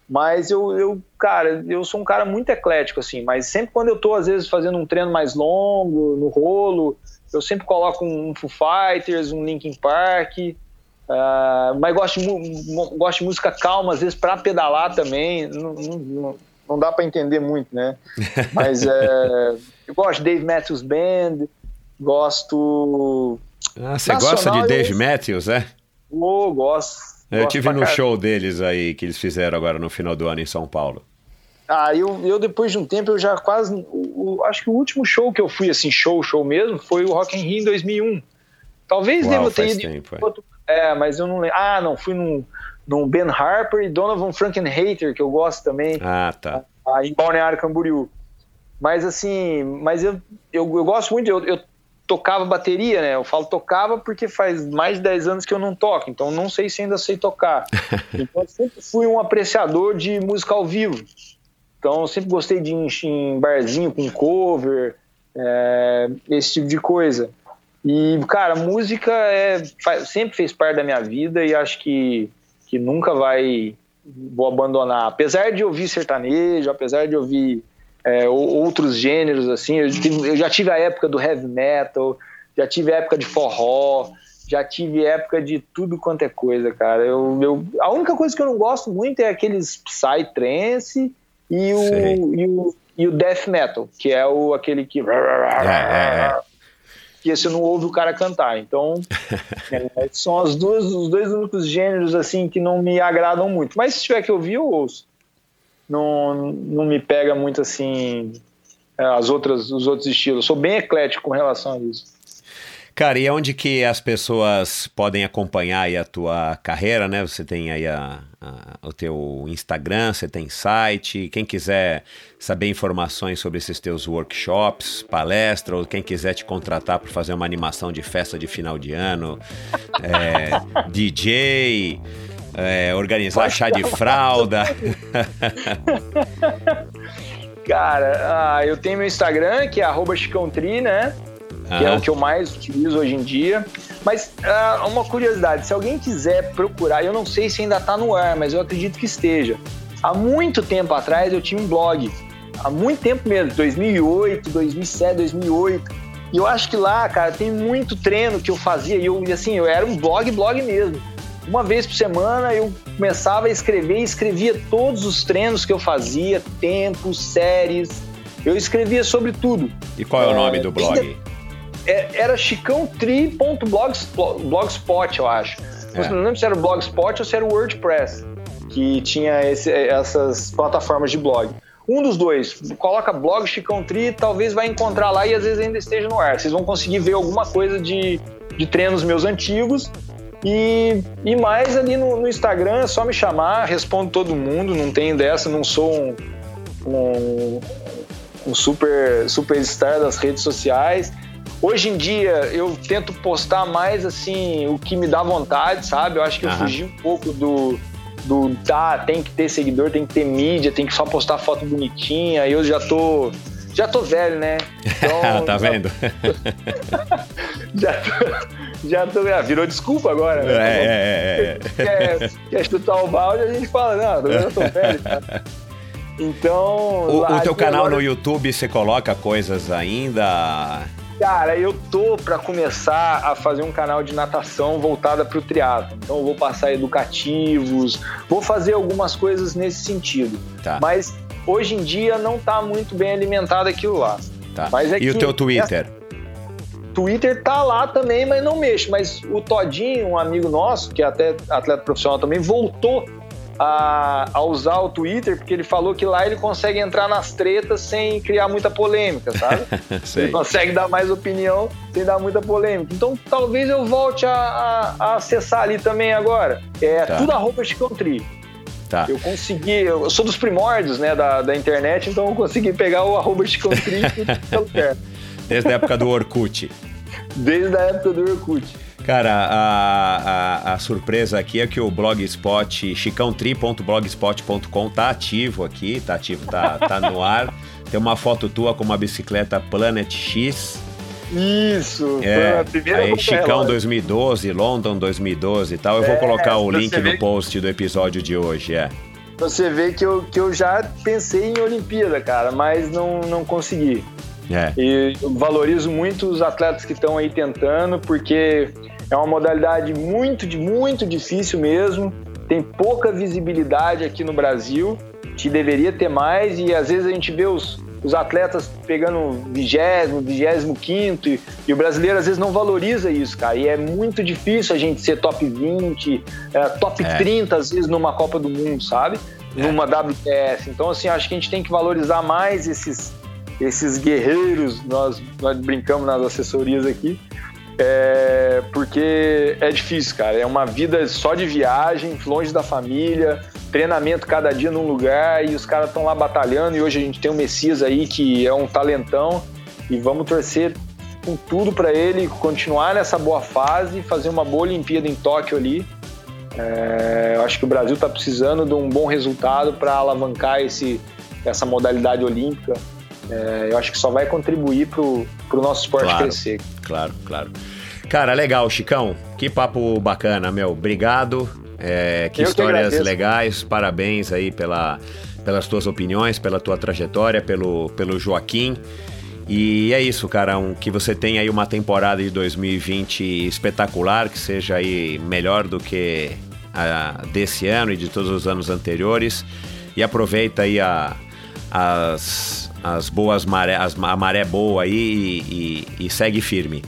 Mas eu, eu, cara, eu sou um cara muito eclético, assim. Mas sempre quando eu tô, às vezes, fazendo um treino mais longo, no rolo, eu sempre coloco um Foo Fighters, um Linkin Park. ah, mas gosto gosto de música calma, às vezes, pra pedalar também. Não, não, não, dá pra entender muito, né? [LAUGHS] Mas é, eu gosto de Dave Matthews Band, gosto. Ah, você gosta de eu- Dave Matthews, é? Oh, gosto. Eu tive no show deles aí, que eles fizeram agora no final do ano em São Paulo. Ah, eu, eu depois de um tempo, eu já quase. o- o- acho que o último show que eu fui, assim, show, show mesmo, foi o Rock in Rio em 2001. Talvez Uau, deva ter ido. em tempo, é. outro- É, mas eu não lembro. Ah, não, fui num, num Ben Harper e Donovan Frankenhater, que eu gosto também, Ah, tá. ah, em Balneário Camboriú. Mas assim, mas eu, eu, eu gosto muito, eu, eu tocava bateria, né? Eu falo tocava porque faz mais de 10 anos que eu não toco, então não sei se ainda sei tocar. [LAUGHS] Então eu sempre fui um apreciador de música ao vivo. Então eu sempre gostei de ir em, barzinho com cover, é, esse tipo de coisa. E, cara, música é, faz- sempre fez parte da minha vida e acho que, que nunca vai vou abandonar. Apesar de ouvir sertanejo, apesar de ouvir é, ou- outros gêneros, assim, eu, tive- eu já tive a época do heavy metal, já tive a época de forró, já tive época de tudo quanto é coisa, cara. Eu, eu- a única coisa que eu não gosto muito é aqueles psytrance e o, Sei. e o, e o death metal, que é o, aquele que... É, é, Que você não ouve o cara cantar. Então, [LAUGHS] é, são as duas, os dois únicos gêneros assim que não me agradam muito. Mas se tiver que ouvir, eu ouço. Não, não me pega muito assim é, as outras, os outros estilos. Eu sou bem eclético com relação a isso. Cara, e onde que as pessoas podem acompanhar a tua carreira, né? Você tem aí a, a- o teu Instagram, você tem site. Quem quiser saber informações sobre esses teus workshops, palestra, ou quem quiser te contratar para fazer uma animação de festa de final de ano, é, [LAUGHS] DJ, é, organizar chá de fralda. [LAUGHS] Cara, ah, eu tenho meu Instagram, que é arroba chicãotri, né? que é o que eu mais utilizo hoje em dia. Mas ah, uma curiosidade, se alguém quiser procurar, eu não sei se ainda está no ar, mas eu acredito que esteja. Há muito tempo atrás eu tinha um blog, há muito tempo mesmo, 2008, 2007, 2008. E eu acho que lá, cara, tem muito treino que eu fazia e eu, assim, eu era um blog, blog mesmo. Uma vez por semana eu começava a escrever e escrevia todos os treinos que eu fazia, tempos, séries. Eu escrevia sobre tudo. E qual é o É, nome do tem blog? É, era chicãotri.blogspot, eu acho. É. Eu Não lembro se era o Blogspot ou se era o WordPress, que tinha esse- essas plataformas de blog. Um dos dois, coloca blog Chicão Tri, talvez vai encontrar lá e às vezes ainda esteja no ar. Vocês vão conseguir ver alguma coisa de, de treinos meus antigos. E, e mais ali no, no Instagram, é só me chamar, respondo todo mundo, não tem dessa, não sou um, um, um super superstar das redes sociais. Hoje em dia eu tento postar mais assim o que me dá vontade, sabe? Eu acho que eu fugi um pouco do do tá, tem que ter seguidor, tem que ter mídia, tem que só postar foto bonitinha. Eu já tô já tô velho, né? [LAUGHS] Então, tá já- vendo? [LAUGHS] Já tô, já tô ah, virou desculpa agora, É, né? é, é, é. [LAUGHS] quer, quer chutar o balde, a gente fala, não, eu já tô velho, cara. Então. O, o teu canal agora- no YouTube, você coloca coisas ainda? Cara, eu tô pra começar a fazer um canal de natação voltada pro triatlo. Então eu vou passar educativos, vou fazer algumas coisas nesse sentido. Tá, Mas hoje em dia não tá muito bem alimentado aquilo lá. tá. mas é e o teu Twitter? Twitter tá lá também, mas não mexe. Mas o Todinho, um amigo nosso, que é até atleta profissional também, voltou a, a usar o Twitter, porque ele falou que lá ele consegue entrar nas tretas sem criar muita polêmica, sabe? [LAUGHS] Ele consegue dar mais opinião sem dar muita polêmica. Então talvez eu volte a, a- a acessar ali também agora. É Tá. tudo arroba Chicantri. Tá. Eu consegui, eu sou dos primórdios né, da, da internet, então eu consegui pegar o arroba eu quero. [LAUGHS] Desde a época do Orkut. Desde a época do Orkut. Cara, a, a, a surpresa aqui é que o blogspot, chicãotri.blogspot.com tá ativo aqui, tá ativo, tá, tá no ar. [LAUGHS] Tem uma foto tua com uma bicicleta Planet X. Isso, É, a primeira aí Chicão contra-relógio. 2012, London 2012 e tal. Eu vou É, colocar o link no post do episódio de hoje, é. Você vê que eu, que eu já pensei em Olimpíada, cara, mas não, não consegui. É, E eu valorizo muito os atletas que estão aí tentando, porque é uma modalidade muito, muito difícil mesmo. Tem pouca visibilidade aqui no Brasil, que deveria ter mais, e às vezes a gente vê os, os atletas pegando vigésimo, vigésimo quinto, e, o brasileiro às vezes não valoriza isso, cara. E é muito difícil a gente ser top 20, é, top É. 30 às vezes numa Copa do Mundo, sabe? Numa WTS. Então, assim, acho que a gente tem que valorizar mais esses, esses guerreiros, nós, nós brincamos nas assessorias aqui, é, porque é difícil, cara. É uma vida só de viagem, longe da família, treinamento cada dia num lugar e os caras estão lá batalhando. E hoje a gente tem o Messias aí que é um talentão e vamos torcer com tudo para ele continuar nessa boa fase, fazer uma boa Olimpíada em Tóquio ali. É, eu acho que o Brasil está precisando de um bom resultado para alavancar esse, essa modalidade olímpica. É, eu acho que só vai contribuir para o nosso esporte Claro. crescer. Claro, claro. Cara, legal, Chicão. Que papo bacana, meu. Obrigado. É, que Eu que histórias agradeço. legais. Parabéns aí pela, pelas tuas opiniões, pela tua trajetória, pelo, pelo Joaquim. E é isso, cara. Um, que você tenha aí uma temporada de 2020 espetacular, que seja aí melhor do que a desse ano e de todos os anos anteriores. E aproveita aí a, as, as boas maré, as, a maré boa aí e- e- e segue firme.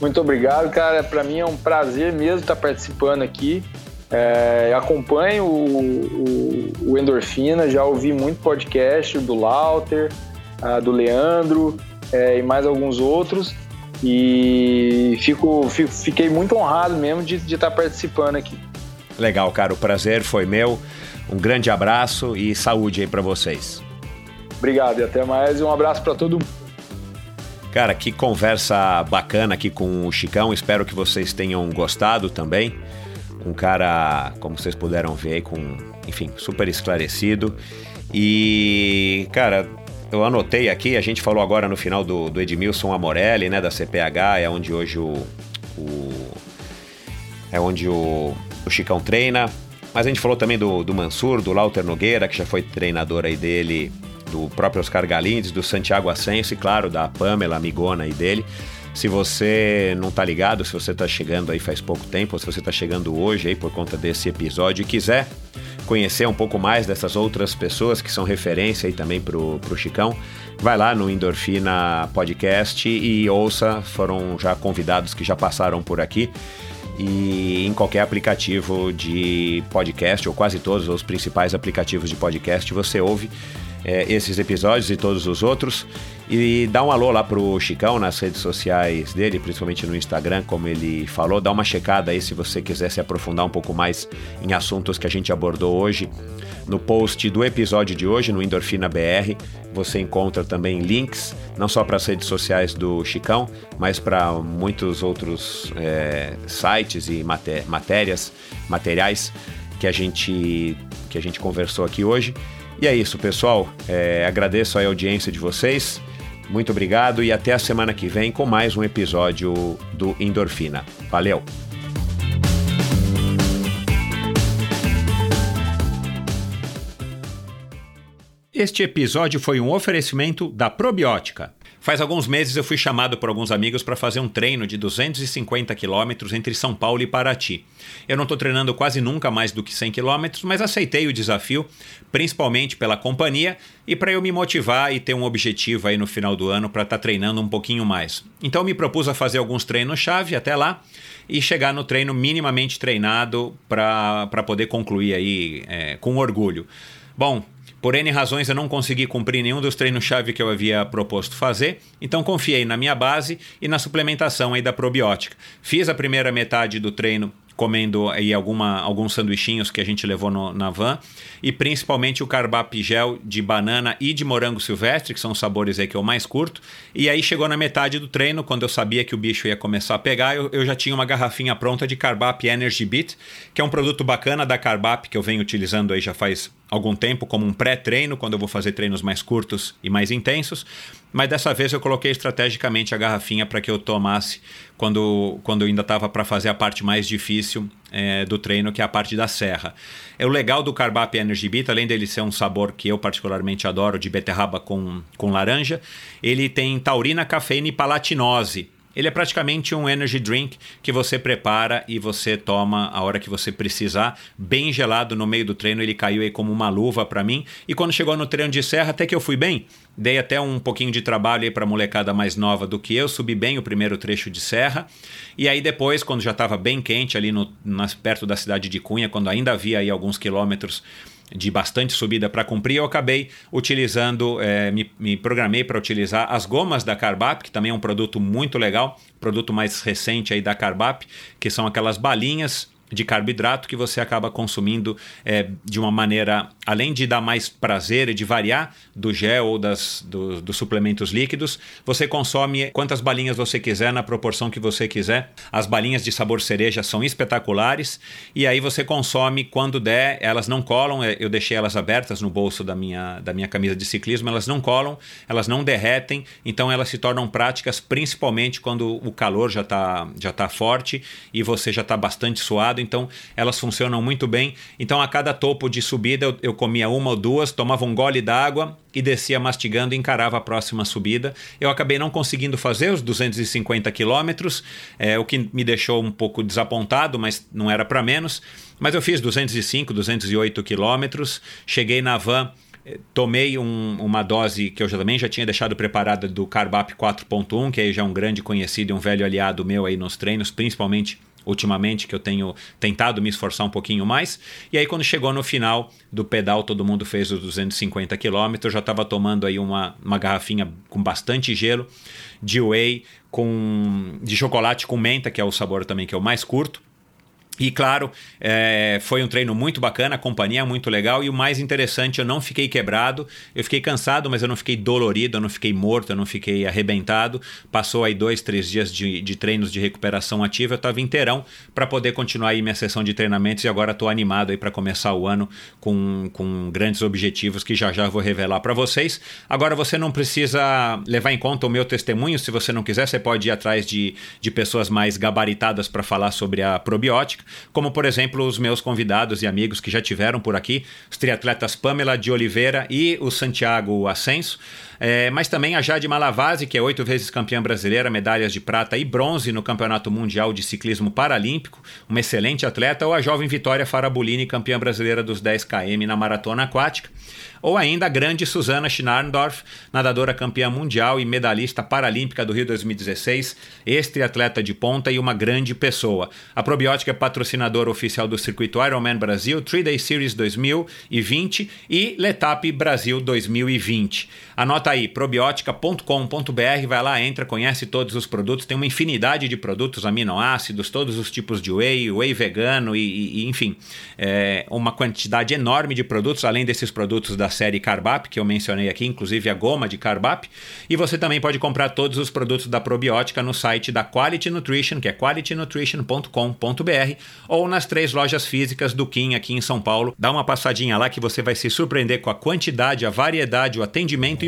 Muito obrigado, cara. Para mim é um prazer mesmo estar participando aqui. É, acompanho o, o- o Endorfina, já ouvi muito podcast do Lauter, ah, do Leandro é, e mais alguns outros. E fico, fico- fiquei muito honrado mesmo de, de estar participando aqui. Legal, cara. O prazer foi meu. Um grande abraço e saúde aí pra vocês. Obrigado e até mais. Um abraço para todo mundo. Cara, que conversa bacana aqui com o Chicão. Espero que vocês tenham gostado também. Um cara, como vocês puderam ver, aí, com, enfim, super esclarecido. E, cara, eu anotei aqui, a gente falou agora no final do, do Edmilson Amorelli, né, da CPH, é onde hoje o, o é onde o, o Chicão treina. Mas a gente falou também do, do Mansur, do Lauter Nogueira, que já foi treinador aí dele, do próprio Oscar Galindes, do Santiago Ascenso e, claro, da Pamela, amigona aí dele. Se você não tá ligado, se você tá chegando aí faz pouco tempo, ou se você tá chegando hoje aí por conta desse episódio e quiser conhecer um pouco mais dessas outras pessoas que são referência aí também pro, pro Chicão, vai lá no Endorfina Podcast e ouça, foram já convidados que já passaram por aqui e em qualquer aplicativo de podcast, ou quase todos os principais aplicativos de podcast, você ouve é, esses episódios e todos os outros. E dá um alô lá pro Chicão nas redes sociais dele, principalmente no Instagram, como ele falou. Dá uma checada aí se você quiser se aprofundar um pouco mais em assuntos que a gente abordou hoje. No post do episódio de hoje, no Endorfina BR, você encontra também links, não só para as redes sociais do Chicão, mas para muitos outros é, sites e maté matérias, materiais que a gente que a gente conversou aqui hoje. E é isso, pessoal. É, agradeço a audiência de vocês. Muito obrigado e até a semana que vem com mais um episódio do Endorfina. Valeu! Este episódio foi um oferecimento da Probiótica. Faz alguns meses eu fui chamado por alguns amigos para fazer um treino de 250 quilômetros entre São Paulo e Paraty. Eu não estou treinando quase nunca mais do que 100 quilômetros, mas aceitei o desafio, principalmente pela companhia e para eu me motivar e ter um objetivo aí no final do ano para estar tá treinando um pouquinho mais. Então me propus a fazer alguns treinos-chave até lá e chegar no treino minimamente treinado para poder concluir aí é, com orgulho. Bom, por N razões eu não consegui cumprir nenhum dos treinos-chave que eu havia proposto fazer, então confiei na minha base e na suplementação aí da probiótica. Fiz a primeira metade do treino comendo aí alguma, alguns sanduichinhos que a gente levou no, na van e principalmente o Carbap Gel de banana e de morango silvestre, que são os sabores aí que eu mais curto. E aí chegou na metade do treino, quando eu sabia que o bicho ia começar a pegar, eu, eu já tinha uma garrafinha pronta de Carbap Energy Beat, que é um produto bacana da Carbap que eu venho utilizando aí já faz algum tempo como um pré-treino, quando eu vou fazer treinos mais curtos e mais intensos. Mas dessa vez eu coloquei estrategicamente a garrafinha para que eu tomasse quando, quando eu ainda estava para fazer a parte mais difícil é, do treino, que é a parte da serra. É o legal do Carbap Energy Beat, além dele ser um sabor que eu particularmente adoro, de beterraba com, com laranja, ele tem taurina, cafeína e palatinose. Ele é praticamente um energy drink que você prepara e você toma a hora que você precisar, bem gelado no meio do treino. Ele caiu aí como uma luva para mim. E quando chegou no treino de serra, até que eu fui bem. Dei até um pouquinho de trabalho aí para molecada mais nova do que eu, subi bem o primeiro trecho de serra. E aí depois, quando já estava bem quente ali no, nas, perto da cidade de Cunha, quando ainda havia aí alguns quilômetros de bastante subida para cumprir, eu acabei utilizando, é, me, me, programei para utilizar as gomas da Carbap, que também é um produto muito legal, produto mais recente aí da Carbap, que são aquelas balinhas de carboidrato que você acaba consumindo é, de uma maneira, além de dar mais prazer e de variar do gel ou das, do, dos suplementos líquidos, você consome quantas balinhas você quiser, na proporção que você quiser. As balinhas de sabor cereja são espetaculares e aí você consome quando der, elas não colam, é, eu deixei elas abertas no bolso da minha, da minha camisa de ciclismo, elas não colam, elas não derretem, então elas se tornam práticas principalmente quando o calor já está já tá forte e você já está bastante suado então elas funcionam muito bem. Então a cada topo de subida eu, eu comia uma ou duas, tomava um gole d'água e descia mastigando e encarava a próxima subida. Eu acabei não conseguindo fazer os 250 quilômetros, é, o que me deixou um pouco desapontado, mas não era para menos. Mas eu fiz 205, 208 quilômetros, cheguei na van eh, tomei um, uma dose que eu já, também já tinha deixado preparada do Carbap 4.1, que aí já é um grande conhecido e um velho aliado meu aí nos treinos, principalmente ultimamente, que eu tenho tentado me esforçar um pouquinho mais. E aí, quando chegou no final do pedal, todo mundo fez os 250 quilômetros. Já estava tomando aí uma, uma garrafinha com bastante gelo de whey com de chocolate com menta, que é o sabor também que eu mais curto. E claro, é, foi um treino muito bacana, a companhia é muito legal. E o mais interessante, eu não fiquei quebrado, eu fiquei cansado, mas eu não fiquei dolorido, eu não fiquei morto, eu não fiquei arrebentado. Passou aí dois, três dias de, de treinos de recuperação ativa, eu estava inteirão para poder continuar aí minha sessão de treinamentos. E agora estou animado aí para começar o ano com, com grandes objetivos que já já vou revelar para vocês. Agora você não precisa levar em conta o meu testemunho, se você não quiser, você pode ir atrás de, de pessoas mais gabaritadas para falar sobre a probiótica como por exemplo os meus convidados e amigos que já tiveram por aqui, os triatletas Pamela de Oliveira e o Santiago Ascenso. É, mas também a Jade Malavase, que é oito vezes campeã brasileira, medalhas de prata e bronze no Campeonato Mundial de Ciclismo Paralímpico, uma excelente atleta, ou a jovem Vitória Farabolini, campeã brasileira dos 10 km na maratona aquática ou ainda a grande Susana Schnarndorf, nadadora campeã mundial e medalhista paralímpica do Rio 2016, ex-triatleta de ponta e uma grande pessoa. A Probiótica é patrocinadora oficial do circuito Ironman Brasil, 3-Day Series 2020 e Letap Brasil 2020. Anota aí, probiótica.com.br, vai lá, entra, conhece todos os produtos, tem uma infinidade de produtos, aminoácidos, todos os tipos de whey, whey vegano e, e enfim, é, uma quantidade enorme de produtos, além desses produtos da série Carbap, que eu mencionei aqui, inclusive a goma de Carbap. E você também pode comprar todos os produtos da probiótica no site da Quality Nutrition, que é qualitynutrition.com.br, ou nas três lojas físicas do Kim aqui em São Paulo. Dá uma passadinha lá que você vai se surpreender com a quantidade, a variedade, o atendimento